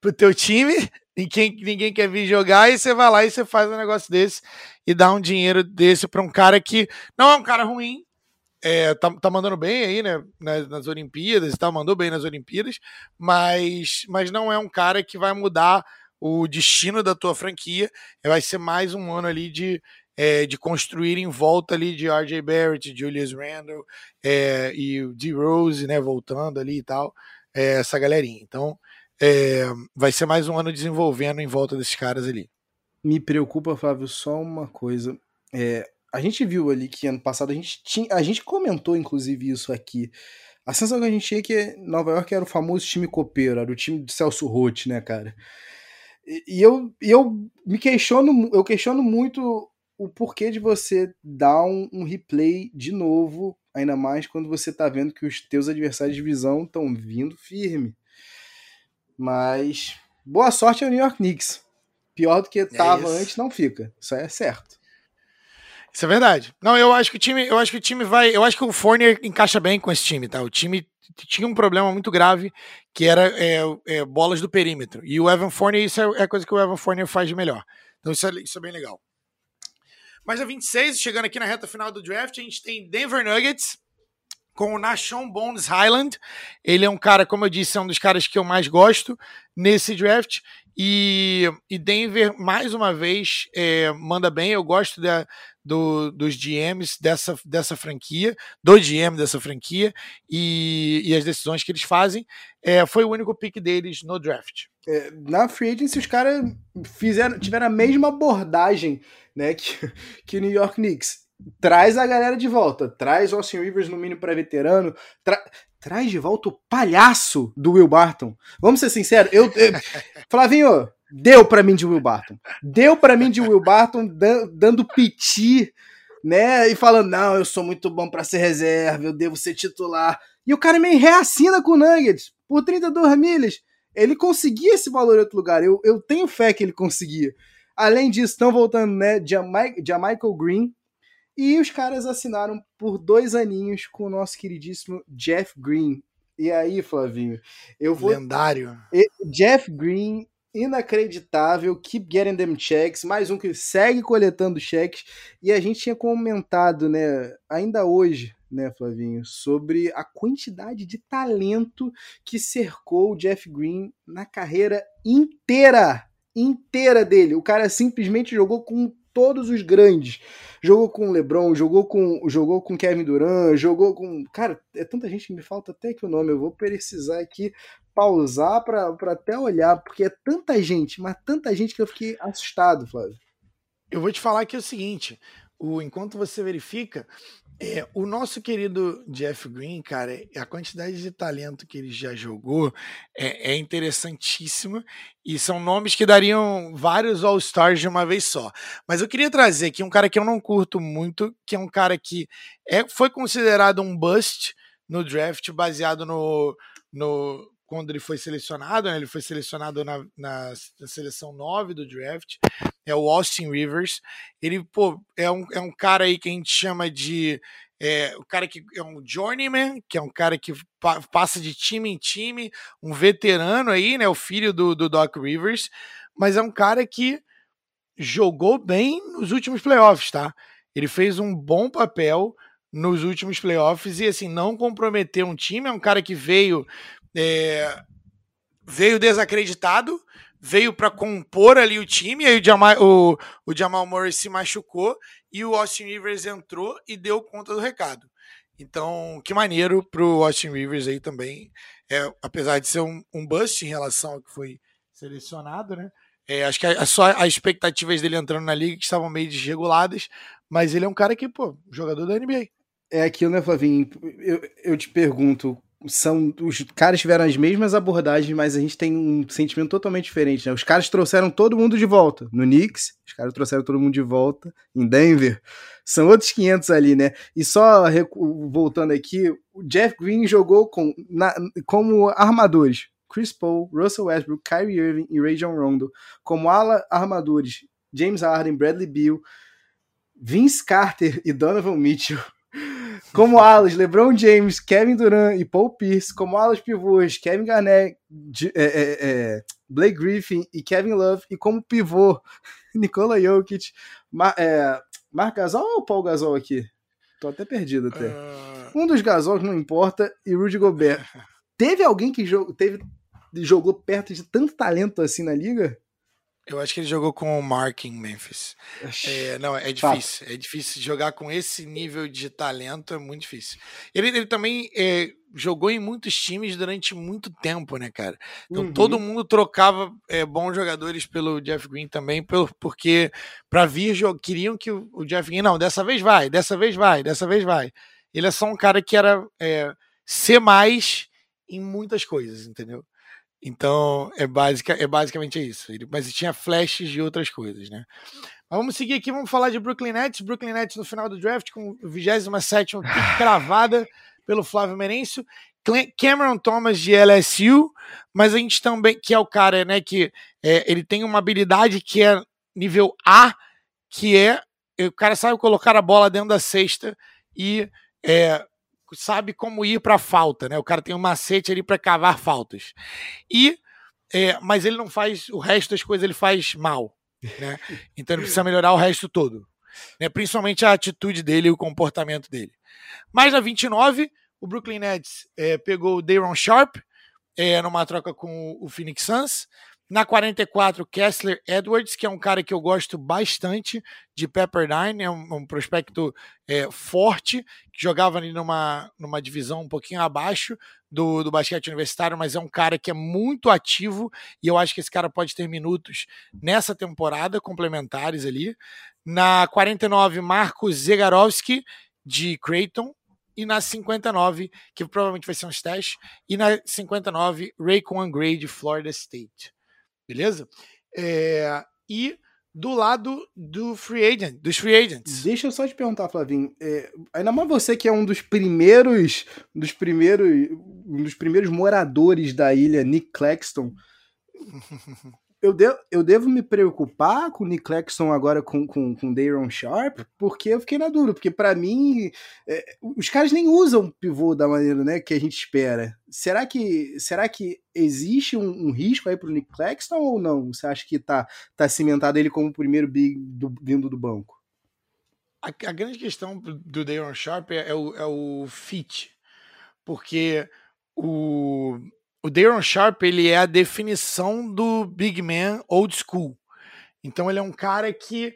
pro teu time? Ninguém, ninguém quer vir jogar, e você vai lá e você faz um negócio desse e dá um dinheiro desse para um cara que não é um cara ruim, é, tá, tá mandando bem aí, né? Nas, nas Olimpíadas e tal, mandou bem nas Olimpíadas, mas, mas não é um cara que vai mudar o destino da tua franquia. Vai ser mais um ano ali de, é, de construir em volta ali de RJ Barrett, Julius Randle é, e D. Rose, né? Voltando ali e tal, é, essa galerinha. Então, é, vai ser mais um ano desenvolvendo em volta desses caras ali. Me preocupa, Flávio, só uma coisa. É, a gente viu ali que ano passado a gente tinha. A gente comentou, inclusive, isso aqui. A sensação que a gente tinha é que Nova York era o famoso time copeiro, era o time do Celso Roth, né, cara? E, e eu, eu me questiono, eu questiono muito o porquê de você dar um, um, replay de novo, ainda mais quando você tá vendo que os teus adversários de visão estão vindo firme. Mas boa sorte ao New York Knicks. Pior do que estava é antes não fica. Isso é certo. Isso é verdade. Não, eu acho que o time, eu acho que o time vai, eu acho que o Fournier encaixa bem com esse time, tá? O time tinha um problema muito grave que era é, é, bolas do perímetro. E o Evan Fournier, isso é, é a coisa que o Evan Fournier faz de melhor. Então isso é, isso é bem legal. Mas a 26, chegando aqui na reta final do draft, a gente tem Denver Nuggets, com o Nashon Bones Highland. Ele é um cara, como eu disse, é um dos caras que eu mais gosto nesse draft. E, e Denver, mais uma vez, é, manda bem. Eu gosto da, do, dos GMs dessa, dessa franquia, do GM dessa franquia e, e as decisões que eles fazem. É, foi o único pick deles no draft. É, na free agency, os caras tiveram a mesma abordagem né, que, que o New York Knicks traz a galera de volta. Traz Austin Rivers no mínimo para veterano. Tra traz de volta o palhaço do Will Barton. Vamos ser sinceros, eu, eu Flavinho, deu para mim de Will Barton. Deu para mim de Will Barton dando piti, né, e falando: "Não, eu sou muito bom para ser reserva, eu devo ser titular". E o cara me reassina com o Nuggets por 32 milhas. Ele conseguia esse valor em outro lugar. Eu, eu tenho fé que ele conseguia. Além disso, estão voltando, né, Michael Green, e os caras assinaram por dois aninhos com o nosso queridíssimo Jeff Green. E aí, Flavinho, eu vou. Lendário. Jeff Green, inacreditável. Keep getting them checks. Mais um que segue coletando cheques. E a gente tinha comentado, né, ainda hoje, né, Flavinho, sobre a quantidade de talento que cercou o Jeff Green na carreira inteira inteira dele. O cara simplesmente jogou com todos os grandes. Jogou com o LeBron, jogou com jogou com Kevin Durant, jogou com, cara, é tanta gente que me falta até que o nome, eu vou precisar aqui pausar para até olhar, porque é tanta gente, mas tanta gente que eu fiquei assustado, Flávio. Eu vou te falar que é o seguinte, o enquanto você verifica, é, o nosso querido Jeff Green, cara, a quantidade de talento que ele já jogou é, é interessantíssima e são nomes que dariam vários All-Stars de uma vez só. Mas eu queria trazer aqui um cara que eu não curto muito, que é um cara que é, foi considerado um bust no draft, baseado no, no quando ele foi selecionado, né? ele foi selecionado na, na, seleção 9 do draft, é o Austin Rivers. Ele, pô, é um, é um cara aí que a gente chama de. É, o cara que é um journeyman, que é um cara que pa passa de time em time, um veterano aí, né? O filho do, do Doc Rivers, mas é um cara que jogou bem nos últimos playoffs, tá? Ele fez um bom papel nos últimos playoffs e assim não comprometeu um time. É um cara que veio é, veio desacreditado, veio para compor ali o time, aí o Jamal, o, o Jamal Murray se machucou e o Austin Rivers entrou e deu conta do recado. Então, que maneiro pro Austin Rivers aí também, é, apesar de ser um, um bust em relação ao que foi selecionado, né? É, acho que a, só as expectativas dele entrando na liga que estavam meio desreguladas, mas ele é um cara que, pô, jogador da NBA. É aquilo, né, Flavinho? Eu, eu te pergunto, são os caras tiveram as mesmas abordagens, mas a gente tem um sentimento totalmente diferente, né? Os caras trouxeram todo mundo de volta no Knicks, os caras trouxeram todo mundo de volta em Denver. São outros 500 ali, né? E só voltando aqui, o Jeff Green jogou com, na, como armadores. Chris Paul, Russell Westbrook, Kyrie Irving e Rajon Rondo. Como ala armadores, James Harden, Bradley Beal, Vince Carter e Donovan Mitchell. Como alas, LeBron James, Kevin Durant e Paul Pierce. Como alas pivôs, Kevin Garnett, é, é, é, Blake Griffin e Kevin Love. E como pivô, Nikola Jokic, Mar, é, Mark Gasol ou Paul Gasol aqui? Tô até perdido até. Uh... Um dos Gasol, não importa, e Rudy Gobert. Teve alguém que teve, jogou perto de tanto talento assim na liga? Eu acho que ele jogou com o Mark em Memphis. É, não, é difícil. É difícil jogar com esse nível de talento, é muito difícil. Ele, ele também é, jogou em muitos times durante muito tempo, né, cara? Então uhum. todo mundo trocava é, bons jogadores pelo Jeff Green também, pelo, porque para vir queriam que o, o, Jeff Green, não, dessa vez vai, dessa vez vai, dessa vez vai. Ele é só um cara que era é, ser mais em muitas coisas, entendeu? Então, é, basic, é basicamente isso. Ele, mas tinha flashes de outras coisas, né? Mas vamos seguir aqui, vamos falar de Brooklyn Nets. Brooklyn Nets no final do draft, com 27 pick cravada pelo Flávio Merencio. Cameron Thomas de LSU, mas a gente também, que é o cara, né, que é, ele tem uma habilidade que é nível A, que é o cara sabe colocar a bola dentro da cesta e é, sabe como ir para falta, né? O cara tem um macete ali para cavar faltas. E é, mas ele não faz o resto das coisas, ele faz mal, né? Então ele precisa melhorar o resto todo, né? Principalmente a atitude dele e o comportamento dele. Mas na 29, o Brooklyn Nets é, pegou o Dayron Sharp é, numa troca com o Phoenix Suns. Na 44, Kessler Edwards, que é um cara que eu gosto bastante de Pepperdine, é um, um prospecto é, forte, que jogava ali numa, numa divisão um pouquinho abaixo do, do basquete universitário, mas é um cara que é muito ativo e eu acho que esse cara pode ter minutos nessa temporada complementares ali. Na 49, Marcos Zegarowski, de Creighton, e na 59, que provavelmente vai ser um stash, e na 59, Raycon Gray de Florida State beleza? É, e do lado do free agent, dos free agents. Deixa eu só te perguntar, Flavinho. É, ainda mais você que é um dos primeiros, dos primeiros, um dos primeiros moradores da ilha, Nick Claxton. eu, de, eu devo me preocupar com o Nick Claxton agora com, com, com Dayron Sharp, porque eu fiquei na dúvida, porque para mim é, os caras nem usam pivô da maneira né, que a gente espera. Será que, será que existe um, um risco aí pro Nick Claxton ou não? Você acha que tá, tá cimentado ele como o primeiro big do, vindo do banco? A, a grande questão do Dayron Sharp é, é, o, é o fit, porque o, o Daron Sharp ele é a definição do big man old school. Então ele é um cara que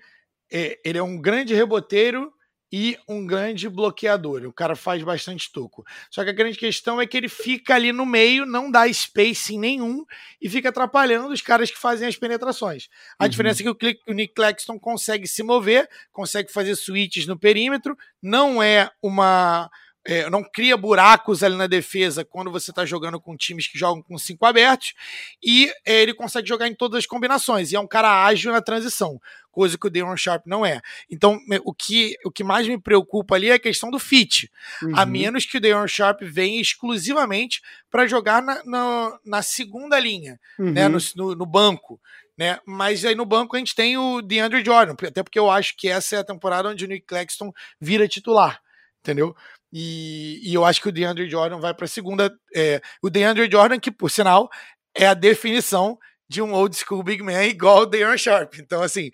é, ele é um grande reboteiro e um grande bloqueador. O cara faz bastante toco. Só que a grande questão é que ele fica ali no meio, não dá spacing nenhum e fica atrapalhando os caras que fazem as penetrações. A uhum. diferença é que o, Nick Claxton consegue se mover, consegue fazer switches no perímetro, não é uma é, não cria buracos ali na defesa quando você está jogando com times que jogam com cinco abertos, e é, ele consegue jogar em todas as combinações, e é um cara ágil na transição, coisa que o Deron Sharp não é. Então, o que, o que mais me preocupa ali é a questão do fit, uhum. a menos que o Deron Sharp venha exclusivamente para jogar na, na, na, segunda linha, uhum. né, no, no, no banco. Né? Mas aí no banco a gente tem o DeAndre Jordan, até porque eu acho que essa é a temporada onde o Nick Claxton vira titular, entendeu? E, e, eu acho que o DeAndre Jordan vai para a segunda. É, o DeAndre Jordan, que por sinal é a definição de um old school big man igual o De'Aaron Sharp. Então, assim.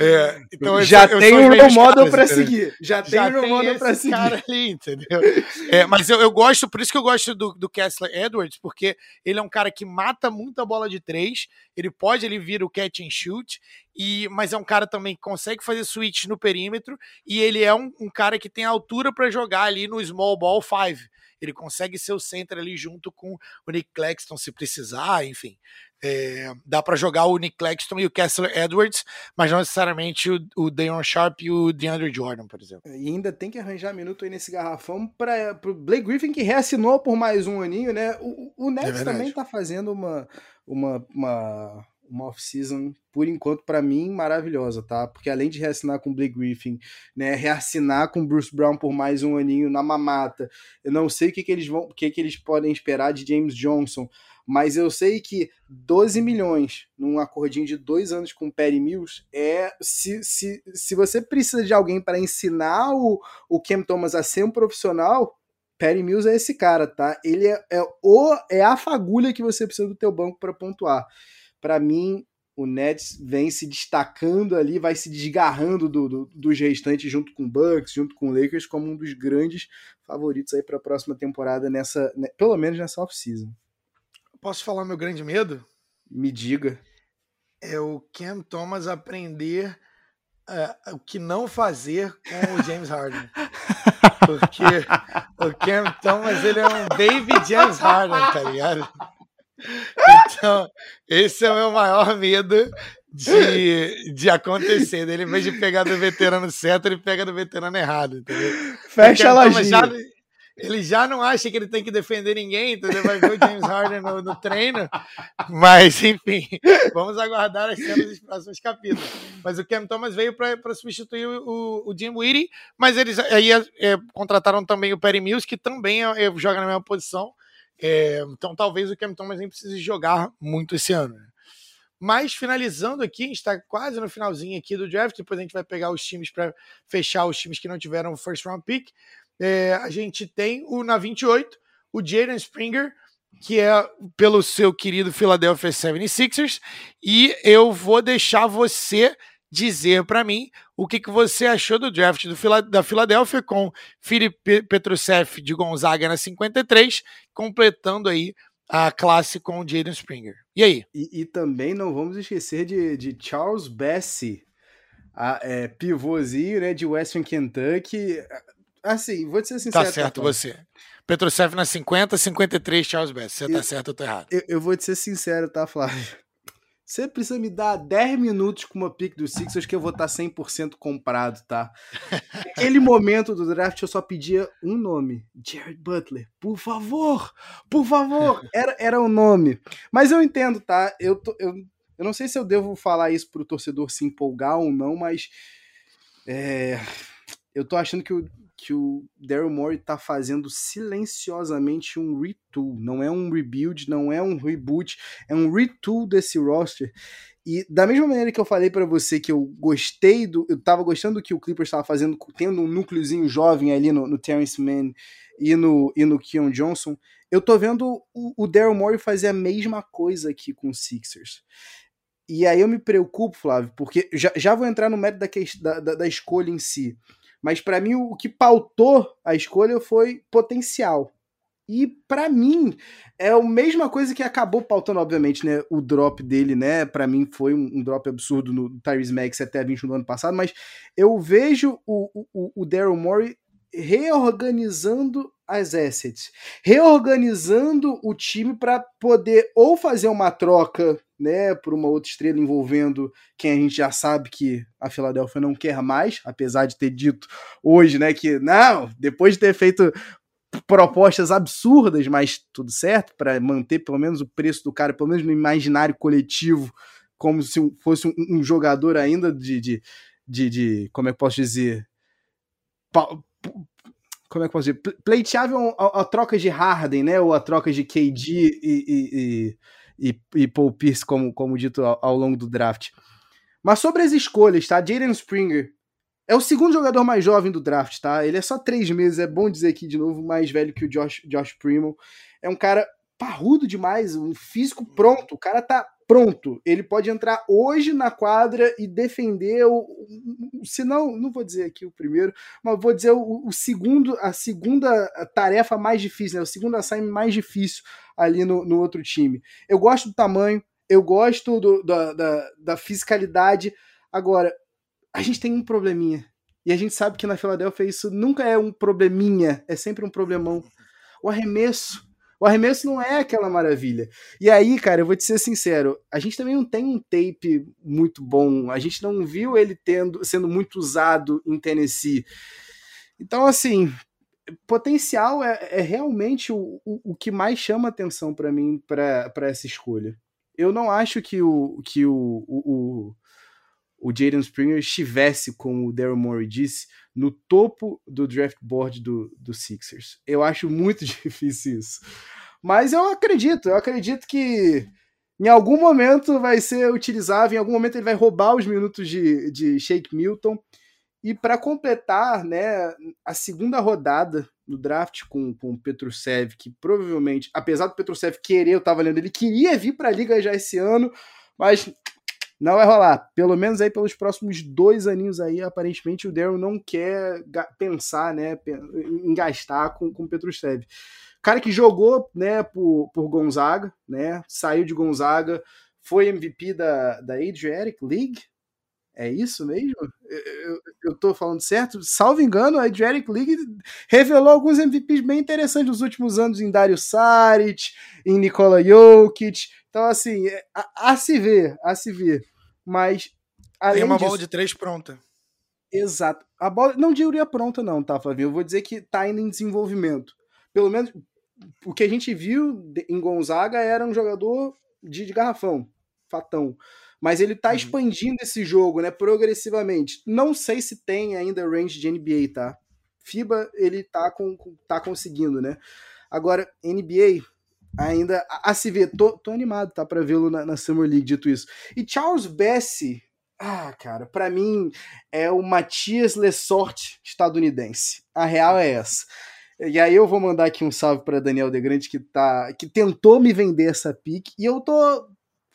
É, então já eu, tem um role model para seguir. Já tem um role model para seguir. Cara ali, entendeu? É, mas eu, eu gosto, por isso que eu gosto do, do Kessler Edwards, porque ele é um cara que mata muita bola de três, ele pode ele vir o catch and shoot, e, mas é um cara também que consegue fazer switch no perímetro, e ele é um, um cara que tem altura para jogar ali no small ball five ele consegue ser o center ali junto com o Nick Claxton se precisar, enfim. É, dá para jogar o Nick Claxton e o Kessler Edwards, mas não necessariamente o, o Dayon Sharp e o DeAndre Jordan, por exemplo. E ainda tem que arranjar minuto aí nesse garrafão para o Blake Griffin, que reassinou por mais um aninho, né? O, o Nets é também tá fazendo uma, uma, uma uma off-season, por enquanto, para mim, maravilhosa, tá? Porque além de reassinar com Blake Griffin, né, reassinar com Bruce Brown por mais um aninho na mamata, eu não sei o que, que eles vão, o que, que eles podem esperar de James Johnson, mas eu sei que 12 milhões num acordinho de dois anos com Perry Mills é. Se, se, se você precisa de alguém para ensinar o, o Cam Thomas a ser um profissional, Perry Mills é esse cara, tá? Ele é, é, o, é a fagulha que você precisa do teu banco para pontuar para mim, o Nets vem se destacando ali, vai se desgarrando do, do, dos restantes, junto com o Bucks, junto com o Lakers, como um dos grandes favoritos aí para a próxima temporada, nessa, né, pelo menos nessa off-season. Posso falar meu grande medo? Me diga. É o Cam Thomas aprender uh, o que não fazer com o James Harden. Porque o Cam Thomas ele é um baby James Harden, tá ligado? Então, esse é o meu maior medo de, de acontecer. Ele, em vez de pegar do veterano certo, ele pega do veterano errado, entendeu? Fecha a lojinha. Ele já não acha que ele tem que defender ninguém, entendeu? Vai ver o James Harden no, no treino. Mas, enfim, vamos aguardar as cenas dos próximos capítulos. Mas o Cam Thomas veio para substituir o, o Jim Whitty, mas eles aí é, contrataram também o Perry Mills, que também é, é, joga na mesma posição. É, então talvez o Cam Thomas nem precise jogar muito esse ano. Né? Mas finalizando aqui, a gente está quase no finalzinho aqui do draft. Depois a gente vai pegar os times para fechar os times que não tiveram first round pick. É, a gente tem o na 28, o Jaden Springer, que é pelo seu querido Philadelphia 76ers. E eu vou deixar você dizer para mim o que, que você achou do draft do, da Filadélfia com Felipe Petrusev de Gonzaga na 53, completando aí a classe com o Jaden Springer. E aí? E, e, também não vamos esquecer de, de Charles Bessie, a, é, pivôzinho né, de Western Kentucky. Assim, vou te ser sincero. Tá certo tá, você. Petrusev na 50, 53 Charles Bessie. Você tá certo ou tá errado? Eu, eu vou te ser sincero, tá, Flávio? Você precisa me dar 10 minutos com uma pick do Sixers que eu vou estar 100% comprado, tá? Naquele momento do draft eu só pedia um nome: Jared Butler. Por favor, por favor. Era, era o um nome. Mas eu entendo, tá? Eu, tô, eu, eu não sei se eu devo falar isso pro torcedor se empolgar ou não, mas. É, eu tô achando que o, que o Daryl Morey está fazendo silenciosamente um retool. Não é um rebuild, não é um reboot, é um retool desse roster. E da mesma maneira que eu falei para você que eu gostei do. Eu tava gostando do que o Clippers estava fazendo, tendo um núcleozinho jovem ali no, no Terrence Mann e no, e no Keon Johnson, eu tô vendo o, o Daryl Morey fazer a mesma coisa aqui com o Sixers. E aí eu me preocupo, Flávio, porque já, já vou entrar no mérito da, da, da escolha em si. Mas para mim o que pautou a escolha foi potencial. E para mim é a mesma coisa que acabou pautando, obviamente, né? O drop dele, né? Para mim foi um, um, drop absurdo no Tyrese Max até 21 do ano passado, mas eu vejo o, o, o Daryl Morey reorganizando as assets, reorganizando o time para poder ou fazer uma troca, né, por uma outra estrela envolvendo quem a gente já sabe que a Filadélfia não quer mais, apesar de ter dito hoje, né, que não, depois de ter feito propostas absurdas, mas tudo certo, para manter pelo menos o preço do cara, pelo menos no imaginário coletivo, como se fosse um, um jogador ainda de, de, de, de, como é que posso dizer, como é que posso dizer, pleiteável a, a, troca de Harden, né, ou a troca de KD e, e, e, e Paul Pierce, como, como dito ao, ao longo do draft. Mas sobre as escolhas, tá? Jaden Springer é o segundo jogador mais jovem do draft, tá? Ele é só três meses, é bom dizer aqui de novo, mais velho que o Josh, Josh Primo. É um cara parrudo demais, um físico pronto. O cara tá pronto. Ele pode entrar hoje na quadra e defender o. Se não, não vou dizer aqui o primeiro, mas vou dizer o, o segundo, a segunda tarefa mais difícil, né? O segundo assignment mais difícil ali no, no outro time. Eu gosto do tamanho, eu gosto do, da, da, da fisicalidade. Agora, a gente tem um probleminha. E a gente sabe que na Filadélfia isso nunca é um probleminha, é sempre um problemão. O arremesso. O arremesso não é aquela maravilha. E aí, cara, eu vou te ser sincero, a gente também não tem um tape muito bom. A gente não viu ele tendo sendo muito usado em Tennessee. Então, assim, potencial é, é realmente o, o, o, que mais chama atenção para mim para essa escolha. Eu não acho que o, que o, o, o Jaden Springer estivesse, como o Daryl Morey disse, no topo do draft board do, do Sixers. Eu acho muito difícil isso. Mas eu acredito, eu acredito que em algum momento vai ser utilizável, em algum momento ele vai roubar os minutos de, de Shake Milton. E para completar né, a segunda rodada do draft com, com o Petrusev, que provavelmente, apesar do Petrusev querer, eu estava lendo, ele queria vir para a liga já esse ano, mas não vai rolar. Pelo menos aí pelos próximos dois aninhos aí, aparentemente o Daryl não quer pensar, né, em gastar com, com o Petrusev. Cara que jogou, né, por, por Gonzaga, né, saiu de Gonzaga, foi MVP da, da Adriatic League, é isso mesmo? Eu, eu, eu tô falando certo? Salvo engano, a Adriatic League revelou alguns MVPs bem interessantes nos últimos anos em Dario Saric, em Nikola Jokic. Então, assim, é, a, a se ver, a se ver. Mas. Tem uma disso, bola de três pronta. Exato. A bola. Não diria pronta, não, tá, Flavio? Eu vou dizer que tá ainda em desenvolvimento. Pelo menos o que a gente viu em Gonzaga era um jogador de, de garrafão, fatão. Mas ele tá uhum. expandindo esse jogo, né, progressivamente. Não sei se tem ainda range de NBA, tá? FIBA ele tá, com, tá conseguindo, né? Agora, NBA, ainda a, a se ver. Tô, tô animado, tá? Pra vê-lo na, na, Summer League, dito isso. E Charles Bessie, ah, cara, para mim é o Matias Lesort estadunidense. A real é essa. E aí eu vou mandar aqui um salve para Daniel Degrande que tá que tentou me vender essa pick e eu tô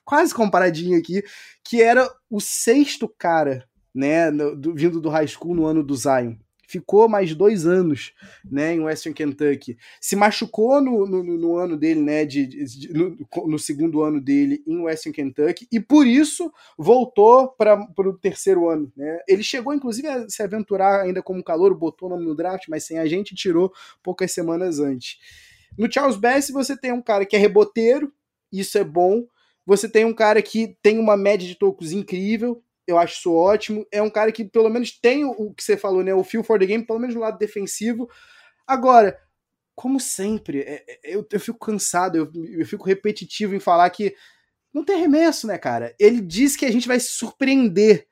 quase comparadinho aqui, que era o sexto cara, né, no, do, vindo do high school no ano do Zion ficou mais dois anos né, em Western Kentucky. Se machucou no, no, no ano dele, né, de, de no, no, segundo ano dele em Western Kentucky, e por isso voltou para o terceiro ano. Né? Ele chegou, inclusive, a se aventurar ainda como calor, botou o nome no draft, mas sem a gente tirou poucas semanas antes. No Charles Bass, você tem um cara que é reboteiro, isso é bom. Você tem um cara que tem uma média de tocos incrível, eu acho isso ótimo. É um cara que pelo menos tem o, que você falou, né? O feel for the game, pelo menos no lado defensivo. Agora, como sempre, é, é, eu, eu fico cansado, eu, eu fico repetitivo em falar que não tem remesso, né, cara? Ele diz que a gente vai se surpreender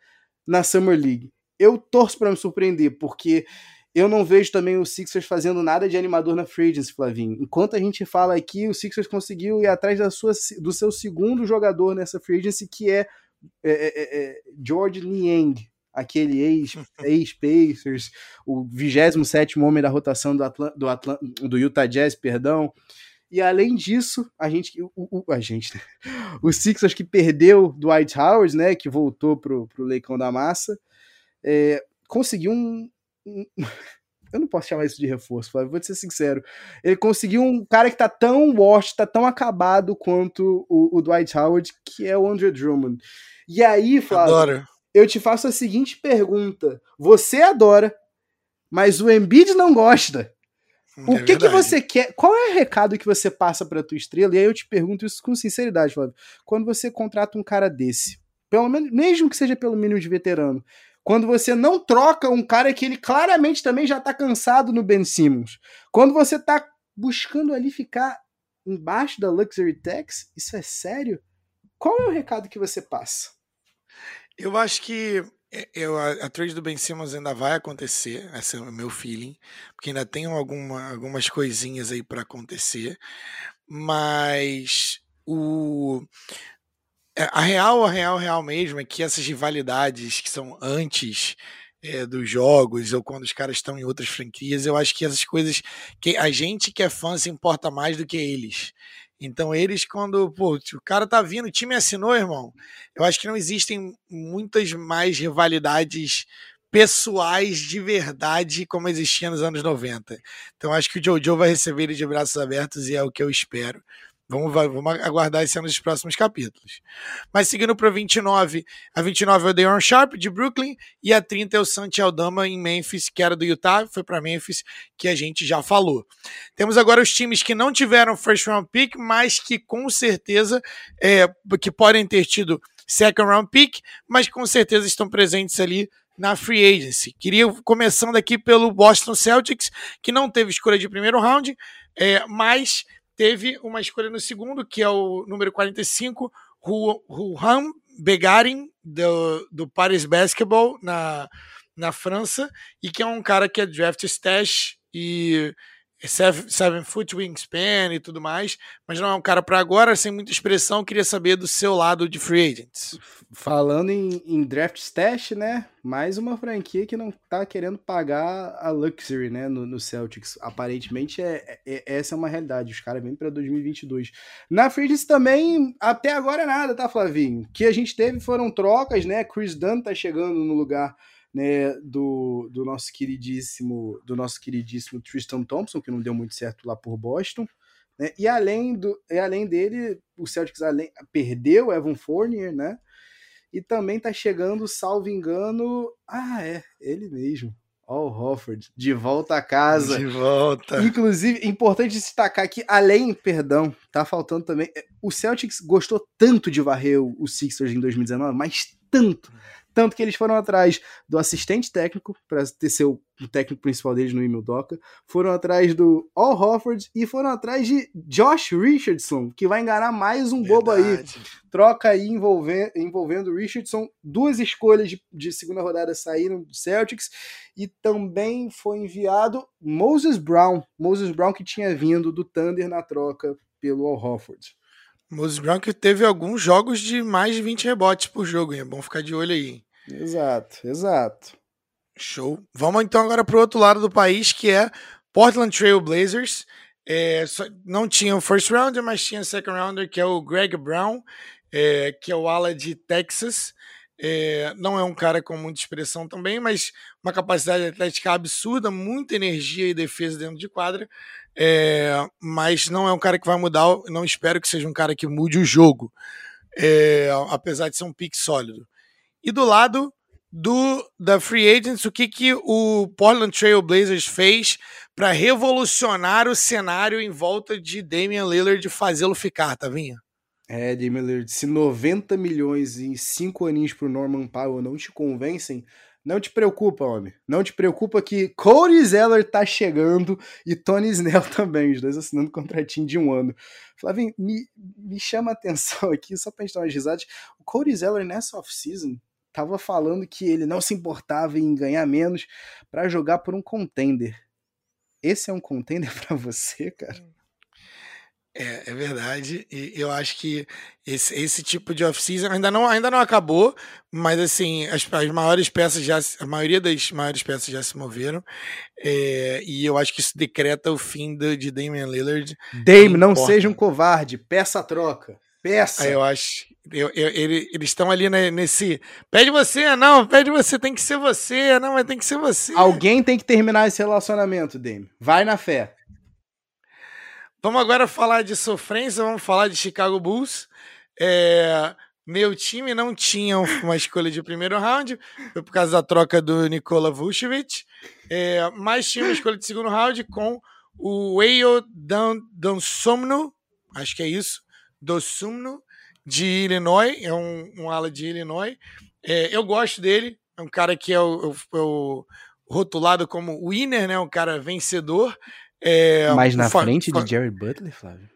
na Summer League. Eu torço para me surpreender, porque eu não vejo também o Sixers fazendo nada de animador na free agency, Flavinho. Enquanto a gente fala aqui, o Sixers conseguiu ir atrás da sua, do seu segundo jogador nessa free agency, que é é, é, é, é, George Niang, aquele ex-Pacers, o 27 homem da rotação do, do, do Utah Jazz, perdão. E além disso, a gente, o, o, a gente, o Sixers que perdeu do White Howard, né, que voltou pro, pro Leicão da Massa, é, conseguiu um, um Eu não posso chamar isso de reforço, Flávio, vou te ser sincero. Ele conseguiu um cara que tá tão washed, tá tão acabado quanto o, o Dwight Howard, que é o Andrew Drummond. E aí, Flávio, Adoro. eu te faço a seguinte pergunta. Você adora, mas o Embiid não gosta. O é que, que você quer? Qual é o recado que você passa para tua estrela? E aí eu te pergunto isso com sinceridade, Flávio. Quando você contrata um cara desse, pelo menos, mesmo que seja pelo mínimo de veterano, quando você não troca um cara que ele claramente também já tá cansado no Ben Simmons, quando você tá buscando ali ficar embaixo da luxury tax, isso é sério? Qual é o recado que você passa? Eu acho que é, eu, a, a, trade do Ben Simmons ainda vai acontecer, esse é o meu feeling, porque ainda tem alguma, algumas coisinhas aí para acontecer, mas o a real, a real, real mesmo é que essas rivalidades que são antes é, dos jogos ou quando os caras estão em outras franquias, eu acho que essas coisas que a gente que é fã se importa mais do que eles. Então eles, quando pô, o cara tá vindo, o time assinou, irmão. Eu acho que não existem muitas mais rivalidades pessoais de verdade como existia nos anos 90. Então acho que o Jojo vai receber ele de braços abertos e é o que eu espero. Vamos, vamos aguardar esse ano nos próximos capítulos. Mas seguindo para 29, a 29 é o Deon Sharp, de Brooklyn, e a 30 é o Santi Aldama, em Memphis, que era do Utah, foi para Memphis, que a gente já falou. Temos agora os times que não tiveram first round pick, mas que com certeza é, que podem ter tido second round pick, mas com certeza estão presentes ali na free agency. Queria começando aqui pelo Boston Celtics, que não teve escolha de primeiro round, é, mas teve uma escolha no segundo, que é o número 45, Ruhan Begarin, do, do Paris Basketball, na, na França, e que é um cara que é draft stash e seven, seven foot wingspan e tudo mais, mas não é um cara para agora, sem muita expressão. Queria saber do seu lado de free agents. Falando em, em, draft stash, né? Mais uma franquia que não tá querendo pagar a luxury, né? No, no Celtics. Aparentemente, é, é, é essa é uma realidade. Os caras vêm para 2022. Na free agents também, até agora nada, tá, Flavinho? O que a gente teve foram trocas, né? Chris Dunn tá chegando no lugar né, do, do nosso queridíssimo do nosso queridíssimo Tristan Thompson, que não deu muito certo lá por Boston. Né? E além do e além dele, o Celtics além, perdeu Evan Fournier, né? E também tá chegando, salvo engano, ah, é, ele mesmo. Al Hofford, de volta a casa. De volta. Inclusive, importante destacar que, além, perdão, tá faltando também. O Celtics gostou tanto de varrer o Sixers em 2019, mas tanto, tanto que eles foram atrás do assistente técnico, para ter ser o técnico principal deles no Emil Doca, foram atrás do Al Hofford e foram atrás de Josh Richardson, que vai enganar mais um Verdade. bobo aí. Troca aí envolvendo, envolvendo Richardson. Duas escolhas de, de segunda rodada saíram do Celtics e também foi enviado Moses Brown. Moses Brown que tinha vindo do Thunder na troca pelo Al Hofford. Moses Brown que teve alguns jogos de mais de 20 rebotes por jogo, é bom ficar de olho aí. Exato, exato. Show. Vamos então agora para o outro lado do país, que é Portland Trail Blazers. É, não tinha o first rounder, mas tinha o second rounder, que é o Greg Brown, é, que é o ala de Texas. É, não é um cara com muita expressão também, mas uma capacidade atlética absurda, muita energia e defesa dentro de quadra. É, mas não é um cara que vai mudar. Não espero que seja um cara que mude o jogo, é, apesar de ser um pique sólido. E do lado do da Free Agents, o que, que o Portland Trail Blazers fez para revolucionar o cenário em volta de Damian Lillard e fazê-lo ficar, Tavinha? É, Damian se 90 milhões em 5 aninhos pro Norman Powell não te convencem, não te preocupa, homem. Não te preocupa que Cody Zeller tá chegando e Tony Snell também, os dois assinando contratinho de um ano. Flavinho, me, me chama a atenção aqui, só pra gente dar umas risadas. O Cody Zeller nessa off-season tava falando que ele não se importava em ganhar menos para jogar por um contender. Esse é um contender para você, cara? É, é verdade. E eu acho que esse, esse tipo de off-season ainda não, ainda não acabou, mas assim, as, as maiores peças já, a maioria das maiores peças já se moveram. É, e eu acho que isso decreta o fim do, de Damian Lillard. Dame, não seja um covarde, peça a troca. Peça. Aí eu acho. Eu, eu, ele, eles estão ali nesse. Pede você, não, pede você, tem que ser você, não, mas tem que ser você. Alguém tem que terminar esse relacionamento, Demi. Vai na fé. Vamos agora falar de sofrência, vamos falar de Chicago Bulls. É, meu time não tinha uma escolha de primeiro round, foi por causa da troca do Nikola Vucevic, é, mas tinha uma escolha de segundo round com o Eio Donsomno, acho que é isso, Dosumno, de Illinois, é um, um ala de Illinois. É, eu gosto dele, é um cara que é o, é o, rotulado como winner, né? Um cara vencedor. É, Mas na frente de Jerry Butler, Flávio?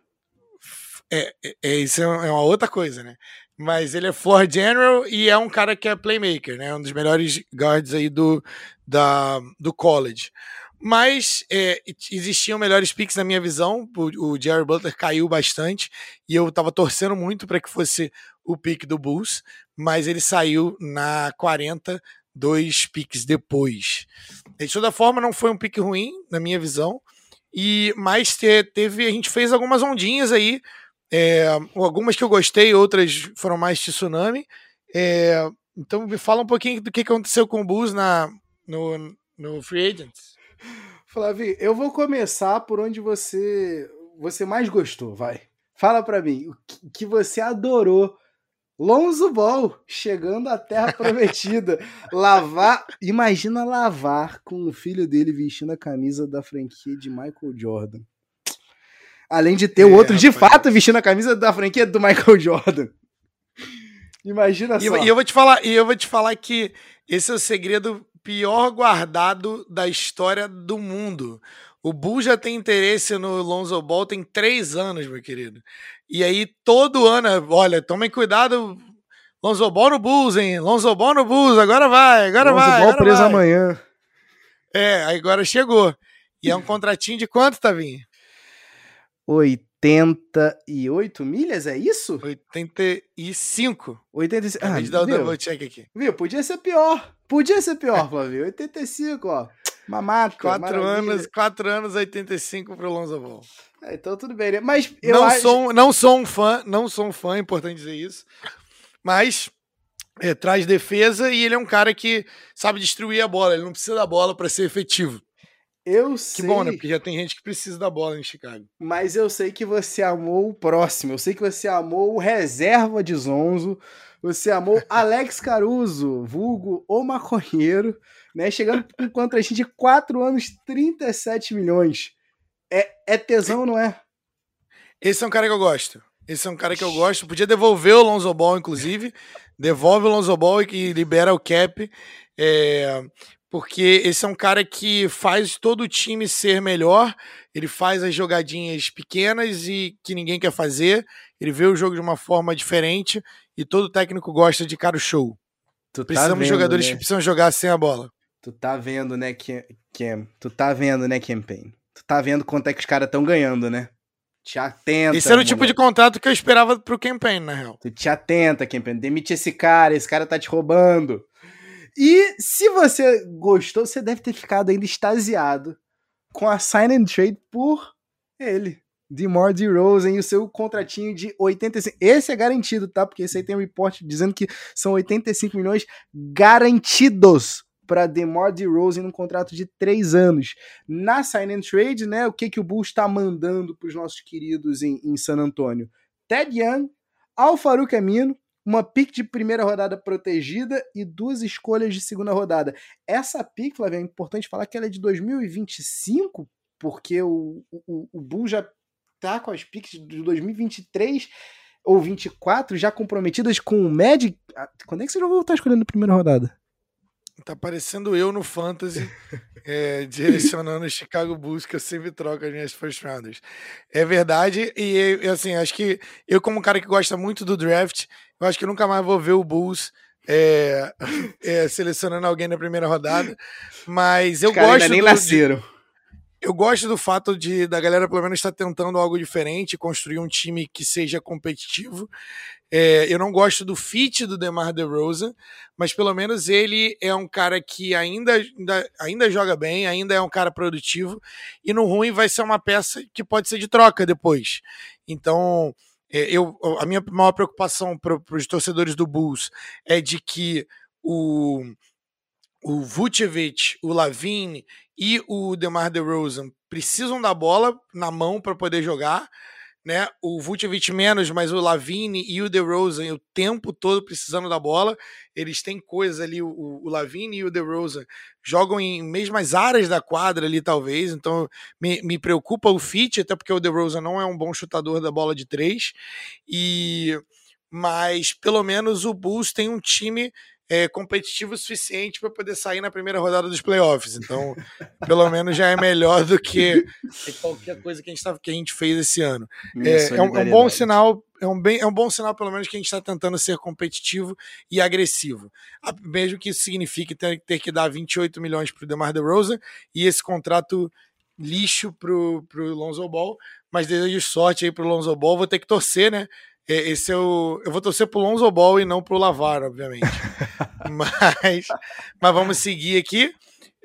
É, é, é, isso é uma outra coisa, né? Mas ele é floor general e é um cara que é playmaker, né? Um dos melhores guards aí do, da, do college. Mas é, existiam melhores picks na minha visão. O, o Jerry Butler caiu bastante e eu estava torcendo muito para que fosse o pick do Bulls, mas ele saiu na 40, dois picks depois. De toda forma, não foi um pick ruim, na minha visão. E te, teve, a gente fez algumas ondinhas aí, é, algumas que eu gostei, outras foram mais tsunami. É, então me fala um pouquinho do que aconteceu com o Bulls na, no, no Free Agents. Flávio, eu vou começar por onde você você mais gostou, vai. Fala para mim, o que você adorou. Lonzo Ball chegando à Terra Prometida. lavar, imagina lavar com o filho dele vestindo a camisa da franquia de Michael Jordan. Além de ter o é, outro de fato vestindo a camisa da franquia do Michael Jordan. Imagina só. E eu vou te falar, e eu vou te falar que esse é o segredo pior guardado da história do mundo. O Bull já tem interesse no Lonzo Ball tem três anos, meu querido. E aí, todo ano, olha, tomem cuidado. Lonzo Ball no Bulls, hein? Lonzo Ball no Bulls, agora vai, agora Lonzo vai. Lonzo Ball preso vai. amanhã. É, agora chegou. E é um contratinho de quanto, Tavinho? 88 milhas, é isso? 85. 85. Ah, de dar o double check aqui. Viu? Podia ser pior. Podia ser pior, Flávio. 85, ó. Mamata. Quatro anos, quatro anos, 85 pro Lonzo Ball. É, então tudo bem, né? Mas eu não acho... sou, não sou um fã, não sou um fã, é importante dizer isso. Mas é, traz defesa e ele é um cara que sabe destruir a bola. Ele não precisa da bola para ser efetivo. Eu sei. Que bom, né? Porque já tem gente que precisa da bola em Chicago. Mas eu sei que você amou o próximo. Eu sei que você amou o reserva de Zonzo. Você amou Alex Caruso, vulgo o maconheiro, né? Chegando com contratinho de 4 anos, 37 milhões. É, é tesão, não é? Esse é um cara que eu gosto. Esse é um cara que eu gosto. Podia devolver o Lonzo Ball, inclusive. Devolve o Lonzo Ball e que libera o cap. É, porque esse é um cara que faz todo o time ser melhor, ele faz as jogadinhas pequenas e que ninguém quer fazer, ele vê o jogo de uma forma diferente e todo técnico gosta de cara show. Tu tá Precisamos vendo, de jogadores né? que precisam jogar sem a bola. Tu tá vendo, né, Cam? Tu tá vendo, né, Campaign? Tu tá vendo quanto é que os caras estão ganhando, né? Te atenta. Esse era o tipo de contrato que eu esperava pro Campaign, na real. Tu te atenta, Campaign. Demite esse cara, esse cara tá te roubando. E se você gostou, você deve ter ficado ainda extasiado com a sign and trade por ele. DeMar DeRozan e o seu contratinho de 85. Esse é garantido, tá? Porque esse aí tem um report dizendo que são 85 milhões garantidos para DeMar DeRozan num contrato de 3 anos. Na sign and trade, né, o que que o Bulls está mandando para os nossos queridos em, em San Antonio? Ted Young, Al Farouk Amino, uma pick de primeira rodada protegida e duas escolhas de segunda rodada. Essa pick, Flávio, é importante falar que ela é de 2025, porque o, o, o Bull já tá com as picks de 2023 ou 24 já comprometidas com o Magic. Ah, quando é que você já vai estar escolhendo a primeira rodada? Tá parecendo eu no Fantasy, é, direcionando o Chicago Bulls, que eu sempre troco as minhas first rounders. É verdade, e assim, acho que eu, como um cara que gosta muito do draft, eu acho que nunca mais vou ver o Bulls é, é, selecionando alguém na primeira rodada. Mas eu gosto. Ainda nem do, nasceram. De, eu gosto do fato de da galera pelo menos estar tá tentando algo diferente, construir um time que seja competitivo. É, eu não gosto do fit do DeMar DeRozan, mas pelo menos ele é um cara que ainda, ainda, ainda joga bem, ainda é um cara produtivo, e no ruim vai ser uma peça que pode ser de troca depois. Então, é, eu, a minha maior preocupação para os torcedores do Bulls é de que o, o Vucevic, o Lavine e o DeMar DeRozan precisam da bola na mão para poder jogar né? O Vucevic menos, mas o Lavine e o DeRozan o tempo todo precisando da bola. Eles têm coisas ali, o, o Lavine e o DeRozan jogam em mesmas áreas da quadra ali, talvez. Então me, me preocupa o fit, até porque o DeRozan não é um bom chutador da bola de três. E mas pelo menos o Bulls tem um time é, competitivo o suficiente para poder sair na primeira rodada dos playoffs. Então, pelo menos já é melhor do que qualquer coisa que a gente, tá, que a gente fez esse ano. É, é, um, é, um, bom sinal, é um, bem, é um bom sinal, pelo menos, que a gente está tentando ser competitivo e agressivo. Mesmo que isso signifique ter, ter que dar 28 milhões para o DeMar DeRozan e esse contrato lixo para o Lonzo Ball. Mas desejo sorte aí para o Lonzo Ball. Vou ter que torcer, né? Esse o. Eu vou torcer pro Lonzo Ball e não pro Lavar, obviamente. mas, mas vamos seguir aqui.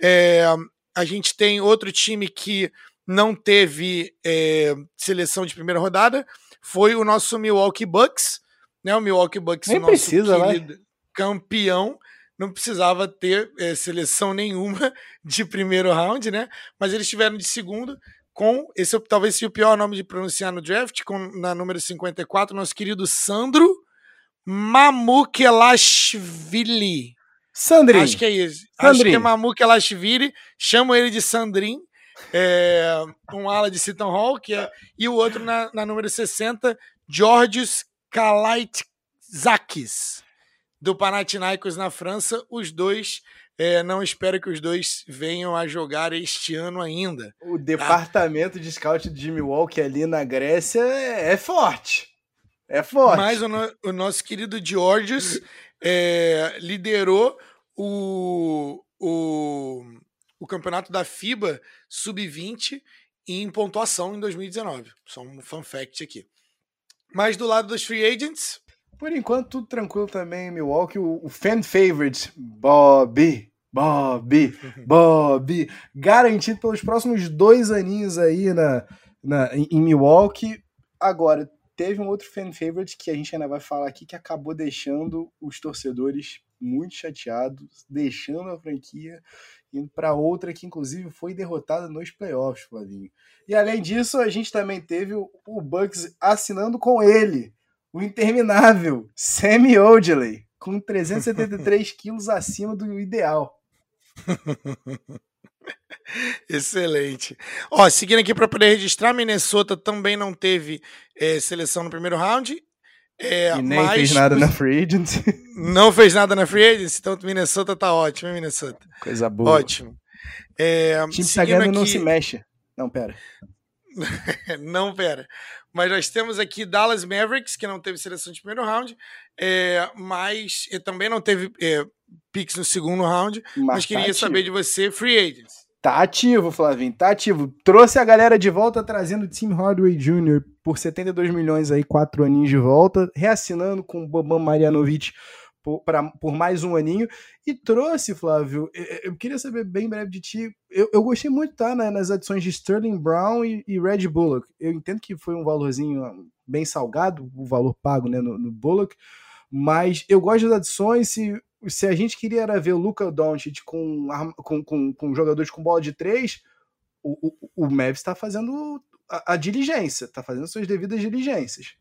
É, a gente tem outro time que não teve é, seleção de primeira rodada. Foi o nosso Milwaukee Bucks. Né? O Milwaukee Bucks, Nem o nosso precisa, querido campeão. Não precisava ter é, seleção nenhuma de primeiro round, né? Mas eles tiveram de segundo com esse talvez seja o pior nome de pronunciar no draft, com na número 54, nosso querido Sandro Mamukelashvili. Sandrin. Acho que é isso. Sandrin. Acho que é Mamukelashvili. Chamo ele de Sandrin. É, um ala de Seton Hall, que é, e o outro na, na número 60, Georgios Kalaitzakis, do Panathinaikos na França. Os dois é, não espero que os dois venham a jogar este ano ainda. O tá? departamento de scout de Milwaukee ali na Grécia é, é forte. É forte. Mas o, no, o nosso querido Georges é, liderou o, o, o campeonato da FIBA Sub-20 em pontuação em 2019. Só um fun fact aqui. Mas do lado dos free agents, por enquanto, tudo tranquilo também Milwaukee. O, o fan favorite, Bobby. Bobby, Bobby, garantido pelos próximos dois aninhos aí na, na, em Milwaukee. Agora, teve um outro fan favorite que a gente ainda vai falar aqui que acabou deixando os torcedores muito chateados, deixando a franquia indo para outra que inclusive foi derrotada nos playoffs, Flavinho. E além disso, a gente também teve o, o Bucks assinando com ele, o interminável Sammy Odeley, com 373 quilos acima do ideal. Excelente. Ó, seguindo aqui para poder registrar, Minnesota também não teve é, seleção no primeiro round. É, e nem mas... fez nada na free agency. Não fez nada na free agency, então Minnesota tá ótimo, hein, Minnesota? Coisa boa. Ótimo. É, o time ganhando aqui... não se mexe. Não, pera. não, pera. Mas nós temos aqui Dallas Mavericks, que não teve seleção de primeiro round, é, mas também não teve picks no segundo round. Mas, mas queria tá saber de você, free agents. Tá ativo, Flavinho, tá ativo. Trouxe a galera de volta, trazendo o Tim Hardaway Jr. por 72 milhões aí, quatro aninhos de volta, reassinando com o Boban Marjanovic por, pra, por mais um aninho. E trouxe, Flávio, eu queria saber bem breve de ti. Eu, eu gostei muito, tá? Né, nas adições de Sterling Brown e, e, Red Bullock. Eu entendo que foi um valorzinho bem salgado, o valor pago né, no, no Bullock, mas eu gosto das adições. Se, se a gente queria era ver o Luca Doncic com, com, com, com jogadores com bola de três, o, o, o Mavs está fazendo a, a diligência, está fazendo suas devidas diligências.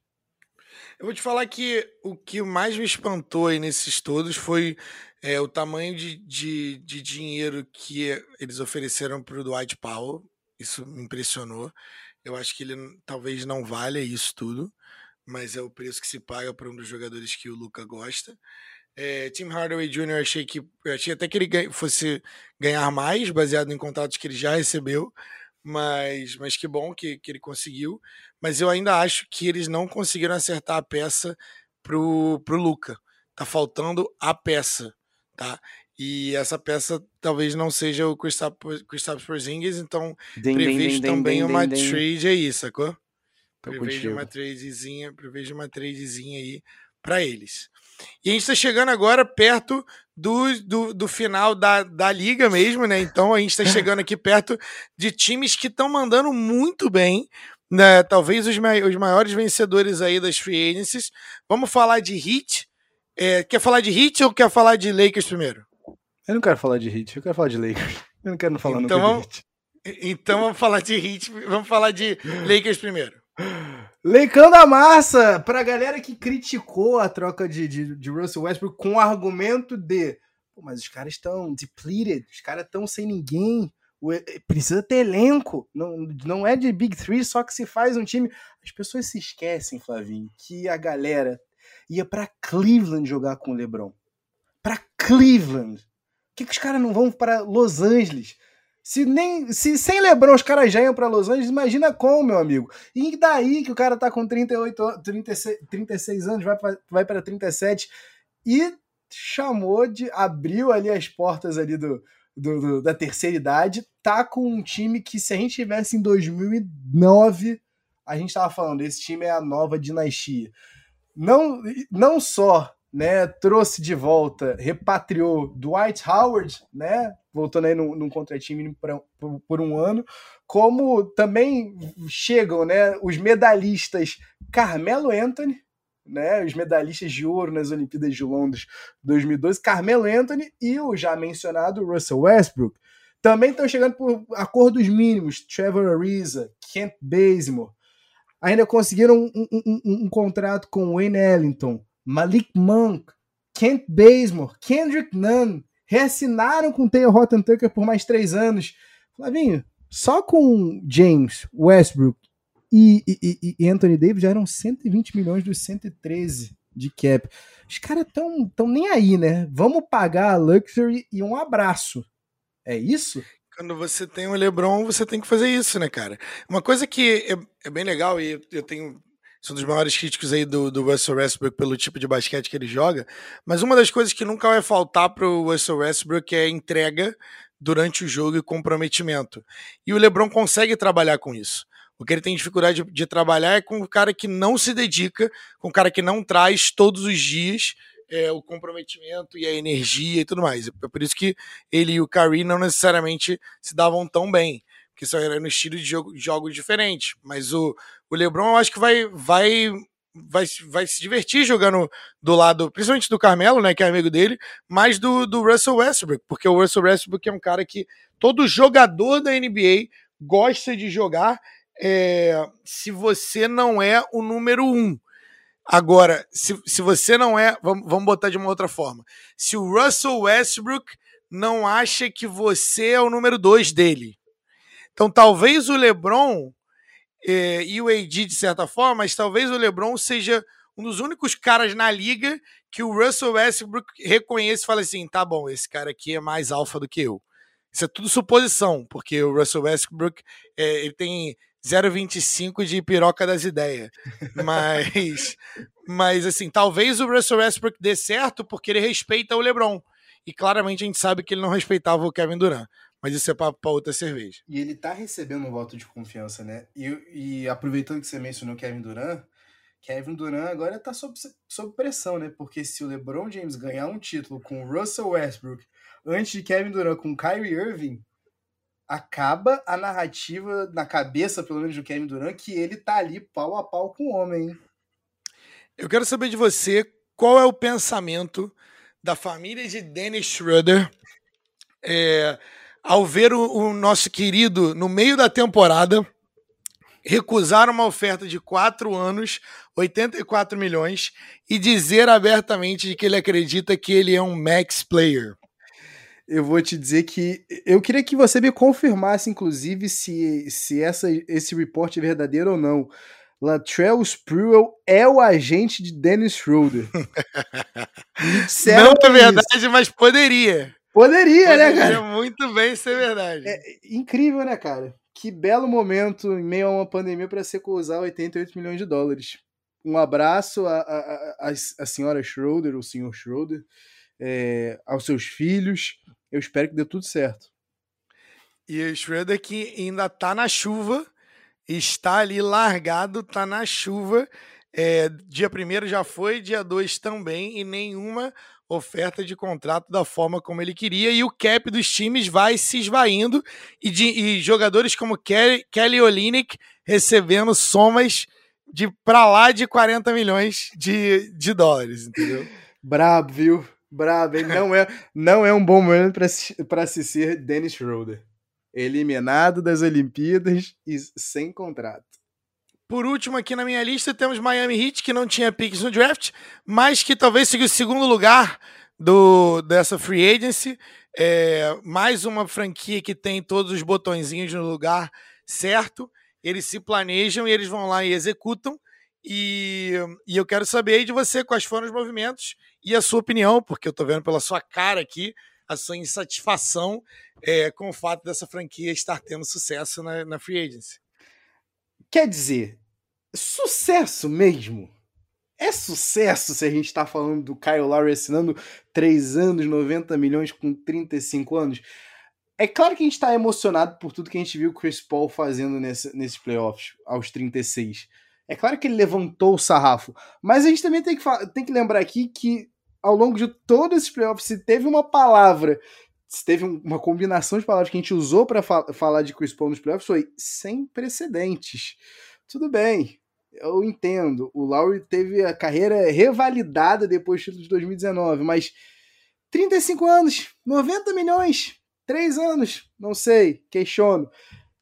Eu vou te falar que o que mais me espantou aí nesses todos foi é, o tamanho de, de, de, dinheiro que eles ofereceram para o Dwight Powell. Isso me impressionou. Eu acho que ele talvez não valha isso tudo, mas é o preço que se paga para um dos jogadores que o Luca gosta. É, Tim Hardaway Jr. achei que eu achei até que ele fosse ganhar mais, baseado em contatos que ele já recebeu, mas, mas que bom que, que ele conseguiu mas eu ainda acho que eles não conseguiram acertar a peça pro, pro Luca. Tá faltando a peça, tá? E essa peça talvez não seja o Kristaps Porzingis, então dim, prevejo dim, também uma trade aí, sacou? Tô prevejo contigo. uma tradezinha, prevejo uma tradezinha aí para eles. E a gente está chegando agora perto do, do, do, final da, da liga mesmo, né? Então a gente está chegando aqui perto de times que estão mandando muito bem né, talvez os, os maiores vencedores aí das free agencies. Vamos falar de Heat. É, quer falar de Heat ou quer falar de Lakers primeiro? Eu não quero falar de Heat, eu quero falar de Lakers. Eu não quero falar então, vamos, de Heat. Então vamos falar de Heat, vamos falar de Lakers primeiro. Leicão da massa, pra galera que criticou a troca de, de, de Russell Westbrook com o argumento de mas os caras estão depleted, os caras estão sem ninguém, precisa ter elenco, não, não é de Big Three só que se faz um time. As pessoas se esquecem, Flavinho, que a galera ia para Cleveland jogar com o LeBron. Para Cleveland. Por que, que os caras não vão para Los Angeles? Se, nem, se sem LeBron os caras já iam para Los Angeles, imagina como, meu amigo. E daí que o cara tá com 38, 36, 36 anos, vai para vai 37 e chamou de. abriu ali as portas ali do, do, do, da terceira idade, tá com um time que, se a gente tivesse em 2009, a gente tava falando, esse time é a nova dinastia. Não, não só né, trouxe de volta, repatriou Dwight Howard, né, voltando aí num, num contratime por, por, por, um ano, como também chegam né, os medalhistas Carmelo Anthony, né, os medalhistas de ouro nas Olimpíadas de Londres 2012, Carmelo Anthony e o já mencionado Russell Westbrook. Também estão chegando por acordos mínimos, Trevor Ariza, Kent Bazemore. Ainda conseguiram um, um, um, um contrato com Wayne Ellington, Malik Monk, Kent Bazemore, Kendrick Nunn. Reassinaram com Taylor Horton Tucker por mais três anos. Flavinho, só com James, Westbrook e, e, e, Anthony Davis já eram 120 milhões dos 113 de cap. Os caras tão, tão nem aí, né? Vamos pagar a luxury e um abraço. É isso? Quando você tem o LeBron, você tem que fazer isso, né, cara? Uma coisa que é, é bem legal e eu tenho sou um dos maiores críticos aí do, do Russell Westbrook pelo tipo de basquete que ele joga, mas uma das coisas que nunca vai faltar pro Russell Westbrook é entrega durante o jogo e comprometimento. E o LeBron consegue trabalhar com isso. O que ele tem dificuldade de, de trabalhar é com o cara que não se dedica, com o cara que não traz todos os dias é, o comprometimento e a energia e tudo mais. É por isso que ele e o Curry não necessariamente se davam tão bem, só era no estilo de jogo, jogos diferentes. Mas o, o LeBron eu acho que vai, vai, vai, vai se divertir jogando do lado, principalmente do Carmelo, né, que é amigo dele, mas do, do Russell Westbrook, porque o Russell Westbrook é um cara que todo jogador da NBA gosta de jogar é, se você não é o número um. Agora, se, se você não é, vamos, vamos botar de uma outra forma. Se o Russell Westbrook não acha que você é o número dois dele. Então, talvez o LeBron é, e o AD, de certa forma, mas talvez o LeBron seja um dos únicos caras na liga que o Russell Westbrook reconhece e fala assim: tá bom, esse cara aqui é mais alfa do que eu. Isso é tudo suposição, porque o Russell Westbrook é, ele tem 0,25 de piroca das ideias. Mas, mas assim, talvez o Russell Westbrook dê certo porque ele respeita o LeBron. E claramente a gente sabe que ele não respeitava o Kevin Durant. Mas isso é para outra cerveja. E ele tá recebendo um voto de confiança, né? E, e aproveitando que você mencionou Kevin Durant, Kevin Durant agora tá sob, sob pressão, né? Porque se o LeBron James ganhar um título com o Russell Westbrook antes de Kevin Durant com Kyrie Irving, acaba a narrativa na cabeça, pelo menos, do Kevin Durant, que ele tá ali pau a pau com o homem. Hein? Eu quero saber de você qual é o pensamento da família de Dennis Schroeder é, ao ver o, o, nosso querido no meio da temporada recusar uma oferta de quatro anos, 84 milhões, e dizer abertamente que ele acredita que ele é um max player eu vou te dizer que eu queria que você me confirmasse, inclusive, se, se essa, esse report é verdadeiro ou não. Latrell Sprewell é o agente de Dennis Schroeder. não é verdade, isso. mas poderia. Poderia, né, poderia, né, cara? muito bem ser verdade. É incrível, né, cara? Que belo momento em meio a uma pandemia para se recusar 88 milhões de dólares. Um abraço à, à, à, à senhora Schroeder, o senhor Schroeder, é, aos seus filhos eu espero que dê tudo certo. E o Schroeder que ainda tá na chuva, está ali largado, tá na chuva. É, dia 1 já foi, dia 2 também, e nenhuma oferta de contrato da forma como ele queria e o cap dos times vai se esvaindo e, de, e jogadores como Kelly, Kelly Olynyk recebendo somas de pra lá de 40 milhões de, de dólares, entendeu? Brabo, viu? Brabo? Não é, não é um bom momento para se ser Dennis Schroeder. Eliminado das Olimpíadas e sem contrato. Por último, aqui na minha lista, temos Miami Heat, que não tinha picks no draft, mas que talvez seja o segundo lugar do, dessa free agency. É, mais uma franquia que tem todos os botõezinhos no lugar certo. Eles se planejam e eles vão lá e executam. E, e eu quero saber aí de você quais foram os movimentos e a sua opinião, porque eu tô vendo pela sua cara aqui a sua insatisfação é, com o fato dessa franquia estar tendo sucesso na, na free agency. Quer dizer, sucesso mesmo? É sucesso se a gente está falando do Kyle Lowry assinando 3 anos, 90 milhões com 35 anos? É claro que a gente está emocionado por tudo que a gente viu o Chris Paul fazendo nesse, nesses playoffs aos 36. É claro que ele levantou o sarrafo, mas a gente também tem que, tem que lembrar aqui que ao longo de todos esses playoffs, se teve uma palavra, se teve uma combinação de palavras que a gente usou para fa falar de Chris Paul nos playoffs, foi sem precedentes. Tudo bem, eu entendo. O Lowry teve a carreira revalidada depois do título de 2019, mas 35 anos, 90 milhões, 3 anos, não sei, questiono.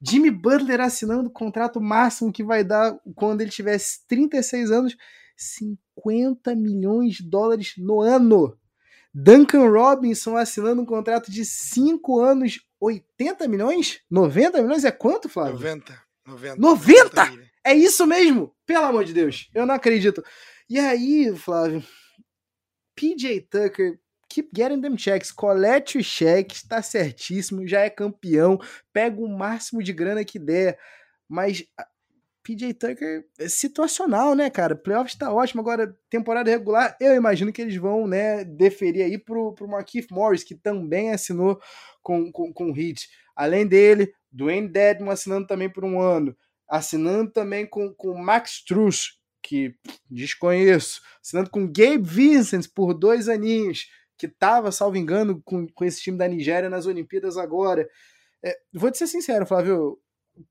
Jimmy Butler assinando o contrato máximo que vai dar quando ele tivesse 36 anos, 50 milhões de dólares no ano. Duncan Robinson assinando um contrato de 5 anos, 80 milhões? 90 milhões é quanto, Flávio? 90. 90? 90? É isso mesmo? Pelo amor de Deus, eu não acredito. E aí, Flávio, PJ Tucker keep getting them checks. Colete os cheques, tá certíssimo, já é campeão, pega o máximo de grana que der. Mas PJ Tucker é situacional, né, cara? Playoffs tá ótimo, agora temporada regular, eu imagino que eles vão, né, deferir aí pro, pro Marquise Morris, que também assinou com, com, com o Heat. Além dele, Dwayne Dedmon assinando também por um ano, assinando também com, com Max Truss, que desconheço, assinando com Gabe Vincent por dois aninhos, que estava, salvo engano, com, com esse time da Nigéria nas Olimpíadas agora. É, vou te ser sincero, Flávio,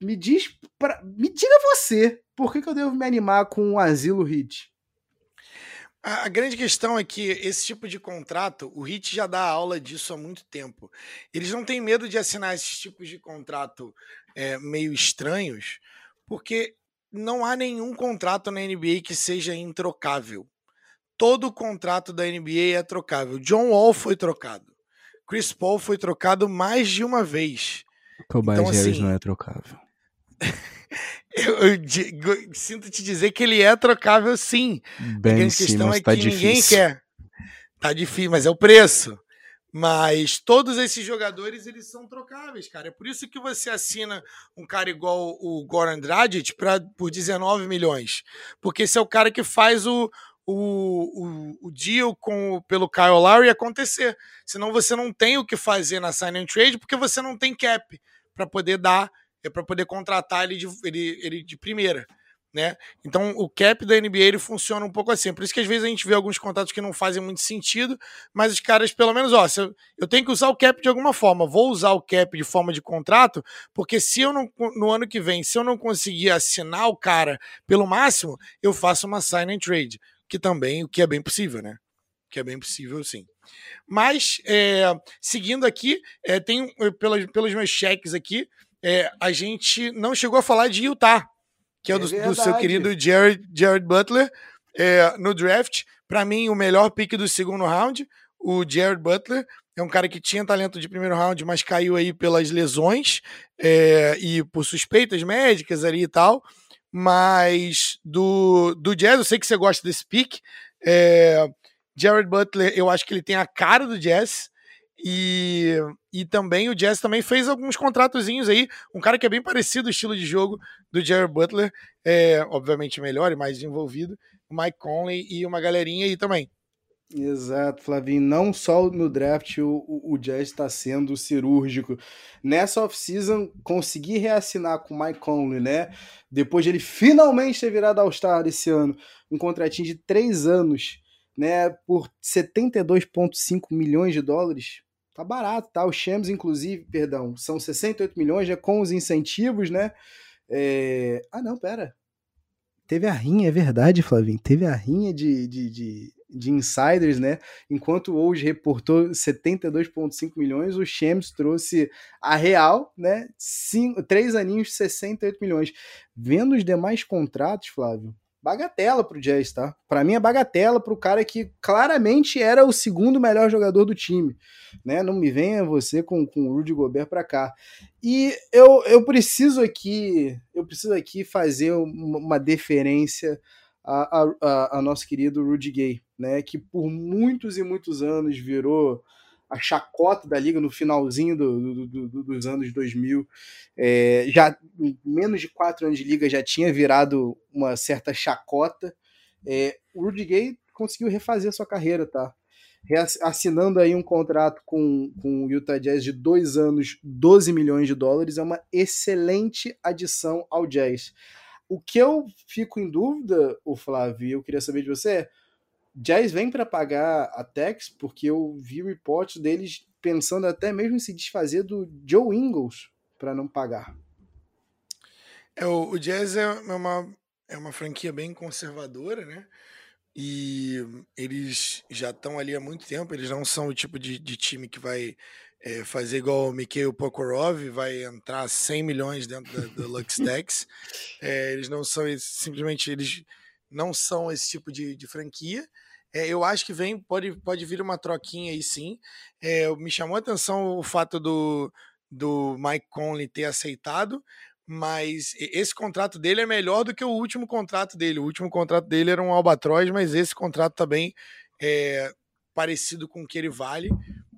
me diz, pra, me diga você, por que, que eu devo me animar com o Asilo Hit? A, grande questão é que esse tipo de contrato, o HIT já dá aula disso há muito tempo. Eles não têm medo de assinar esses tipos de contrato é, meio estranhos, porque não há nenhum contrato na NBA que seja introcável todo contrato da NBA é trocável. John Wall foi trocado. Chris Paul foi trocado mais de uma vez. Tobias então, Harris assim, não é trocável. eu, eu, eu, sinto te dizer que ele é trocável sim. Bem, a questão é tá que difícil. ninguém quer. Tá difícil, mas é o preço. Mas todos esses jogadores, eles são trocáveis, cara. É por isso que você assina um cara igual o Goran Dragic pra, por 19 milhões. Porque esse é o cara que faz o, o, o, o deal com, pelo Kyle Lowry acontecer. Senão você não tem o que fazer na sign and trade porque você não tem cap para poder dar, é para poder contratar ele de, ele, ele de primeira. Né? Então o cap da NBA ele funciona um pouco assim. Por isso que às vezes a gente vê alguns contratos que não fazem muito sentido, mas os caras, pelo menos, ó, eu, eu tenho que usar o cap de alguma forma. Vou usar o cap de forma de contrato, porque se eu não, no ano que vem, se eu não conseguir assinar o cara pelo máximo, eu faço uma sign and trade que também, o que é bem possível, né? Que é bem possível, sim. Mas, é, seguindo aqui, é, tem pelos, pelos meus cheques aqui, é, a gente não chegou a falar de Utah, que é, é do, do, seu querido Jared, Jared Butler, é, no draft. Para mim, o melhor pick do segundo round, o Jared Butler. É um cara que tinha talento de primeiro round, mas caiu aí pelas lesões é, e por suspeitas médicas ali e tal. Mas do, do Jazz, eu sei que você gosta desse pick. É, Jared Butler, eu acho que ele tem a cara do Jazz. E, e também o Jazz também fez alguns contratozinhos aí. Um cara que é bem parecido o estilo de jogo do Jared Butler, é, obviamente melhor e mais desenvolvido. O Mike Conley e uma galerinha aí também. Exato, Flavinho. Não só no draft o, o, o Jazz está sendo cirúrgico. Nessa off-season, conseguir reassinar com o Mike Conley, né? Depois de ele finalmente ter virado All-Star esse ano, um contratinho de três anos, né, por 72,5 milhões de dólares. Tá barato, tá? Os Shams, inclusive, perdão, são 68 milhões, já com os incentivos, né? É... Ah, não, pera. Teve a rinha, é verdade, Flavinho. Teve a rinha de, de, de, de insiders, né? Enquanto o hoje reportou 72,5 milhões, o Shams trouxe a real, né? Cinco, três aninhos, 68 milhões. Vendo os demais contratos, Flávio, bagatela pro Jazz, tá? Para mim é bagatela pro cara que claramente era o segundo melhor jogador do time, né? Não me venha você com, com o Rudy Gobert para cá. E eu, eu preciso aqui, eu preciso aqui fazer uma, deferência a, a, a, nosso querido Rudy Gay, né? Que por muitos e muitos anos virou a chacota da liga no finalzinho do, do, do, dos anos 2000. É, já em menos de quatro anos de liga já tinha virado uma certa chacota. É, o Rudy Gay conseguiu refazer sua carreira, tá? Assinando aí um contrato com, com o Utah Jazz de dois anos, 12 milhões de dólares, é uma excelente adição ao Jazz. O que eu fico em dúvida, o Flávio, eu queria saber de você é Jazz vem para pagar a Tex porque eu vi reportes deles pensando até mesmo em se desfazer do Joe Ingles para não pagar. É, o, o Jazz é uma, é uma franquia bem conservadora, né? E eles já estão ali há muito tempo, eles não são o tipo de, de time que vai é, fazer igual o Mikhail Pokorov, vai entrar 100 milhões dentro da, da LuxTex. É, eles não são, simplesmente, eles não são esse tipo de, de franquia. É, eu acho que vem, pode, pode vir uma troquinha aí sim. É, me chamou a atenção o fato do, do Mike Conley ter aceitado, mas esse contrato dele é melhor do que o último contrato dele. O último contrato dele era um albatroz, mas esse contrato também é parecido com o que ele vale.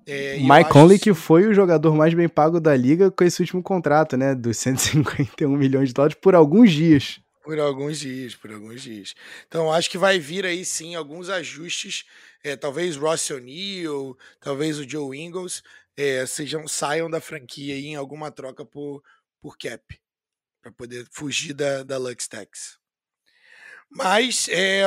É, Mike Conley, que foi o jogador mais bem pago da liga com esse último contrato, né? Dos 151 milhões de dólares por alguns dias. Por alguns dias, por alguns dias. Então, acho que vai vir aí sim alguns ajustes. É, talvez Ross O'Neill, talvez o Joe Ingles é, sejam, saiam da franquia em alguma troca por, por cap, para poder fugir da, da Lux Tax. Mas, é,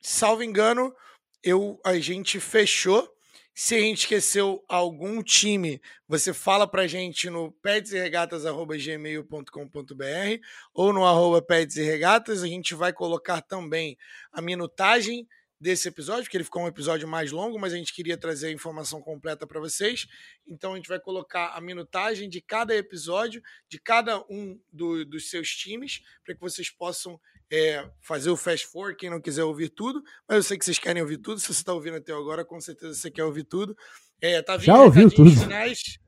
salvo engano, eu, a gente fechou se a gente esqueceu algum time, você fala pra gente no pedsregatas.gmail.com.br ou no arroba pedsregatas. A gente vai colocar também a minutagem desse episódio, porque ele ficou um episódio mais longo, mas a gente queria trazer a informação completa para vocês. Então a gente vai colocar a minutagem de cada episódio, de cada um do, dos seus times, para que vocês possam é, fazer o fast forward, quem não quiser ouvir tudo, mas eu sei que vocês querem ouvir tudo. Se você está ouvindo até agora, com certeza você quer ouvir tudo. É, tá Já ouviu tudo. Finais,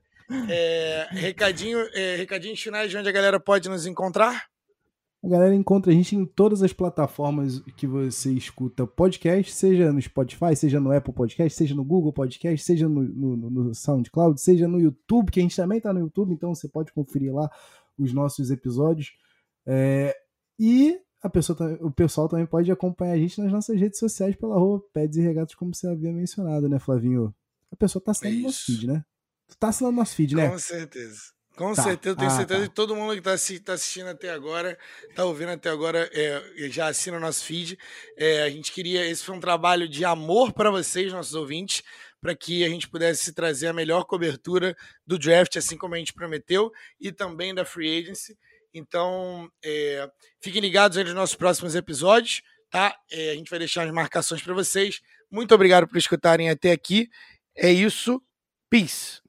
é, recadinho, é, recadinhos finais de onde a galera pode nos encontrar. A galera encontra a gente em todas as plataformas que você escuta podcast, seja no Spotify, seja no Apple Podcast, seja no Google Podcast, seja no, no, no SoundCloud, seja no YouTube, que a gente também está no YouTube, então você pode conferir lá os nossos episódios. É, e a pessoa, o pessoal também pode acompanhar a gente nas nossas redes sociais pela rua Peds e Regatas, como você havia mencionado, né, Flavinho? A pessoa tá assinando nosso feed, né? Tu tá assinando nosso feed, né? Com certeza. Com tá. certeza, tenho ah, certeza tá. que todo mundo que está tá assistindo até agora, está ouvindo até agora, é, já assina o nosso feed. É, a gente queria, esse foi um trabalho de amor para vocês, nossos ouvintes, para que a gente pudesse trazer a melhor cobertura do draft, assim como a gente prometeu, e também da free agency. Então, é, fiquem ligados nos nossos próximos episódios, tá? É, a gente vai deixar as marcações para vocês. Muito obrigado por escutarem até aqui. É isso. Peace.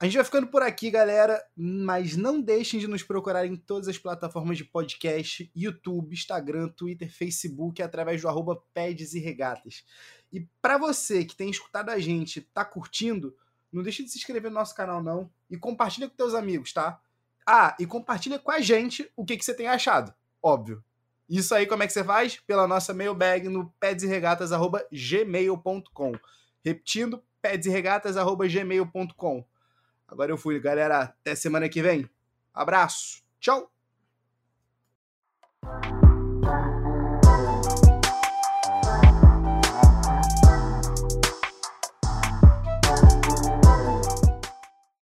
A gente vai ficando por aqui, galera, mas não deixem de nos procurar em todas as plataformas de podcast, YouTube, Instagram, Twitter, Facebook, através do arroba Peds e Regatas. E para você que tem escutado a gente, tá curtindo, não deixe de se inscrever no nosso canal não e compartilha com teus amigos, tá? Ah, e compartilha com a gente o que, que você tem achado. Óbvio. Isso aí, como é que você faz? Pela nossa mailbag no pedsregatas.gmail.com. Repetindo, pedsregatas.gmail.com. Agora eu fui, galera. Até semana que vem. Abraço. Tchau.